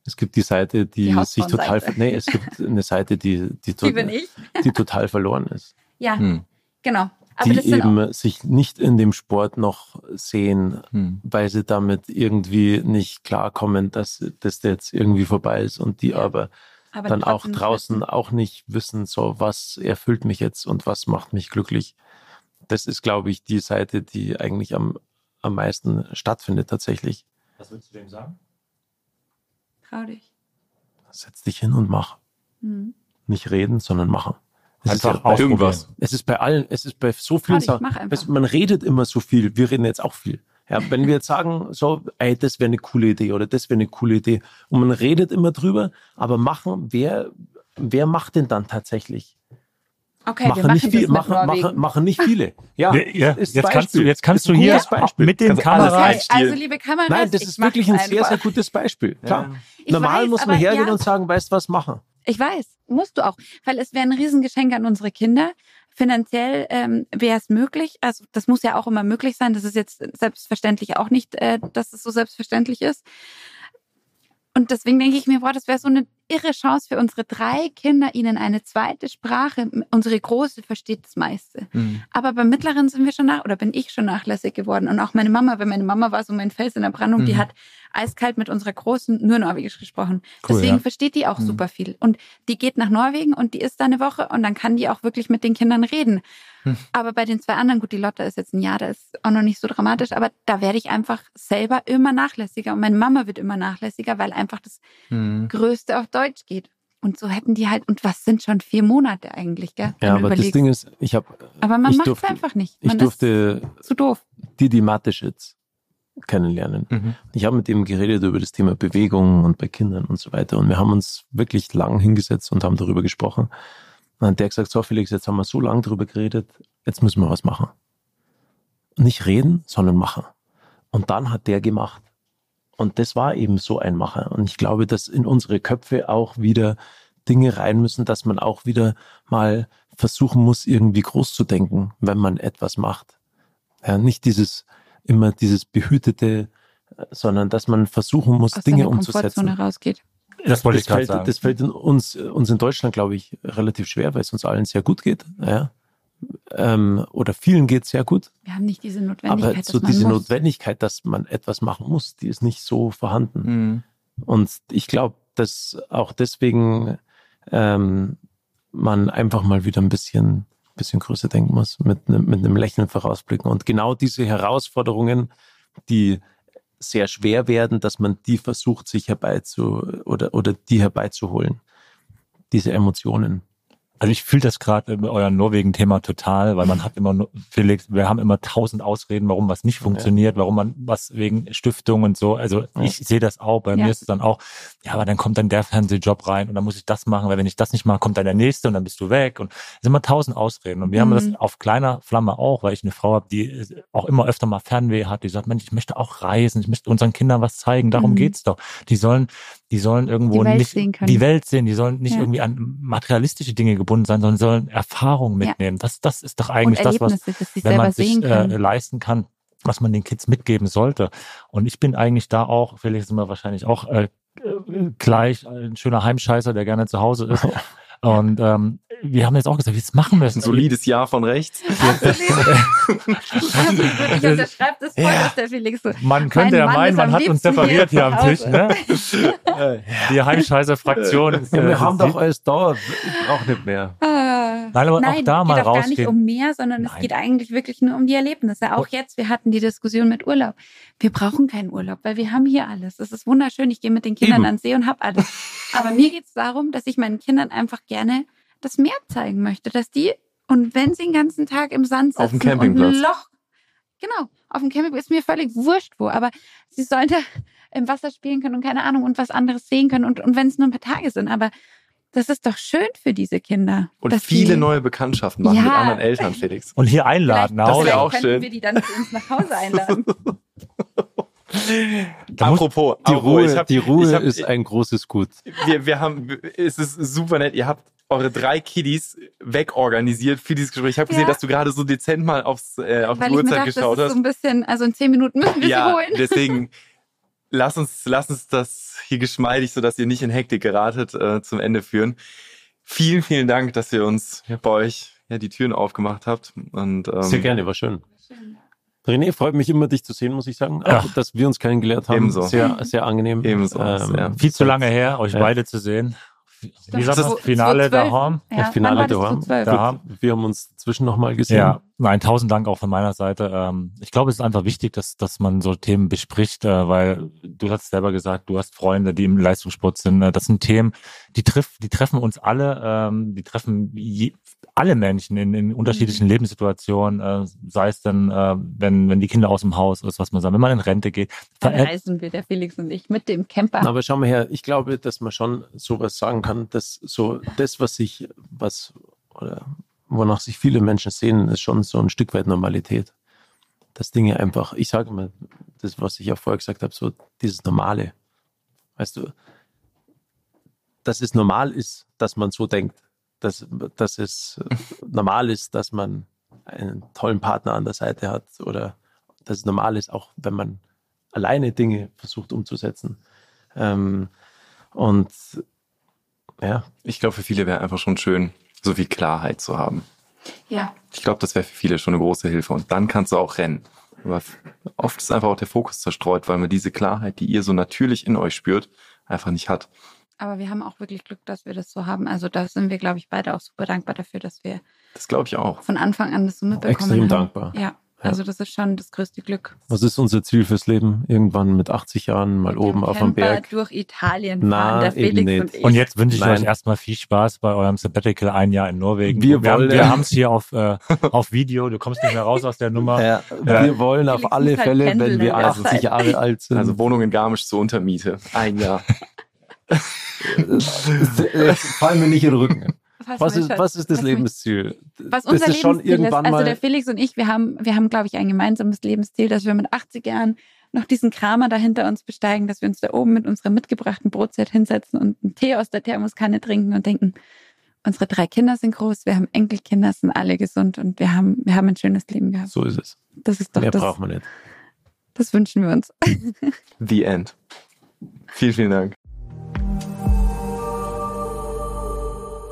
Es gibt die Seite, die, die sich total, nee, es gibt eine Seite, die, die, die, die total verloren ist. Ja, hm. genau. Aber die eben sich nicht in dem Sport noch sehen, hm. weil sie damit irgendwie nicht klarkommen, dass das jetzt irgendwie vorbei ist und die ja. aber, aber, dann auch draußen wissen. auch nicht wissen, so was erfüllt mich jetzt und was macht mich glücklich. Das ist, glaube ich, die Seite, die eigentlich am, am meisten stattfindet tatsächlich. Was würdest du dem sagen? Trau dich. Setz dich hin und mach. Mhm. Nicht reden, sondern machen. Einfach ja irgendwas. Es ist bei allen, es ist bei so vielen Sachen. Man redet immer so viel. Wir reden jetzt auch viel. Ja, wenn wir jetzt sagen, so, ey, das wäre eine coole Idee oder das wäre eine coole Idee und man redet immer drüber, aber machen, wer, wer macht denn dann tatsächlich? Okay, machen, machen nicht viel, machen, machen, machen, nicht viele. Ja, ja jetzt, kannst du, jetzt kannst du hier mit den Kameras. Also, liebe Kameras, Nein, das ist wirklich ein sehr, sehr gutes Beispiel. Klar. Ja. Normal weiß, muss man hergehen ja. und sagen, weißt was machen. Ich weiß, musst du auch, weil es wäre ein Riesengeschenk an unsere Kinder. Finanziell ähm, wäre es möglich, also das muss ja auch immer möglich sein. Das ist jetzt selbstverständlich auch nicht, äh, dass es so selbstverständlich ist. Und deswegen denke ich mir, boah, das wäre so eine irre Chance für unsere drei Kinder, ihnen eine zweite Sprache. Unsere Große versteht das meiste. Mhm. Aber beim Mittleren sind wir schon nach, oder bin ich schon nachlässig geworden. Und auch meine Mama, weil meine Mama war so mein Fels in der Brandung, mhm. die hat eiskalt mit unserer Großen nur Norwegisch gesprochen. Cool, Deswegen ja. versteht die auch mhm. super viel. Und die geht nach Norwegen und die ist da eine Woche und dann kann die auch wirklich mit den Kindern reden. Hm. Aber bei den zwei anderen, gut, die Lotte ist jetzt ein Jahr, da ist auch noch nicht so dramatisch, aber da werde ich einfach selber immer nachlässiger und meine Mama wird immer nachlässiger, weil einfach das hm. Größte auf Deutsch geht. Und so hätten die halt, und was sind schon vier Monate eigentlich, gell? Ja, aber überlegst. das Ding ist, ich habe. Aber man macht es einfach nicht. Man ich durfte zu doof. Didi Mateschitz kennenlernen. Mhm. Ich habe mit ihm geredet über das Thema Bewegung und bei Kindern und so weiter. Und wir haben uns wirklich lang hingesetzt und haben darüber gesprochen. Und dann hat der gesagt, so Felix, jetzt haben wir so lange darüber geredet, jetzt müssen wir was machen. Nicht reden, sondern machen. Und dann hat der gemacht. Und das war eben so ein Macher. Und ich glaube, dass in unsere Köpfe auch wieder Dinge rein müssen, dass man auch wieder mal versuchen muss, irgendwie groß zu denken, wenn man etwas macht. Ja, nicht dieses, immer dieses behütete, sondern dass man versuchen muss, Aus Dinge umzusetzen. rausgeht. Das wollte das ich gerade sagen. Das fällt in uns, uns in Deutschland, glaube ich, relativ schwer, weil es uns allen sehr gut geht. Ja ähm, oder vielen geht es sehr gut. Wir haben nicht diese Notwendigkeit. Aber so diese muss. Notwendigkeit, dass man etwas machen muss, die ist nicht so vorhanden. Mhm. Und ich glaube, dass auch deswegen ähm, man einfach mal wieder ein bisschen, bisschen größer denken muss, mit, ne, mit einem Lächeln vorausblicken. Und genau diese Herausforderungen, die sehr schwer werden, dass man die versucht, sich herbeizu oder, oder die herbeizuholen. Diese Emotionen. Also ich fühle das gerade in eurem Norwegen-Thema total, weil man hat immer, Felix, wir haben immer tausend Ausreden, warum was nicht funktioniert, warum man was wegen Stiftung und so. Also ja. ich sehe das auch. Bei ja. mir ist es dann auch, ja, aber dann kommt dann der Fernsehjob rein und dann muss ich das machen, weil wenn ich das nicht mache, kommt dann der nächste und dann bist du weg. Und es sind immer tausend Ausreden. Und wir mhm. haben das mhm. auf kleiner Flamme auch, weil ich eine Frau habe, die auch immer öfter mal Fernweh hat, die sagt, Mensch, ich möchte auch reisen, ich möchte unseren Kindern was zeigen, darum mhm. geht's doch. Die sollen die sollen irgendwo die nicht die Welt sehen, die sollen nicht ja. irgendwie an materialistische Dinge gebunden sein, sondern sollen Erfahrungen mitnehmen. Ja. Das, das ist doch eigentlich das, was wenn man sich äh, leisten kann, was man den Kids mitgeben sollte. Und ich bin eigentlich da auch, Felix ist immer wahrscheinlich auch äh, gleich ein schöner Heimscheißer, der gerne zu Hause ist. Und ähm, wir haben jetzt auch gesagt, jetzt machen wir es. Ein solides Jahr von rechts. ich unterschreibe das voll, ja. dass der Felix so. Man könnte ja meinen, man hat uns separiert hier am Tisch. Ne? Die Heimscheißer-Fraktion. Ja, wir haben doch alles da, auch nicht mehr. Nein, aber Nein, auch da mal rausgehen. Es geht gar nicht um mehr, sondern Nein. es geht eigentlich wirklich nur um die Erlebnisse. Auch jetzt, wir hatten die Diskussion mit Urlaub. Wir brauchen keinen Urlaub, weil wir haben hier alles. Es ist wunderschön. Ich gehe mit den Kindern Eben. ans See und habe alles. Aber mir geht es darum, dass ich meinen Kindern einfach gerne das Meer zeigen möchte, dass die und wenn sie den ganzen Tag im Sand sitzen auf dem Campingplatz. und Loch, genau, auf dem Campingplatz ist mir völlig wurscht wo, aber sie sollen da im Wasser spielen können und keine Ahnung und was anderes sehen können und, und wenn es nur ein paar Tage sind, aber das ist doch schön für diese Kinder. Und viele die, neue Bekanntschaften machen ja, mit anderen Eltern, Felix. Und hier einladen. Vielleicht, das wäre auch schön. wir die dann zu uns nach Hause einladen. Apropos, die Ruhe, hab, die Ruhe hab, ist ein großes Gut. Wir, wir haben, es ist super nett. Ihr habt eure drei Kiddies wegorganisiert für dieses Gespräch. Ich habe gesehen, ja. dass du gerade so dezent mal aufs, äh, auf Weil die Uhrzeit dachte, geschaut hast. so ein bisschen, also in zehn Minuten müssen wir ja, sie holen. Deswegen lass uns, lass uns das hier geschmeidig, so dass ihr nicht in Hektik geratet, äh, zum Ende führen. Vielen, vielen Dank, dass ihr uns bei euch ja, die Türen aufgemacht habt. Und, ähm, Sehr gerne, war schön. René, freut mich immer, dich zu sehen, muss ich sagen. Auch, dass wir uns kennengelernt haben. Ebenso. Sehr, sehr angenehm. Ebenso. Ähm, Viel zu lange her, euch ja. beide zu sehen. Wie sagt das? Finale daheim? Ja, Finale daheim. Wir haben uns zwischen nochmal gesehen. Ja. Nein, tausend Dank auch von meiner Seite. Ähm, ich glaube, es ist einfach wichtig, dass, dass man so Themen bespricht, äh, weil du hast selber gesagt, du hast Freunde, die im Leistungssport sind. Äh, das sind Themen, die, treff, die treffen uns alle, ähm, die treffen je, alle Menschen in, in unterschiedlichen mhm. Lebenssituationen, äh, sei es dann, wenn, wenn die Kinder aus dem Haus ist, was man sagt, wenn man in Rente geht. Dann reisen wir, der Felix und ich, mit dem Camper. Aber schau mal her, ich glaube, dass man schon sowas sagen kann, dass so das, was sich, was, oder wonach sich viele Menschen sehen, ist schon so ein Stück weit Normalität. Dass Dinge einfach, ich sage mal, das, was ich ja vorher gesagt habe, so dieses Normale. Weißt du, dass es normal ist, dass man so denkt. Dass, dass es normal ist, dass man einen tollen Partner an der Seite hat oder dass es normal ist, auch wenn man alleine Dinge versucht umzusetzen. Ähm, und ja. Ich glaube, für viele wäre einfach schon schön, so viel Klarheit zu haben. Ja. Ich glaube, das wäre für viele schon eine große Hilfe. Und dann kannst du auch rennen. Aber oft ist einfach auch der Fokus zerstreut, weil man diese Klarheit, die ihr so natürlich in euch spürt, einfach nicht hat. Aber wir haben auch wirklich Glück, dass wir das so haben. Also da sind wir, glaube ich, beide auch super dankbar dafür, dass wir das glaube ich auch. Von Anfang an das so mitbekommen Extrem haben. dankbar. Ja. Also das ist schon das größte Glück. Was ist unser Ziel fürs Leben? Irgendwann mit 80 Jahren mal mit oben auf dem Berg. durch Italien fahren, Na, der Felix und ich. Und jetzt wünsche ich Nein. euch erstmal viel Spaß bei eurem Sabbatical ein Jahr in Norwegen. Wir, wir wollen, haben es hier auf, äh, auf Video. Du kommst nicht mehr raus aus der Nummer. Ja, wir ja. wollen auf alle halt Fälle, wenn wir 80 Jahre alt sind. Also Wohnung in Garmisch zur Untermiete. Ein Jahr. fallen mir nicht in den Rücken. Was ist, was ist das was Lebensziel? Was unser das ist schon Lebensziel irgendwann ist, also der Felix und ich, wir haben, wir haben, glaube ich, ein gemeinsames Lebensziel, dass wir mit 80 Jahren noch diesen Kramer dahinter uns besteigen, dass wir uns da oben mit unserer mitgebrachten Brotzeit hinsetzen und einen Tee aus der Thermoskanne trinken und denken, unsere drei Kinder sind groß, wir haben Enkelkinder, sind alle gesund und wir haben, wir haben ein schönes Leben gehabt. So ist es. Das ist doch Mehr das, braucht man nicht. Das wünschen wir uns. The End. Vielen, vielen Dank.